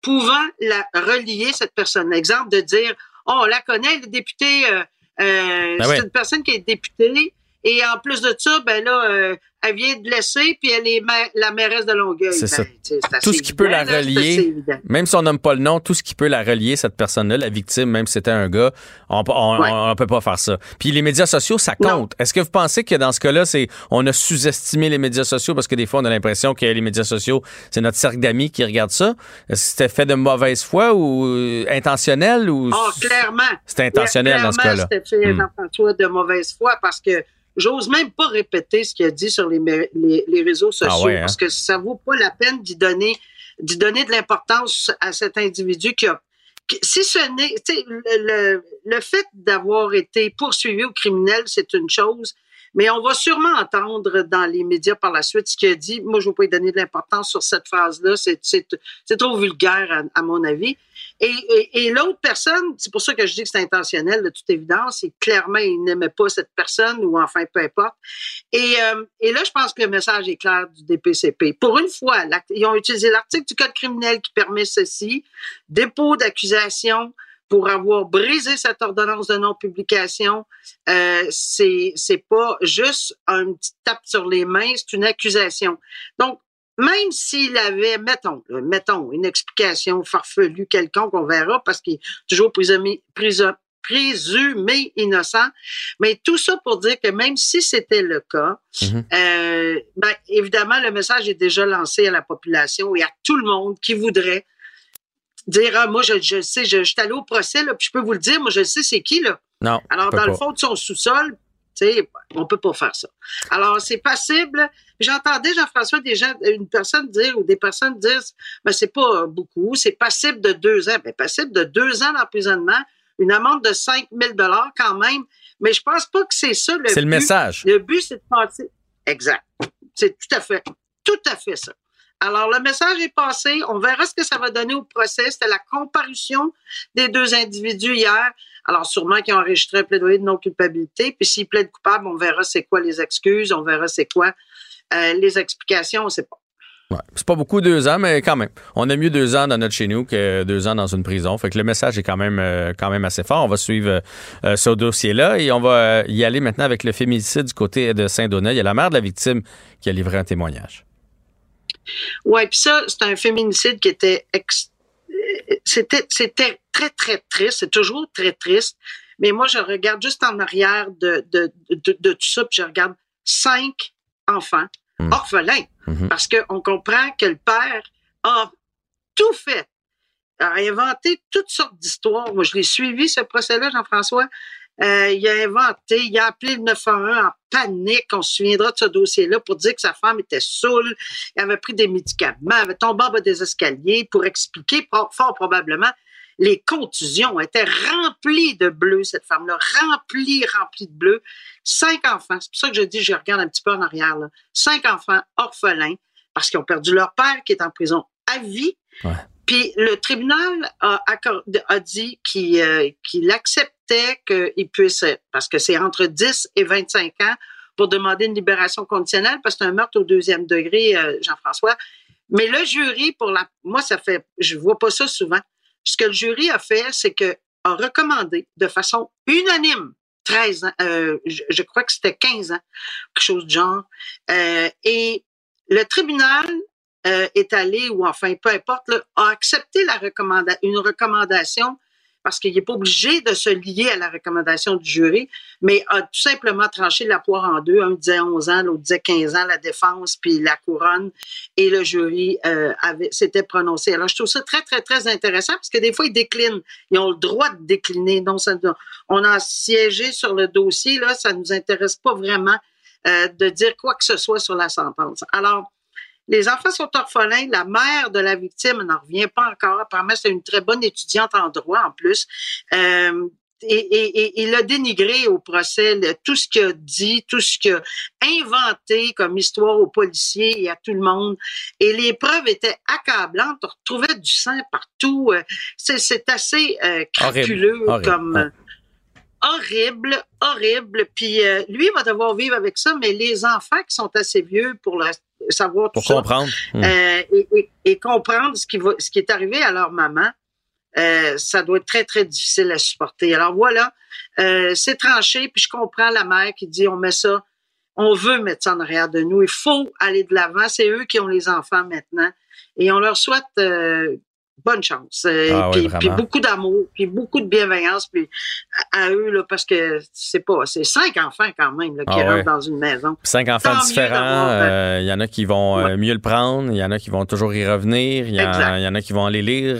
pouvant la relier, cette personne. Exemple de dire, oh, on la connaît, elle est députée, euh, euh, Ben c'est ouais. une personne qui est députée, et en plus de ça, ben là, euh, elle vient de laisser, puis elle est ma- la mairesse de Longueuil. C'est Ben, ça. Tout ce qui peut la relier, même si on nomme pas le nom, tout ce qui peut la relier, cette personne-là, la victime, même si c'était un gars, on, on, Ouais. on- on peut pas faire ça. Puis les médias sociaux, ça compte. Est-ce que vous pensez que dans ce cas-là, c'est on a sous-estimé les médias sociaux parce que des fois, on a l'impression que les médias sociaux, c'est notre cercle d'amis qui regarde ça? Est-ce que c'était fait de mauvaise foi ou euh, intentionnel ou Oh, clairement. C'était intentionnel dans ce cas-là? C'était fait, Hmm. Jean-François, de mauvaise foi parce que j'ose même pas répéter ce qu'il a dit sur les, mé- les, les réseaux sociaux Ah ouais, hein? parce que ça vaut pas la peine d'y donner, d'y donner de l'importance à cet individu qui a. si ce n'est. Le, le, le fait d'avoir été poursuivi au criminel, c'est une chose. Mais on va sûrement entendre dans les médias par la suite ce qu'il a dit. Moi, je ne veux pas lui donner de l'importance sur cette phrase-là. C'est, trop vulgaire, à, à mon avis. Et, et, et l'autre personne, c'est pour ça que je dis que c'est intentionnel, de toute évidence, et clairement, il n'aimait pas cette personne, ou enfin, peu importe. Et, euh, et là, je pense que le message est clair du DPCP. Pour une fois, ils ont utilisé l'article du Code criminel qui permet ceci, dépôt d'accusation pour avoir brisé cette ordonnance de non-publication. Euh, c'est pas juste un petit tape sur les mains, c'est une accusation. Donc, même s'il avait, mettons, là, mettons, une explication farfelue quelconque, on verra, parce qu'il est toujours présumé, présu- présumé innocent, mais tout ça pour dire que même si c'était le cas, Mhm. euh, ben, évidemment, le message est déjà lancé à la population et à tout le monde qui voudrait dire, ah, moi, je, je sais, je, je suis allé au procès, là, puis je peux vous le dire, moi, je sais c'est qui, là. Non. Alors, dans le pas. fond de son sous-sol, sais, on peut pas faire ça. Alors, c'est passible. J'entendais, Jean-François, des gens, une personne dire, ou des personnes dire, ben, c'est pas beaucoup, c'est passible de deux ans. Ben, passible de deux ans d'emprisonnement, une amende de 5 000 quand même. Mais je pense pas que c'est ça le C'est le message. Le but, c'est de passer. Exact. C'est tout à fait, tout à fait ça. Alors, le message est passé. On verra ce que ça va donner au procès. C'était la comparution des deux individus hier. Alors, sûrement qu'ils ont enregistré un plaidoyer de non-culpabilité. Puis, s'ils plaident coupables, on verra c'est quoi les excuses. On verra c'est quoi euh, les explications. On sait pas. Ouais. C'est pas beaucoup deux ans, mais quand même. On a mieux deux ans dans notre chez nous que deux ans dans une prison. Fait que le message est quand même, euh, quand même assez fort. On va suivre euh, ce dossier-là et on va y aller maintenant avec le féminicide du côté de Saint-Donat. Il y a la mère de la victime qui a livré un témoignage. Ouais, puis ça, c'est un féminicide qui était ex- c'était c'était très très triste, c'est toujours très triste. Mais moi, je regarde juste en arrière de de, de, de tout ça, puis je regarde cinq enfants orphelins, parce qu'on comprend que le père a tout fait, a inventé toutes sortes d'histoires. Moi, je l'ai suivi ce procès-là, Jean-François. Euh, il a inventé, il a appelé le 911 en panique. On se souviendra de ce dossier-là pour dire que sa femme était saoule, elle avait pris des médicaments, elle avait tombé en bas des escaliers pour expliquer fort probablement les contusions étaient remplies de bleu, cette femme-là, remplie, remplie de bleu. Cinq enfants, c'est pour ça que je dis, je regarde un petit peu en arrière, là. cinq enfants orphelins parce qu'ils ont perdu leur père qui est en prison à vie. Puis le tribunal a, a dit qu'il euh, acceptait qu'il puisse, parce que c'est entre 10 et 25 ans, pour demander une libération conditionnelle, parce que c'est un meurtre au deuxième degré, euh, Jean-François. Mais le jury, pour la, moi, ça fait, je vois pas ça souvent. Ce que le jury a fait, c'est que a recommandé de façon unanime 13 ans, euh, je, crois que c'était 15 ans, quelque chose de genre. Euh, et le tribunal euh, est allé, ou enfin, peu importe, a accepté la recommanda une recommandation parce qu'il n'est pas obligé de se lier à la recommandation du jury, mais a tout simplement tranché la poire en deux. Un disait 11 ans, l'autre disait 15 ans, la défense, puis la couronne, et le jury euh, s'était prononcé. Alors, je trouve ça très, très, très intéressant parce que des fois, ils déclinent. Ils ont le droit de décliner. Donc, ça, on a siégé sur le dossier, là, ça ne nous intéresse pas vraiment euh, de dire quoi que ce soit sur la sentence. Alors, les enfants sont orphelins. La mère de la victime n'en revient pas encore. Apparemment, c'est une très bonne étudiante en droit en plus. Euh, et, il a dénigré au procès tout ce qu'il a dit, tout ce qu'il a inventé comme histoire aux policiers et à tout le monde. Et les preuves étaient accablantes. On retrouvait du sang partout. Euh, c'est assez euh, crapuleux comme horrible, horrible. Puis euh, lui va devoir vivre avec ça, mais les enfants qui sont assez vieux pour le savoir tout comprendre. Hmm. Euh, et, comprendre ce qui, va, ce qui est arrivé à leur maman, euh, ça doit être très, très difficile à supporter. Alors voilà, c'est tranché, puis je comprends la mère qui dit on met ça, on veut mettre ça en arrière de nous, il faut aller de l'avant, c'est eux qui ont les enfants maintenant. Et on leur souhaite bonne chance. Euh, ah puis, beaucoup d'amour, puis beaucoup de bienveillance puis à, eux, là, parce que c'est pas, c'est cinq enfants quand même là, qui ah rentrent dans une maison. Cinq enfants différents. Euh, il y en a qui vont euh, mieux le prendre, il y en a qui vont toujours y revenir, il y, en a qui vont aller lire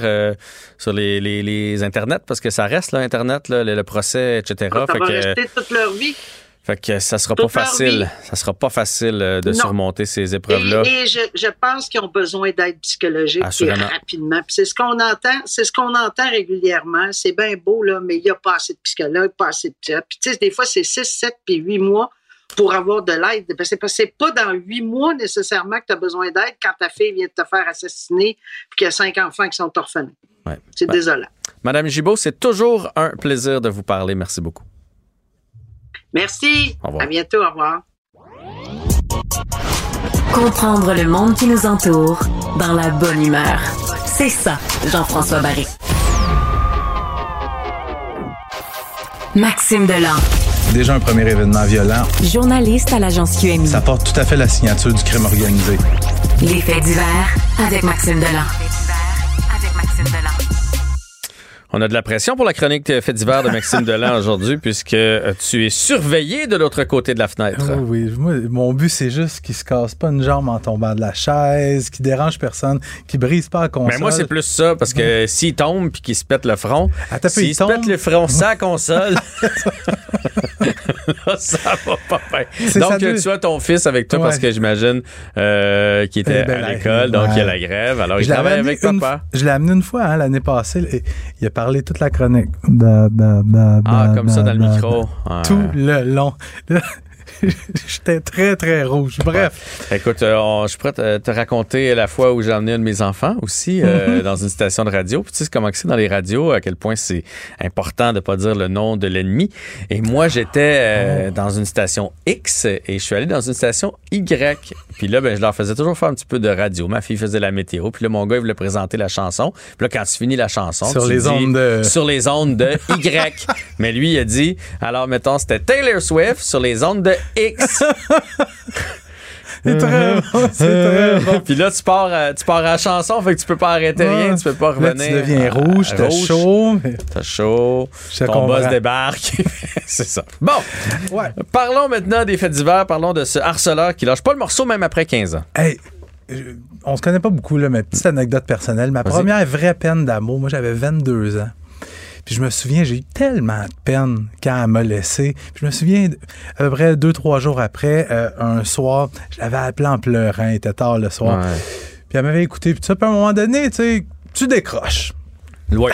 sur les, les, les, internets parce que ça reste là, internet, là, le, procès, etc. Ça va rester toute leur vie. Fait que ça sera pas facile. Ça sera pas facile euh, de surmonter ces épreuves-là. Et, je, pense qu'ils ont besoin d'aide psychologique rapidement. c'est ce qu'on entend, c'est ce qu'on entend régulièrement. C'est bien beau, là, mais il n'y a pas assez de psychologues, pas assez de Puis tu sais, des fois, c'est 6, 7 puis 8 mois pour avoir de l'aide. C'est pas, pas dans huit mois nécessairement que tu as besoin d'aide quand ta fille vient de te faire assassiner puis qu'il y a cinq enfants qui sont orphelins. C'est désolant. Madame Gibault, c'est toujours un plaisir de vous parler. Merci beaucoup. Merci. À bientôt. Au revoir. Comprendre le monde qui nous entoure dans la bonne humeur. C'est ça, Jean-François Barry. Maxime Delan. Déjà un premier événement violent. Journaliste à l'agence QMI. Ça porte tout à fait la signature du crime organisé. Les faits divers avec Maxime Delan. avec Maxime Delan. On a de la pression pour la chronique fait d'hiver de Maxime Delan aujourd'hui, puisque euh, tu es surveillé de l'autre côté de la fenêtre. Oui, oui. mon but, c'est juste qu'il se casse pas une jambe en tombant de la chaise, qu'il dérange personne, qu'il brise pas la console. Mais moi, c'est plus ça, parce que s'il tombe puis qu'il se pète le front, s'il se pète le front sa console, ça va pas bien. Donc, tu as ton fils avec toi, parce que j'imagine euh, qu'il était eh ben, à l'école, donc il y a la grève. Alors, il travaille avec papa. Je l'ai amené une fois hein, l'année passée. Il a parler toute la chronique. ah, comme ça dans le micro. Tout le long. J'étais très, très rouge. Bref. Écoute, euh, je suis prêt à te raconter la fois où j'ai emmené un de mes enfants aussi euh, mhm. dans une station de radio. Puis tu sais comment c'est dans les radios, à quel point c'est important de ne pas dire le nom de l'ennemi. Et moi, j'étais euh, oh. dans une station X et je suis allé dans une station Y. Puis là, ben, je leur faisais toujours faire un petit peu de radio. Ma fille faisait la météo. Puis là, mon gars, il voulait présenter la chanson. Puis là, quand tu finis la chanson, sur les ondes de... Sur les ondes de Y. Mais lui, il a dit, alors mettons, c'était Taylor Swift sur les ondes de X. C'est très bon, c'est très bon. Puis là, tu pars, à, tu pars à la chanson, fait que tu peux pas arrêter rien, tu peux pas revenir. Là, tu deviens rouge, t'as chaud. T'as chaud, ton boss débarque. c'est ça. Bon, ouais. parlons maintenant des faits divers, parlons de ce harceleur qui lâche pas le morceau même après 15 ans. Hey, on se connaît pas beaucoup, là, mais petite anecdote personnelle. Ma première vraie peine d'amour, moi j'avais 22 ans. Puis je me souviens, j'ai eu tellement de peine quand elle m'a laissé. Puis je me souviens, à peu près deux, trois jours après, euh, un soir, je l'avais appelé en pleurant, il était tard le soir. Puis elle m'avait écouté. Puis ça, puis à un moment donné, tu sais, tu décroches. Ouais.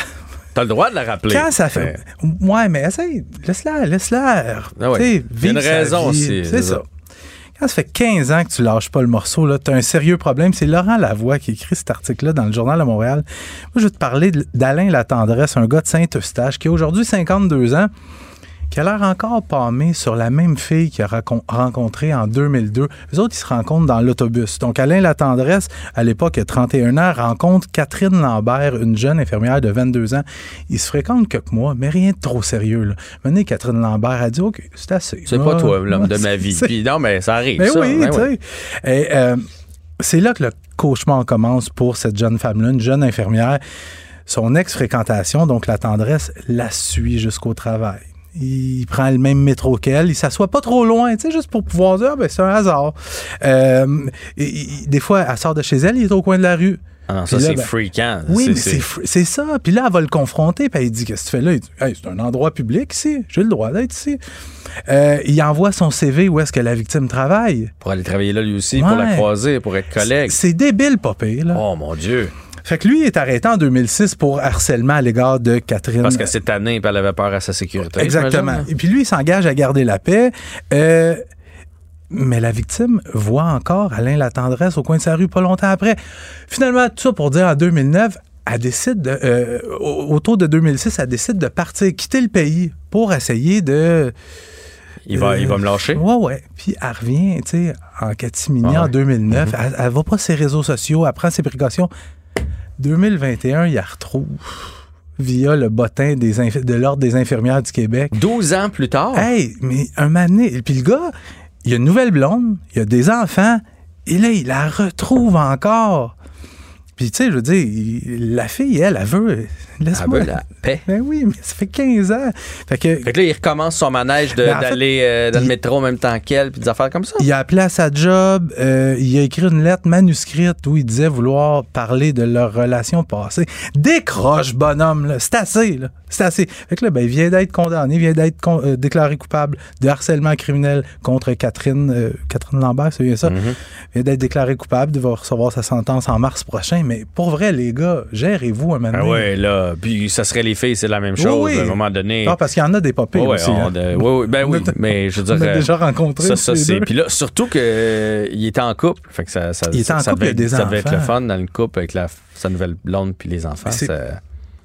T'as le droit de la rappeler. Quand ça fait. Ouais, mais essaye, laisse-la, laisse-la. Ah ouais. Tu sais, Il y a une raison aussi, C'est c'est ça. ça. Quand ça fait 15 ans que tu lâches pas le morceau, là, as un sérieux problème. C'est Laurent Lavoie qui écrit cet article-là dans le Journal de Montréal. Moi, je vais te parler d'Alain Latendresse, un gars de Saint-Eustache qui a aujourd'hui 52 ans, qui a l'air encore pâmé sur la même fille qu'il a rencontrée en 2002. Les autres, ils se rencontrent dans l'autobus. Donc, Alain Latendresse, à l'époque, il a 31 ans, rencontre Catherine Lambert, une jeune infirmière de 22 ans. Ils se fréquentent quelques mois, mais rien de trop sérieux. Là. Maintenant, Catherine Lambert a dit, OK, c'est assez. C'est pas toi, l'homme de ma vie. Puis non, mais ça arrive. mais ça. oui, Ben tu sais. Et, euh, c'est là que le cauchemar commence pour cette jeune femme-là, une jeune infirmière. Son ex-fréquentation, donc la tendresse, la suit jusqu'au travail. Il prend le même métro qu'elle, il s'assoit pas trop loin, tu sais, juste pour pouvoir dire, Ah, ben, c'est un hasard. Euh, et- et- des fois, elle sort de chez elle, il est au coin de la rue. Ah non, ça, c'est ben, freakant. Oui, C'est- ça. Puis là, elle va le confronter, puis elle dit Qu'est-ce que tu fais là? Il dit Hey, C'est un endroit public ici, j'ai le droit d'être ici. Euh, il envoie son CV où est-ce que la victime travaille. Pour aller travailler là, lui aussi, pour la croiser, pour être collègue. C'est débile, pas pire, là. Oh mon Dieu. Fait que lui est arrêté en 2006 pour harcèlement à l'égard de Catherine. Parce que cette année, elle avait peur à sa sécurité. Exactement. Et puis lui, il s'engage à garder la paix. Euh, mais la victime voit encore Alain la tendresse au coin de sa rue pas longtemps après. Finalement, tout ça pour dire en 2009, elle décide de, euh, au- autour de 2006, elle décide de partir, quitter le pays pour essayer de. Il va, il va me lâcher. Ouais, ouais. Puis elle revient, tu sais, en catimini Ah en ouais. 2009. Elle, elle va pas sur ses réseaux sociaux, elle prend ses précautions. 2021, il la retrouve via le bottin des inf- de l'Ordre des infirmières du Québec. 12 ans plus tard? Hey, mais un mané. Et puis le gars, il a une nouvelle blonde, il a des enfants, et là, il la retrouve encore. Puis, tu sais, je veux dire, il- la fille, elle, elle veut. Laisse-moi. Elle veut la paix. Ben oui, mais ça fait 15 ans. Fait que. Fait que là, il recommence son manège de- Mais en fait, d'aller euh, dans le métro en même temps qu'elle, puis des affaires comme ça. Il a appelé à sa job, euh, il a écrit une lettre manuscrite où il disait vouloir parler de leur relation passée. Décroche, bonhomme, là. C'est assez, là. C'est assez. Fait que là, ben, il vient d'être condamné, il vient d'être con- euh, déclaré coupable de harcèlement criminel contre Catherine, euh, Catherine Lambert, c'est bien ça. Mm-hmm. Il vient d'être déclaré coupable, il va recevoir sa sentence en mars prochain. Mais pour vrai, les gars, gérez-vous un moment Ah ouais, là. Puis ça serait les filles, c'est la même chose. Oui, oui. À un moment donné. Ah, parce qu'il y en a des papiers aussi. on hein. a- oui, oui, ben oui, On a- mais je veux on dire. a euh, déjà rencontré Ça, c'est. Puis là, surtout qu'il était en couple. Fait que ça, ça, Il était en ça couple, devait, il y a des ça devait être le enfants. fun dans le couple avec la, sa nouvelle blonde puis les enfants. Ça-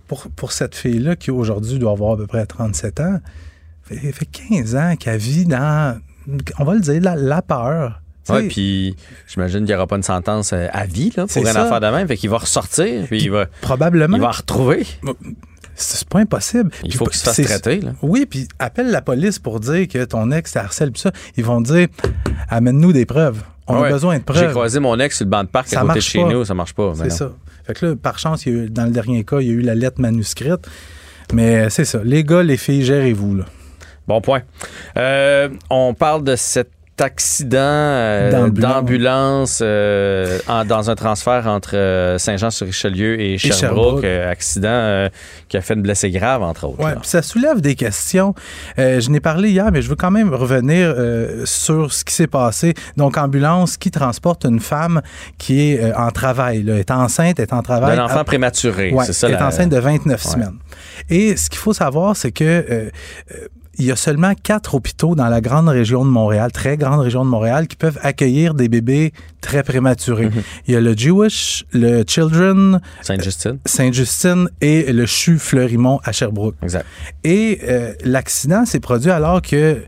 pour, pour cette fille-là, qui aujourd'hui doit avoir à peu près 37 ans, fait, fait 15 ans qu'elle vit dans, on va le dire, la, la peur. Sais, puis j'imagine qu'il n'y aura pas une sentence euh, à vie là, pour une affaire de même. Fait qu'il va ressortir, puis il va, probablement. il va retrouver. C'est pas impossible. Il Puis faut qu'il se fasse traiter. Là. Oui, puis appelle la police pour dire que ton ex t'harcèle, puis ça. Ils vont dire, amène-nous des preuves. On Ouais. a besoin de preuves. J'ai croisé mon ex sur le banc de parc Ça à côté de marche chez pas. nous, ça marche pas. C'est ça. Fait que là, par chance, il y a eu- dans le dernier cas, il y a eu la lettre manuscrite. Mais c'est ça. Les gars, les filles, gérez-vous, là. Bon point. Euh, on parle de cet accident euh, D'ambulance. euh, dans un transfert entre euh, Saint-Jean-sur-Richelieu et Sherbrooke. Sherbrooke. accident qui a fait une blessée grave, entre autres. Ouais, ça soulève des questions. Je n'ai parlé hier, mais je veux quand même revenir sur ce qui s'est passé. Donc, ambulance qui transporte une femme qui est en travail, là, est enceinte, est en travail. D'un enfant à- prématuré, Ouais, c'est ça. Est la- enceinte de 29 Ouais. semaines. Et ce qu'il faut savoir, c'est que il y a seulement quatre hôpitaux dans la grande région de Montréal, très grande région de Montréal, qui peuvent accueillir des bébés très prématurés. Mhm. Il y a le Jewish, le Children, Sainte-Justine. Sainte-Justine et le CHU Fleurimont à Sherbrooke. Exact. Et euh, l'accident s'est produit alors que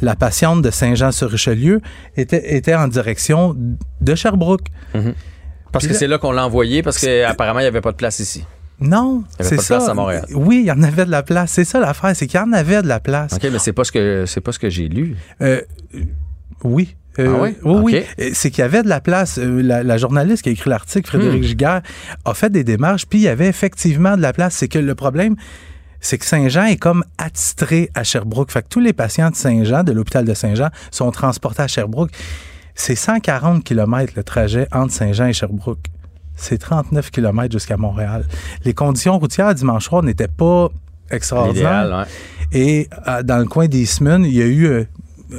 la patiente de Saint-Jean-sur-Richelieu était, était en direction de Sherbrooke. Mhm. Parce Puis que c'est là qu'on l'a envoyé, parce qu'apparemment, il n'y avait pas de place ici. Non, Il y avait c'est ça. place à Montréal. Oui, il y en avait de la place. C'est ça l'affaire, c'est qu'il y en avait de la place. OK, mais c'est pas ce que c'est pas ce que j'ai lu. Euh, oui. Euh, Ah? Oui, oui. Euh, C'est qu'il y avait de la place. La, la journaliste qui a écrit l'article, Frédéric Hmm. Giguère, a fait des démarches, puis il y avait effectivement de la place. C'est que le problème, c'est que Saint-Jean est comme attitré à Sherbrooke. Fait que tous les patients de Saint-Jean, de l'hôpital de Saint-Jean, sont transportés à Sherbrooke. C'est 140 km le trajet entre Saint-Jean et Sherbrooke. C'est 39 km jusqu'à Montréal. Les conditions routières dimanche soir n'étaient pas extraordinaire. L'idéal, Et euh, dans le coin d'Eastman, il y a eu, euh,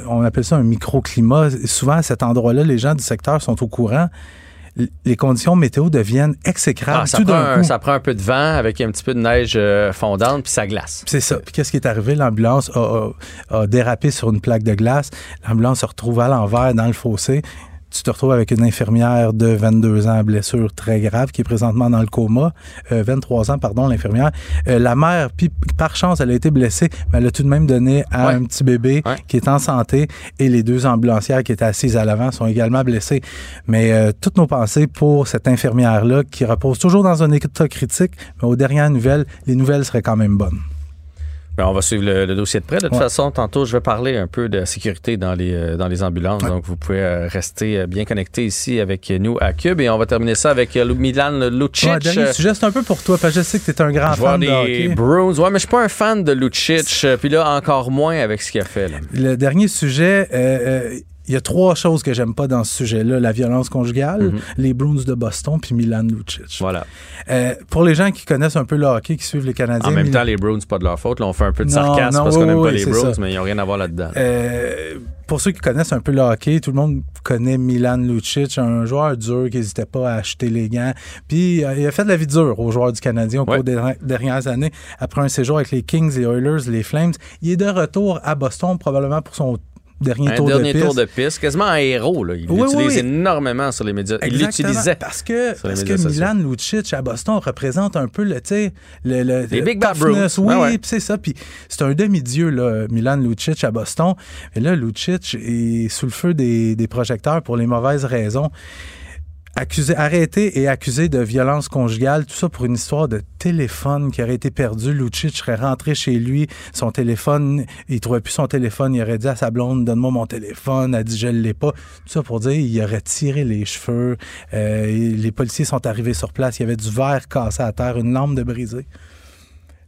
on appelle ça un microclimat. Souvent, à cet endroit-là, les gens du secteur sont au courant. Les conditions météo deviennent exécrables Ah, ça, tout prend un, coup. ça prend un peu de vent avec un petit peu de neige euh, fondante, puis ça glace. C'est ça. Puis qu'est-ce qui est arrivé? L'ambulance a, a- a dérapé sur une plaque de glace. L'ambulance se retrouve à l'envers dans le fossé. Tu te retrouves avec une infirmière de 22 ans à blessure très grave qui est présentement dans le coma. Euh, 23 ans, pardon, l'infirmière. Euh, la mère, puis par chance, elle a été blessée, mais elle a tout de même donné à Ouais. un petit bébé qui est en santé. Et les deux ambulancières qui étaient assises à l'avant sont également blessées. Mais euh, toutes nos pensées pour cette infirmière-là qui repose toujours dans un état critique, mais aux dernières nouvelles, les nouvelles seraient quand même bonnes. Ben, on va suivre le, le dossier de près. De toute Ouais. façon, tantôt, je vais parler un peu de sécurité dans les, euh, dans les ambulances. Donc, vous pouvez euh, rester euh, bien connecté ici avec nous à Cube. Et on va terminer ça avec Milan Lucic. Ouais, dernier sujet, c'est un peu pour toi, parce que je sais que tu es un grand fan de des hockey. Bruins. Ouais, mais je suis pas un fan de Lucic. Puis là, encore moins avec ce qu'il a fait. Là. Le dernier sujet, euh, euh, il y a trois choses que j'aime pas dans ce sujet-là. La violence conjugale, Mhm. les Bruins de Boston, puis Milan Lucic. Voilà. Euh, pour les gens qui connaissent un peu le hockey, qui suivent les Canadiens... En même Milan- temps, les Bruins, pas de leur faute. Là, on fait un peu de Non, sarcasme non, parce qu'on oui, n'aime pas les Bruins, ça. mais ils n'ont rien à voir là-dedans. Euh, pour ceux qui connaissent un peu le hockey, tout le monde connaît Milan Lucic, un joueur dur qui n'hésitait pas à acheter les gants. Puis euh, il a fait de la vie dure aux joueurs du Canadien au cours des der- dernières années. Après un séjour avec les Kings, les Oilers, les Flames, il est de retour à Boston probablement pour son dernier un tour dernier de piste. tour de piste, quasiment un héros. Là. Il Oui, l'utilise oui, énormément sur les médias. Il l'utilisait. Parce que, parce. Milan Lucic à Boston représente un peu le, Les le Big Bad. Oui, ouais. puis c'est ça. Puis c'est un demi-dieu, là, Milan Lucic à Boston. Et là, Lucic est sous le feu des, des projecteurs pour les mauvaises raisons. Accusé, arrêté et accusé de violence conjugale, tout ça pour une histoire de téléphone qui aurait été perdu. Lucic serait rentré chez lui, son téléphone, il trouvait plus son téléphone, il aurait dit à sa blonde, donne-moi mon téléphone, elle dit, je l'ai pas. Tout ça pour dire, il aurait tiré les cheveux, euh, les policiers sont arrivés sur place, il y avait du verre cassé à terre, une lampe de brisée.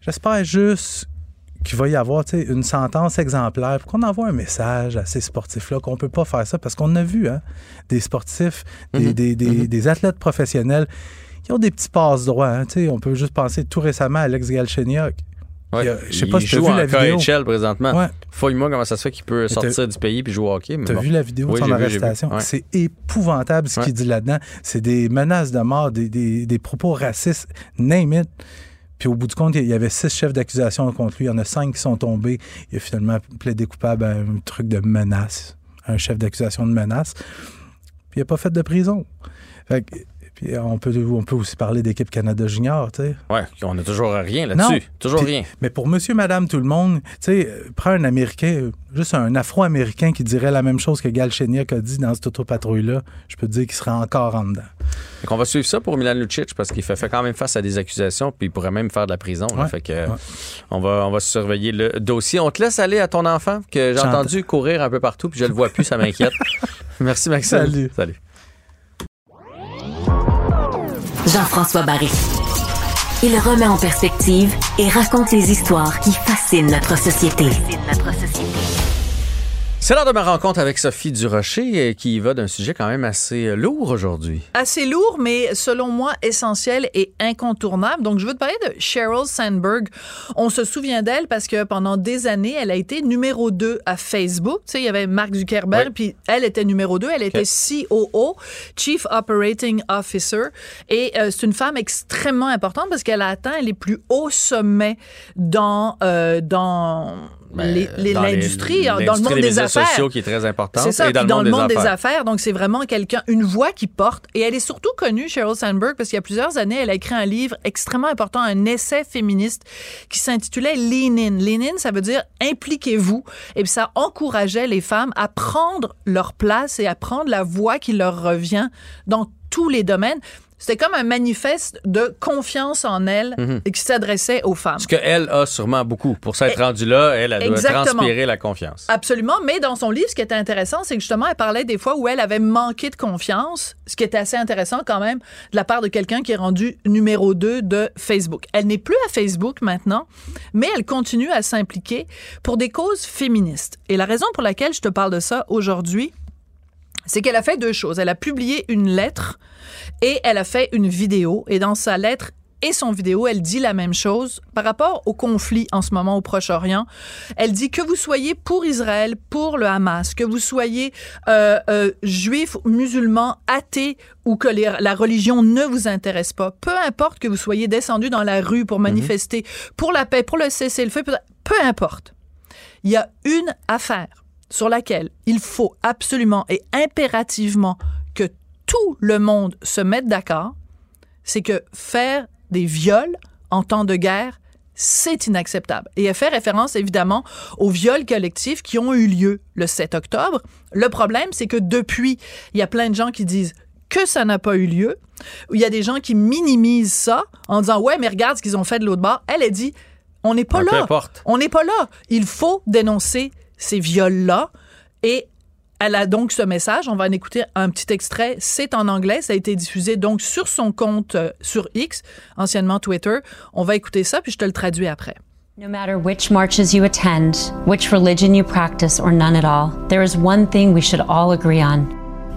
J'espère juste qu'il va y avoir une sentence exemplaire pour qu'on envoie un message à ces sportifs-là qu'on peut pas faire ça parce qu'on a vu hein, des sportifs, des, Mhm. des- des- Mhm. des athlètes professionnels qui ont des petits passe-droits. hein, tu sais, on peut juste penser tout récemment à Alex Galchenyuk. Ouais. A- Je sais pas Il si tu as vu en la vidéo. KHL présentement. Ouais. Fouille-moi comment ça se fait qu'il peut sortir du pays puis jouer au hockey. Tu as bon. vu la vidéo Oui, de son arrestation? Ouais. C'est épouvantable ce qu'il dit là-dedans. C'est des menaces de mort, des, des- des propos racistes, name it. Puis au bout du compte, il y avait six chefs d'accusation contre lui. Il y en a cinq qui sont tombés. Il a finalement plaidé coupable à un truc de menace, un chef d'accusation de menace. Puis il n'a pas fait de prison. Fait que- puis on peut, on peut aussi parler d'équipe Canada Junior, tu sais. Ouais, on n'a toujours rien là-dessus. Toujours Puis- rien. Mais pour monsieur, madame, tout le monde, tu sais, euh, prends un Américain, euh, juste un Afro-Américain qui dirait la même chose que Galchenyuk a dit dans cette autopatrouille-là, je peux te dire qu'il serait encore en dedans. On va suivre ça pour Milan Lucic parce qu'il fait, fait quand même face à des accusations puis il pourrait même faire de la prison. là. Fait que, euh, on, va, on va surveiller le dossier. On te laisse aller à ton enfant que j'ai entendu courir un peu partout puis je le vois plus, ça m'inquiète. Merci Maxime. Salut. Salut. Jean-François Barry. Il remet en perspective et raconte les histoires qui fascinent notre société. C'est l'heure de ma rencontre avec Sophie Durocher euh, qui va d'un sujet quand même assez euh, lourd aujourd'hui. assez lourd, mais selon moi essentiel et incontournable. Donc, je veux te parler de Sheryl Sandberg. On se souvient d'elle parce que pendant des années, elle a été numéro 2 à Facebook. Tu sais, il y avait Mark Zuckerberg, Oui. puis elle était numéro 2. Elle était COO, Chief Operating Officer. Et euh, c'est une femme extrêmement importante parce qu'elle a atteint les plus hauts sommets dans, euh, dans Ben, dans l'industrie, hein, dans le monde des affaires. sociaux qui est très importante C'est ça, et dans le dans monde le des monde des affaires. affaires. Donc, c'est vraiment quelqu'un, une voix qui porte. Et elle est surtout connue, Sheryl Sandberg, parce qu'il y a plusieurs années, elle a écrit un livre extrêmement important, un essai féministe qui s'intitulait Lean In. Lean In, ça veut dire impliquez-vous. Et puis, ça encourageait les femmes à prendre leur place et à prendre la voix qui leur revient dans tous les domaines. C'était comme un manifeste de confiance en elle Mhm. et qui s'adressait aux femmes. Ce qu'elle a sûrement beaucoup. Pour s'être rendue là, elle, elle doit transpirer la confiance. Absolument, mais dans son livre, ce qui était intéressant, c'est que justement, elle parlait des fois où elle avait manqué de confiance, ce qui était assez intéressant quand même de la part de quelqu'un qui est rendu numéro 2 de Facebook. Elle n'est plus à Facebook maintenant, mais elle continue à s'impliquer pour des causes féministes. Et la raison pour laquelle je te parle de ça aujourd'hui, c'est qu'elle a fait deux choses. Elle a publié une lettre et elle a fait une vidéo. Et dans sa lettre et son vidéo, elle dit la même chose par rapport au conflit en ce moment au Proche-Orient. Elle dit que vous soyez pour Israël, pour le Hamas, que vous soyez euh, euh, juif, musulman, athée ou que la religion ne vous intéresse pas, peu importe que vous soyez descendu dans la rue pour manifester pour la paix, pour le cessez-le-feu, peu importe. Il y a une affaire sur laquelle il faut absolument et impérativement que tout le monde se mette d'accord, c'est que faire des viols en temps de guerre, c'est inacceptable. Et elle fait référence évidemment aux viols collectifs qui ont eu lieu le 7 octobre. Le problème, c'est que depuis, il y a plein de gens qui disent que ça n'a pas eu lieu. Il y a des gens qui minimisent ça en disant ouais, mais regarde ce qu'ils ont fait de l'autre bord. Elle a dit on n'est pas là. On n'est pas là. Il faut dénoncer ces viols-là. Et elle a donc ce message. On va en écouter un petit extrait. C'est en anglais. Ça a été diffusé donc sur son compte euh, sur X, anciennement Twitter. On va écouter ça, puis je te le traduis après. No matter which marches you attend, which religion you practice, or none at all, there is one thing we should all agree on.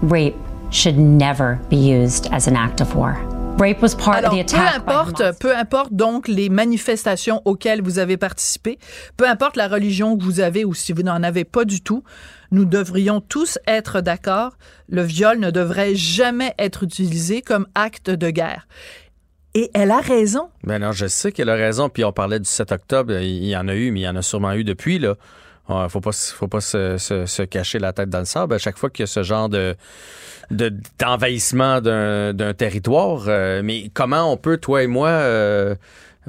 Rape should never be used as an act of war. Rape was part Alors, of the attack peu importe, peu importe donc les manifestations auxquelles vous avez participé, peu importe la religion que vous avez ou si vous n'en avez pas du tout, nous devrions tous être d'accord, le viol ne devrait jamais être utilisé comme acte de guerre. Et elle a raison. Ben non, je sais qu'elle a raison. Puis on parlait du 7 octobre, il y en a eu, mais il y en a sûrement eu depuis, là. Faut pas, faut pas se, cacher la tête dans le sable. À chaque fois qu'il y a ce genre de d'envahissement d'un territoire, euh, mais comment on peut, toi et moi, euh,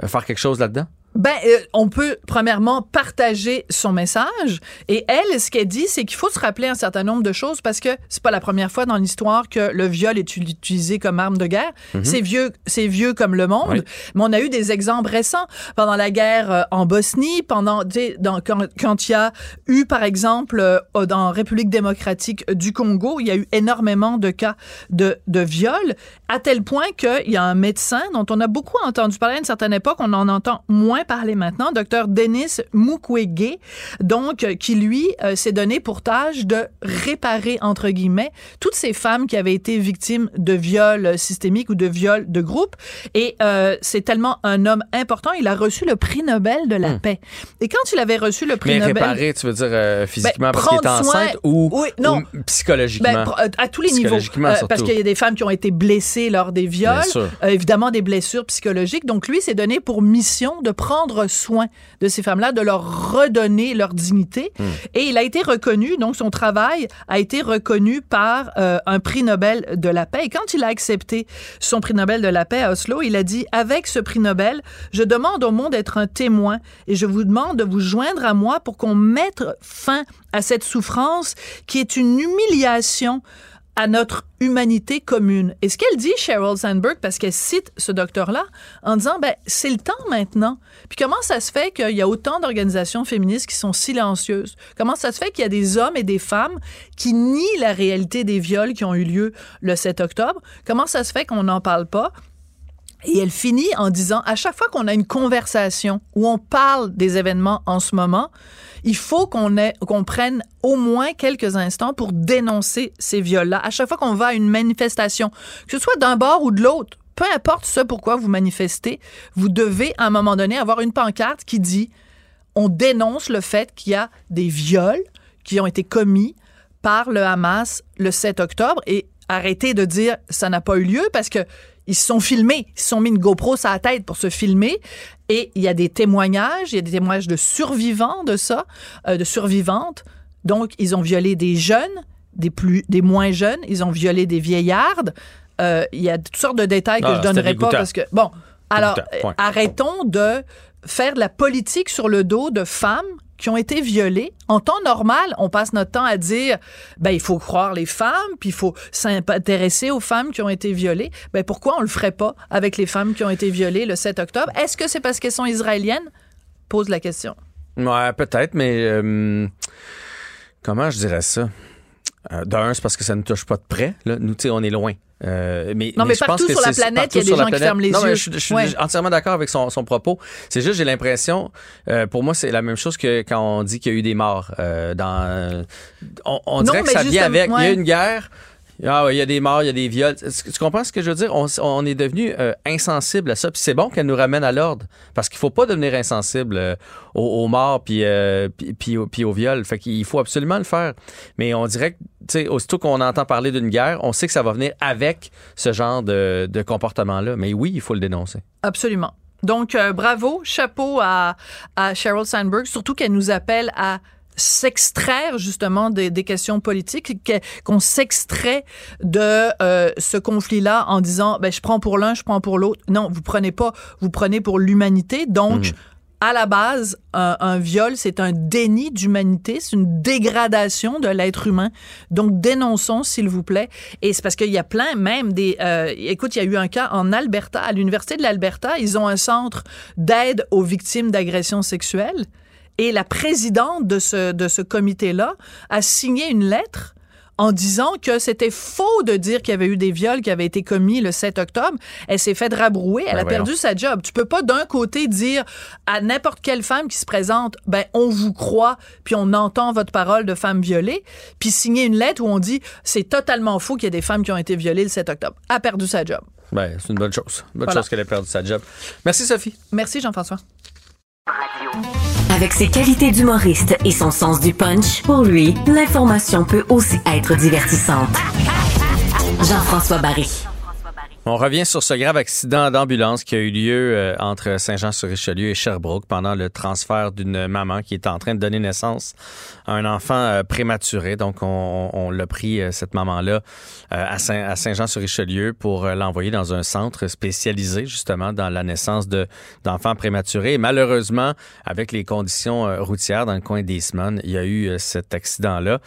faire quelque chose là-dedans? Ben, euh, on peut premièrement partager son message. Et elle, ce qu'elle dit, c'est qu'il faut se rappeler un certain nombre de choses parce que c'est pas la première fois dans l'histoire que le viol est utilisé comme arme de guerre. Mhm. C'est vieux, c'est vieux comme le monde. Mais on a eu des exemples récents pendant la guerre euh, en Bosnie, pendant, dans, quand, quand il y a eu, par exemple, euh, dans République démocratique du Congo, il y a eu énormément de cas de, de viol, à tel point qu'il y a un médecin dont on a beaucoup entendu parler à une certaine époque, on en entend moins parler maintenant, docteur Denis Mukwege, donc euh, qui lui euh, s'est donné pour tâche de réparer entre guillemets toutes ces femmes qui avaient été victimes de viols systémiques ou de viols de groupe. Et euh, c'est tellement un homme important, il a reçu le prix Nobel de la hmm. paix. Et quand il avait reçu le prix Mais Nobel, réparer, tu veux dire physiquement ben, parce qu'il est enceinte ou, non, psychologiquement, ben, à tous les niveaux, parce qu'il y a des femmes qui ont été blessées lors des viols, évidemment des blessures psychologiques. Donc lui s'est donné pour mission de prendre prendre soin de ces femmes-là, de leur redonner leur dignité. Hmm. Et il a été reconnu, donc son travail a été reconnu par euh, un prix Nobel de la paix. Et quand il a accepté son prix Nobel de la paix à Oslo, il a dit, avec ce prix Nobel, je demande au monde d'être un témoin et je vous demande de vous joindre à moi pour qu'on mette fin à cette souffrance qui est une humiliation à notre humanité commune. Et ce qu'elle dit, Sheryl Sandberg, parce qu'elle cite ce docteur-là, en disant, ben, c'est le temps maintenant. Puis comment ça se fait qu'il y a autant d'organisations féministes qui sont silencieuses? Comment ça se fait qu'il y a des hommes et des femmes qui nient la réalité des viols qui ont eu lieu le 7 octobre? Comment ça se fait qu'on n'en parle pas? Et elle finit en disant, à chaque fois qu'on a une conversation où on parle des événements en ce moment, il faut qu'on prenne au moins quelques instants pour dénoncer ces viols-là. À chaque fois qu'on va à une manifestation, que ce soit d'un bord ou de l'autre, peu importe ce pourquoi vous manifestez, vous devez à un moment donné avoir une pancarte qui dit on dénonce le fait qu'il y a des viols qui ont été commis par le Hamas le 7 octobre et arrêtez de dire ça n'a pas eu lieu parce que ils se sont filmés, ils se sont mis une GoPro sur la tête pour se filmer. Et il y a des témoignages, il y a des témoignages de survivants de ça, euh, de survivantes. Donc, ils ont violé des jeunes, des plus, des moins jeunes, ils ont violé des vieillardes. Euh, il y a toutes sortes de détails que ah, je donnerai pas parce que bon. Alors, arrêtons de faire de la politique sur le dos de femmes qui ont été violées. En temps normal, on passe notre temps à dire, ben, il faut croire les femmes, puis il faut s'intéresser aux femmes qui ont été violées. Ben, pourquoi on le ferait pas avec les femmes qui ont été violées le 7 octobre? Est-ce que c'est parce qu'elles sont israéliennes? Pose la question. Ouais, peut-être, mais euh, comment je dirais ça? Euh, d'un, c'est parce que ça ne touche pas de près. Là. Nous, tu sais, on est loin. Euh, mais, non, mais, partout sur la planète, il y a des gens qui ferment les yeux. je, suis entièrement d'accord avec son, son propos. C'est juste, j'ai l'impression, euh, pour moi, c'est la même chose que quand on dit qu'il y a eu des morts. Euh, dans, on, on dirait que ça vient avec. Il y a une guerre. Ah il y a des morts, il y a des viols. Tu comprends ce que je veux dire? On, est devenu euh, insensible à ça. Puis c'est bon qu'elle nous ramène à l'ordre. Parce qu'il faut pas devenir insensible euh, aux, morts puis, euh, puis, aux viols. Fait qu'il faut absolument le faire. Mais on dirait que, tu aussitôt qu'on entend parler d'une guerre, on sait que ça va venir avec ce genre de, de comportement-là. Mais oui, il faut le dénoncer. Absolument. Donc, bravo, chapeau à, à Sheryl Sandberg, surtout qu'elle nous appelle à s'extraire justement des, questions politiques, qu'on s'extrait de euh, ce conflit-là en disant ben je prends pour l'un, je prends pour l'autre. Non, vous prenez pas, vous prenez pour l'humanité. Donc hmm. à la base, un, viol, c'est un déni d'humanité, c'est une dégradation de l'être humain. Donc, dénonçons, s'il vous plaît. Et c'est parce qu'il y a plein, même des... Euh, écoute, il y a eu un cas en Alberta, à l'Université de l'Alberta, ils ont un centre d'aide aux victimes d'agressions sexuelles. Et la présidente de ce, de ce comité-là a signé une lettre en disant que c'était faux de dire qu'il y avait eu des viols qui avaient été commis le 7 octobre. Elle s'est fait rabrouer, elle ben a perdu sa job. Tu peux pas d'un côté dire à n'importe quelle femme qui se présente, ben on vous croit, puis on entend votre parole de femme violée, puis signer une lettre où on dit c'est totalement faux qu'il y ait des femmes qui ont été violées le 7 octobre. A perdu sa job. Ben, c'est une bonne chose. bonne chose qu'elle ait perdu sa job. Merci Sophie. Merci Jean-François. Avec ses qualités d'humoriste et son sens du punch, pour lui, l'information peut aussi être divertissante. Jean-François Barry. On revient sur ce grave accident d'ambulance qui a eu lieu euh, entre Saint-Jean-sur-Richelieu et Sherbrooke pendant le transfert d'une maman qui est en train de donner naissance à un enfant euh, prématuré. Donc, on, l'a pris, euh, cette maman-là, à, Saint-Jean-sur-Richelieu pour l'envoyer dans un centre spécialisé, justement, dans la naissance d'enfants prématurés. Malheureusement, avec les conditions routières dans le coin d'Eastman, il y a eu cet accident-là.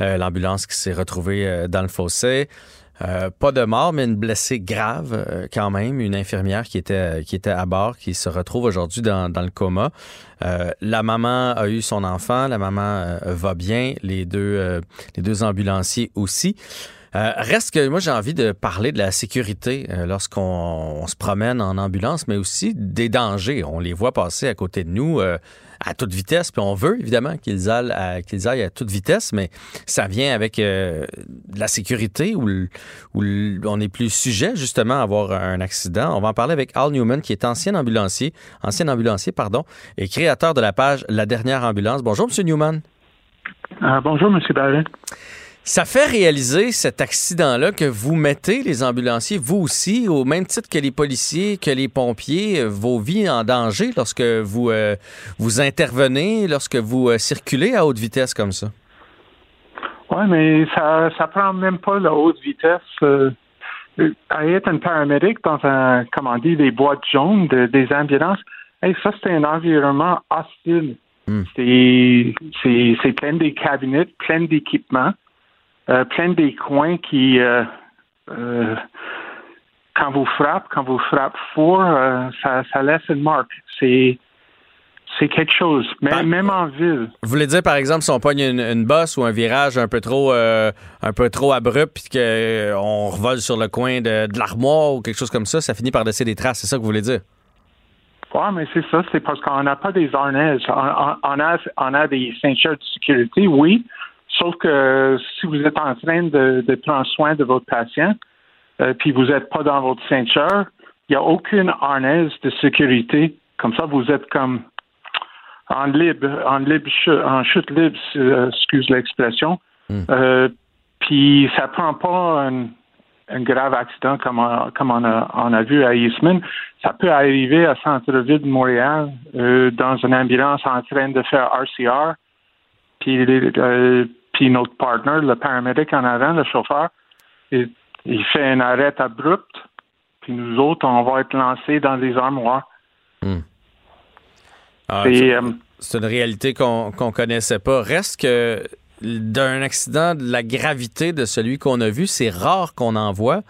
L'ambulance qui s'est retrouvée dans le fossé. Euh, pas de mort, mais une blessée grave euh, quand même, une infirmière qui était, qui était à bord, qui se retrouve aujourd'hui dans, dans, le coma. Euh, la maman a eu son enfant, la maman va bien, les deux, les deux ambulanciers aussi. reste que moi j'ai envie de parler de la sécurité lorsqu'on se promène en ambulance, mais aussi des dangers. On les voit passer à côté de nous à toute vitesse. Puis on veut évidemment qu'ils aillent, à, qu'ils aillent à toute vitesse, mais ça vient avec euh, la sécurité où, on est plus sujet justement à avoir un accident. On va en parler avec Al Newman, qui est ancien ambulancier, ancien ambulancier, pardon, et créateur de la page La dernière ambulance. Bonjour, Monsieur Newman. Euh, bonjour, Monsieur Barrett. Ça fait réaliser cet accident-là que vous mettez, les ambulanciers, vous aussi, au même titre que les policiers, que les pompiers, euh, vos vies en danger lorsque vous, euh, vous intervenez, lorsque vous euh, circulez à haute vitesse comme ça? Oui, mais ça ça prend même pas la haute vitesse. à être un paramédic dans un, comment on dit, des boîtes jaunes des ambulances, ça, c'est un environnement hostile. Hmm. C'est plein de cabinets, plein d'équipements. Euh, plein des coins qui, euh, euh, quand vous frappez, quand vous frappez fort, ça, ça laisse une marque. C'est c'est quelque chose, même, même en ville. Vous voulez dire, par exemple, si on pogne une, bosse ou un virage un peu trop, un peu trop abrupt, puis qu'on revole sur le coin de, l'armoire ou quelque chose comme ça, ça finit par laisser des traces. C'est ça que vous voulez dire? Oui, mais c'est ça. C'est parce qu'on n'a pas des harnais. On, a, on a des ceintures de sécurité, oui, Sauf que si vous êtes en train de, prendre soin de votre patient, euh, puis vous n'êtes pas dans votre ceinture, il n'y a aucune harnaise de sécurité. Comme ça, vous êtes comme en libre, en libre, en chute libre, euh, excuse l'expression. Hmm. Euh, puis ça prend pas un, grave accident comme, on, comme on, a, on a vu à Eastman. Ça peut arriver à centre-ville de Montréal dans une ambulance en train de faire RCR. Puis puis notre partner, le paramédic en avant, le chauffeur, il, fait un arrêt abrupt, puis nous autres, on va être lancés dans les armoires. Hmm. Ah, euh, c'est une réalité qu'on ne connaissait pas. Reste que d'un accident de la gravité de celui qu'on a vu, c'est rare qu'on en voit.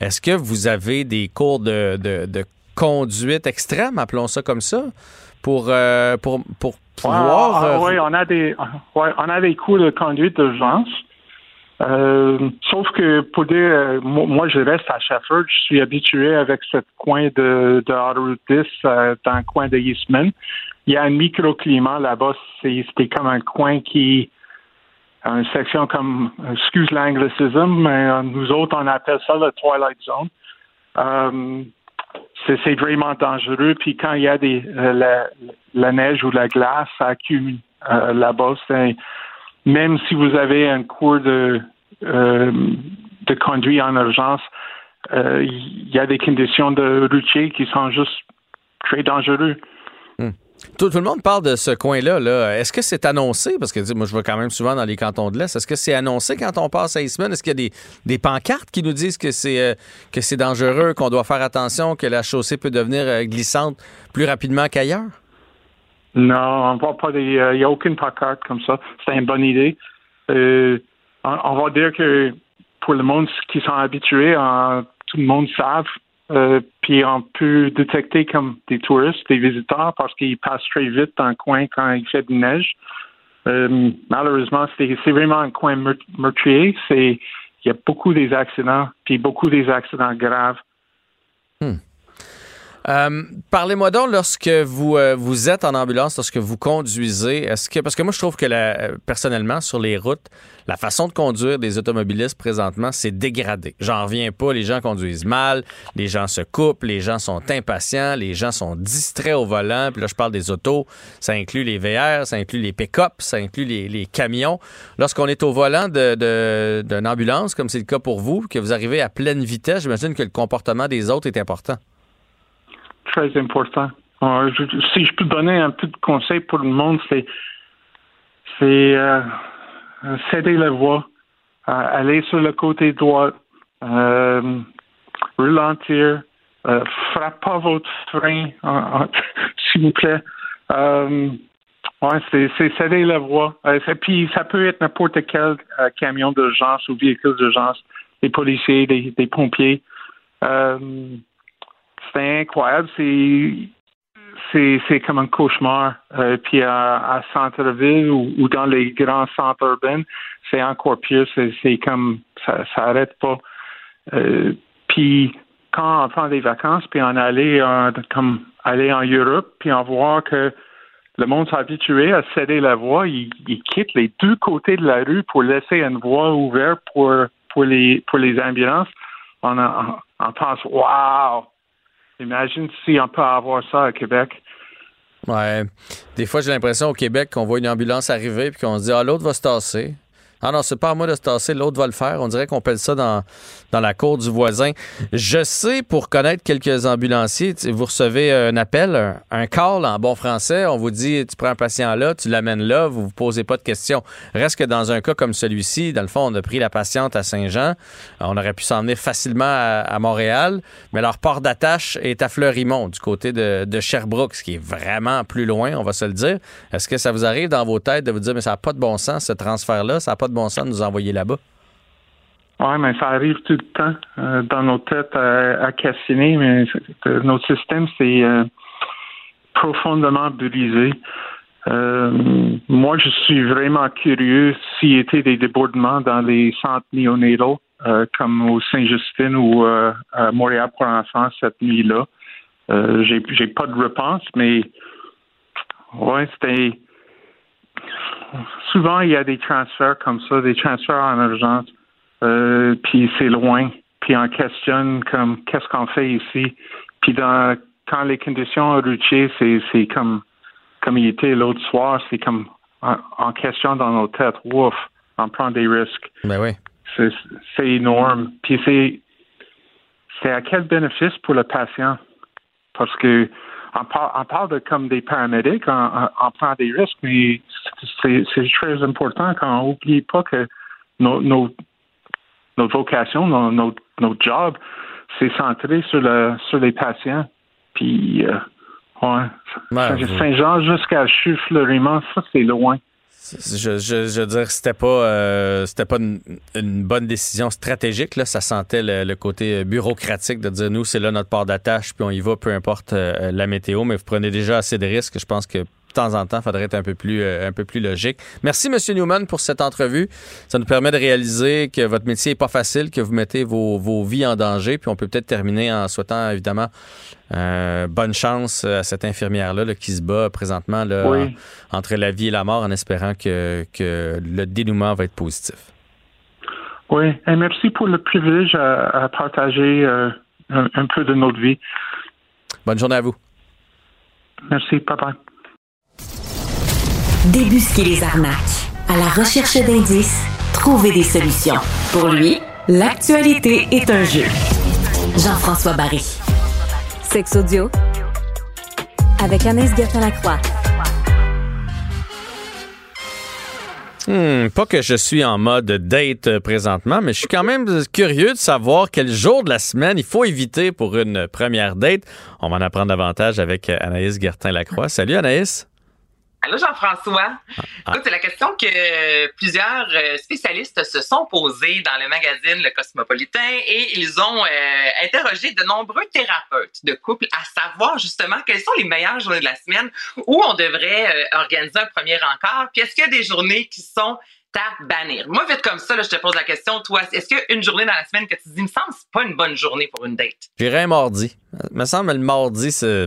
Est-ce que vous avez des cours de, de, conduite extrême, appelons ça comme ça, pour, euh, pour, pour ah, euh, oui, on a des, ouais, on a des cours de conduite d'urgence. Euh, sauf que pour dire, euh, moi, je reste à Shefford, je suis habitué avec ce coin de, de Autoroute 10 dans le coin de Eastman. Il y a un microclimat là-bas, c'était comme un coin qui une section comme, excuse l'anglicisme, mais nous autres, on appelle ça le Twilight Zone. Euh, c'est vraiment dangereux. Puis quand il y a des, la, neige ou la glace, ça accumule là-bas. Même si vous avez un cours de, de conduite en urgence, il y a des conditions de routier qui sont juste très dangereux. Tout, le monde parle de ce coin-là. -là, est ce que c'est annoncé? Parce que moi, je vais quand même souvent dans les cantons de l'Est. Est-ce que c'est annoncé quand on passe à Eastman? Est-ce qu'il y a des, pancartes qui nous disent que c'est euh, que c'est dangereux, qu'on doit faire attention, que la chaussée peut devenir euh, glissante plus rapidement qu'ailleurs? Non, on voit pas des. Euh, il n'y a aucune pancarte comme ça. C'est une bonne idée. On, va dire que pour le monde qui sont habitués, tout le monde savent euh, puis on peut détecter comme des touristes, des visiteurs, parce qu'ils passent très vite dans le coin quand il fait de neige. Euh, malheureusement, c'est vraiment un coin meurtrier. C'est il y a beaucoup des accidents, puis beaucoup des accidents graves. Hmm. Euh, parlez-moi donc lorsque vous, euh, vous êtes en ambulance, lorsque vous conduisez, est-ce que parce que moi je trouve que la, personnellement sur les routes, la façon de conduire des automobilistes présentement, c'est dégradé. J'en reviens pas, les gens conduisent mal, les gens se coupent, les gens sont impatients, les gens sont distraits au volant. Puis là je parle des autos, ça inclut les VR, ça inclut les pick-up, ça inclut les, camions. Lorsqu'on est au volant d'une ambulance, comme c'est le cas pour vous, que vous arrivez à pleine vitesse, j'imagine que le comportement des autres est important très important. si je peux donner un de conseil pour le monde, c'est c'est euh, céder la voie, euh, aller sur le côté droit, euh, ralentir, euh, frappe pas votre frein, s'il vous plaît. Euh, ouais, c'est céder la voie. puis ça peut être n'importe quel camion d'urgence ou véhicule d'urgence, des policiers, des, pompiers. Euh, c'est incroyable. C'est c'est comme un cauchemar. Euh, puis à, à centre-ville ou, dans les grands centres urbains, c'est encore pire. C'est comme ça, ça arrête pas. Euh, puis quand on prend des vacances, puis on allait comme aller en Europe, puis on voit que le monde s'est habitué à céder la voie, ils, quittent les deux côtés de la rue pour laisser une voie ouverte pour pour les pour les ambulances. On, on pense, wow, Imagine si on peut avoir ça à Québec. Ouais. Des fois, j'ai l'impression au Québec qu'on voit une ambulance arriver puis qu'on se dit Ah, l'autre va se tasser. Ah non, c'est pas à moi de se tasser, l'autre va le faire. On dirait qu'on pèle ça dans, dans la cour du voisin. Je sais, pour connaître quelques ambulanciers, vous recevez un appel, un, call en bon français. On vous dit, tu prends un patient là, tu l'amènes là, vous vous posez pas de questions. Reste que dans un cas comme celui-ci, dans le fond, on a pris la patiente à Saint-Jean. On aurait pu s'emmener facilement à, Montréal, mais leur port d'attache est à Fleurimont, du côté de, de Sherbrooke, ce qui est vraiment plus loin, on va se le dire. Est-ce que ça vous arrive dans vos têtes de vous dire, mais ça n'a pas de bon sens, ce transfert-là, ça n'a pas de bon sens de nous envoyer là-bas? Oui, mais ça arrive tout le temps euh, dans nos têtes à, cassiner, mais notre système, c'est euh, profondément brisé. Euh, moi, je suis vraiment curieux s'il y était des débordements dans les centres néonataux, comme au Saint-Justin ou à Montréal pour enfants cette nuit-là. j'ai pas de réponse, mais ouais, c'était souvent il y a des transferts comme ça, des transferts en urgence, euh, puis c'est loin, puis on questionne comme qu'est-ce qu'on fait ici, puis dans quand les conditions routières, c'est c'est comme comme il était l'autre soir, c'est comme en, question dans nos têtes, ouf, on prend des risques. Ben oui. C'est énorme. Puis c'est c'est à quel bénéfice pour le patient? Parce que on parle, de comme des paramédics, on, prend des risques, mais c'est très important qu'on n'oublie pas que nos, nos, notre vocation, notre, notre job, c'est centré sur, le, sur les patients. Puis, euh, ouais, Saint-Jean jusqu'à Chute-Fleurimont, ça, c'est loin. Je, je, veux dire, c'était pas, euh, c'était pas une, bonne décision stratégique. Là. Ça sentait le, côté bureaucratique de dire nous, c'est là notre port d'attache, puis on y va, peu importe euh, la météo. Mais vous prenez déjà assez de risques. Je pense que temps en temps, il faudrait être un peu plus, un peu plus logique. Merci, M. Newman, pour cette entrevue. Ça nous permet de réaliser que votre métier n'est pas facile, que vous mettez vos, vos vies en danger. Puis on peut peut-être terminer en souhaitant, évidemment, bonne chance à cette infirmière-là qui se bat présentement là, entre la vie et la mort en espérant que, que le dénouement va être positif. Oui, et merci pour le privilège à, partager un, un, peu de notre vie. Bonne journée à vous. Merci, papa. Débusquer les arnaques. À la recherche d'indices, trouver des solutions. Pour lui, l'actualité est un jeu. Jean-François Barry. Sex audio avec Anaïs Gertin-Lacroix. Hmm, pas que je suis en mode date présentement, mais je suis quand même curieux de savoir quel jour de la semaine il faut éviter pour une première date. On va en apprendre davantage avec Anaïs Gertin-Lacroix. Salut Anaïs. Allô Jean-François. Ah. Écoute, c'est la question que plusieurs euh, spécialistes se sont posés dans le magazine Le Cosmopolitain et ils ont euh, interrogé de nombreux thérapeutes de couple à savoir justement quelles sont les meilleures journées de la semaine où on devrait euh, organiser un premier encart. Puis est-ce qu'il y a des journées qui sont à bannir? Moi, vite comme ça, je te pose la question, toi, est-ce qu'il y a une journée dans la semaine que tu te dis, il me semble c'est pas une bonne journée pour une date? J'irais un mardi. Il me semble le mardi, c'est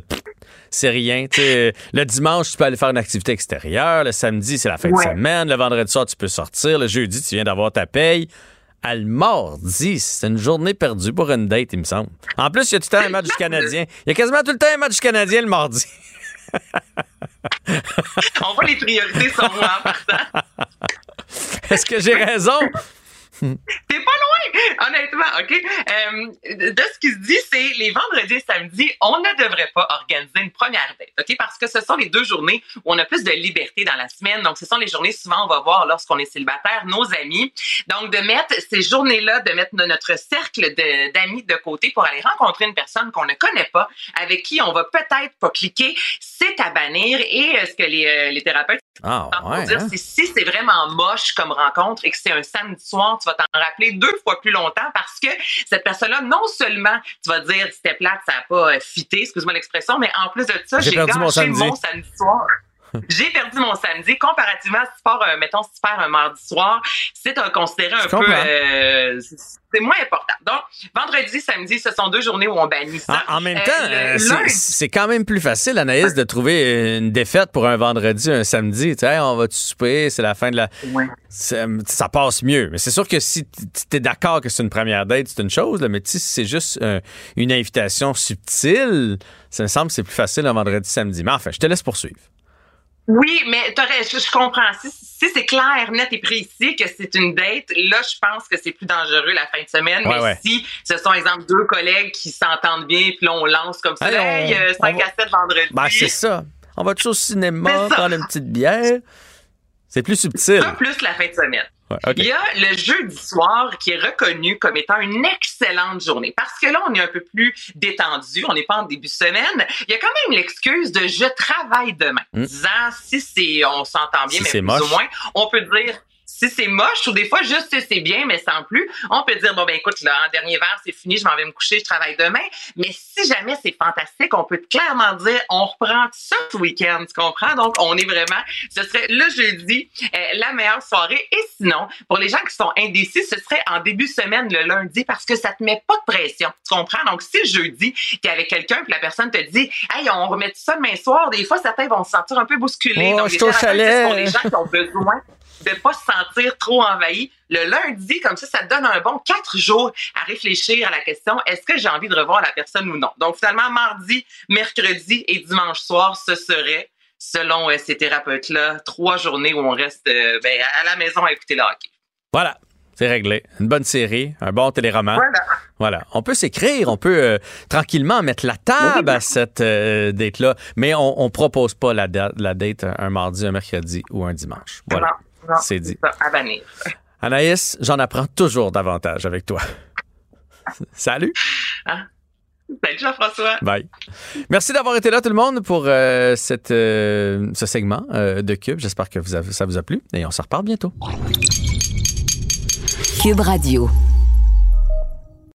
c'est rien. le dimanche, tu peux aller faire une activité extérieure. Le samedi, c'est la fin de semaine. Le vendredi soir, tu peux sortir. Le jeudi, tu viens d'avoir ta paye. À le mardi, c'est une journée perdue pour une date, il me semble. En plus, il y a tout le temps un match du Canadien. Il y a quasiment tout le temps un match du Canadien le mardi. On voit les priorités sont moi en partant. Est-ce que j'ai raison? T'es pas loin, honnêtement, OK? Euh, de ce qui se dit, c'est les vendredis et samedis, on ne devrait pas organiser une première date, OK? Parce que ce sont les deux journées où on a plus de liberté dans la semaine. Donc, ce sont les journées, souvent, on va voir lorsqu'on est célibataire, nos amis. Donc, de mettre ces journées-là, de mettre notre cercle d'amis de, côté pour aller rencontrer une personne qu'on ne connaît pas, avec qui on va peut-être pas cliquer, c'est à bannir. Et euh, ce que les, euh, les thérapeutes ah, ouais, dire, hein? si c'est vraiment moche comme rencontre et que c'est un samedi soir, tu vas t'en rappeler deux fois plus longtemps parce que cette personne-là, non seulement tu vas dire c'était plate, ça n'a pas fité, excuse-moi l'expression, mais en plus de ça, j'ai gâché mon samedi. mon samedi soir. J'ai perdu mon samedi. Comparativement, si tu pars, euh, mettons, si tu pars un mardi soir, c'est considéré un peu. Euh, c'est moins important. Donc, vendredi, samedi, ce sont deux journées où on bannit ça. En, même temps, c'est quand même plus facile, Anaïs, de trouver une défaite pour un vendredi, un samedi. Tu sais, on va te souper, c'est la fin de la. Ça passe mieux. Mais c'est sûr que si tu es d'accord que c'est une première date, c'est une chose, là, mais si c'est juste une invitation subtile, ça me semble que c'est plus facile un vendredi, samedi. Mais enfin, je te laisse poursuivre. Oui, mais je, je comprends. Si, c'est clair, net et précis que c'est une date, là, je pense que c'est plus dangereux la fin de semaine. mais si ce sont, exemple, deux collègues qui s'entendent bien, puis là, on lance comme ça, hey, 5 à 7 vendredi. Ben, c'est ça. On va toujours au cinéma, prendre une petite bière? C'est plus subtil. Ça, plus la fin de semaine. Il y a le jeudi soir qui est reconnu comme étant une excellente journée parce que là, on est un peu plus détendu, on n'est pas en début de semaine. Il y a quand même l'excuse de je travaille demain. Hmm. Disant si c'est, on s'entend bien, mais plus ou moins, on peut dire si c'est moche ou des fois juste c'est bien, mais sans plus, on peut dire bon ben écoute là, en dernier verre c'est fini, je m'en vais me coucher, je travaille demain. Mais si jamais c'est fantastique, on peut clairement dire on reprend ça ce week-end, tu comprends? Donc on est vraiment, ce serait le jeudi euh, la meilleure soirée. Et sinon, pour les gens qui sont indécis, ce serait en début de semaine le lundi parce que ça te met pas de pression, tu comprends? Donc si jeudi t'es avec quelqu'un puis la personne te dit hey on remet ça demain soir, des fois certains vont se sentir un peu bousculés. Oh, Donc les pour les gens qui ont besoin de pas se sentir trop envahi. Le lundi, comme ça, ça te donne un bon quatre jours à réfléchir à la question est-ce que j'ai envie de revoir la personne ou non? Donc finalement, mardi, mercredi et dimanche soir, ce serait, selon euh, ces thérapeutes-là, trois journées où on reste euh, ben, à la maison à écouter le hockey. Voilà. C'est réglé. Une bonne série, un bon téléroman. Voilà. Voilà. On peut s'écrire, on peut euh, tranquillement mettre la table à cette date-là, mais on ne propose pas la, la date un, mardi, un mercredi ou un dimanche. Voilà. C'est dit. Anaïs, j'en apprends toujours davantage avec toi. Salut. Hein? Salut Jean-François. Bye. Merci d'avoir été là tout le monde pour euh, cette, euh, ce segment euh, de Cube. J'espère que vous avez, ça vous a plu et on se reparle bientôt. Cube Radio.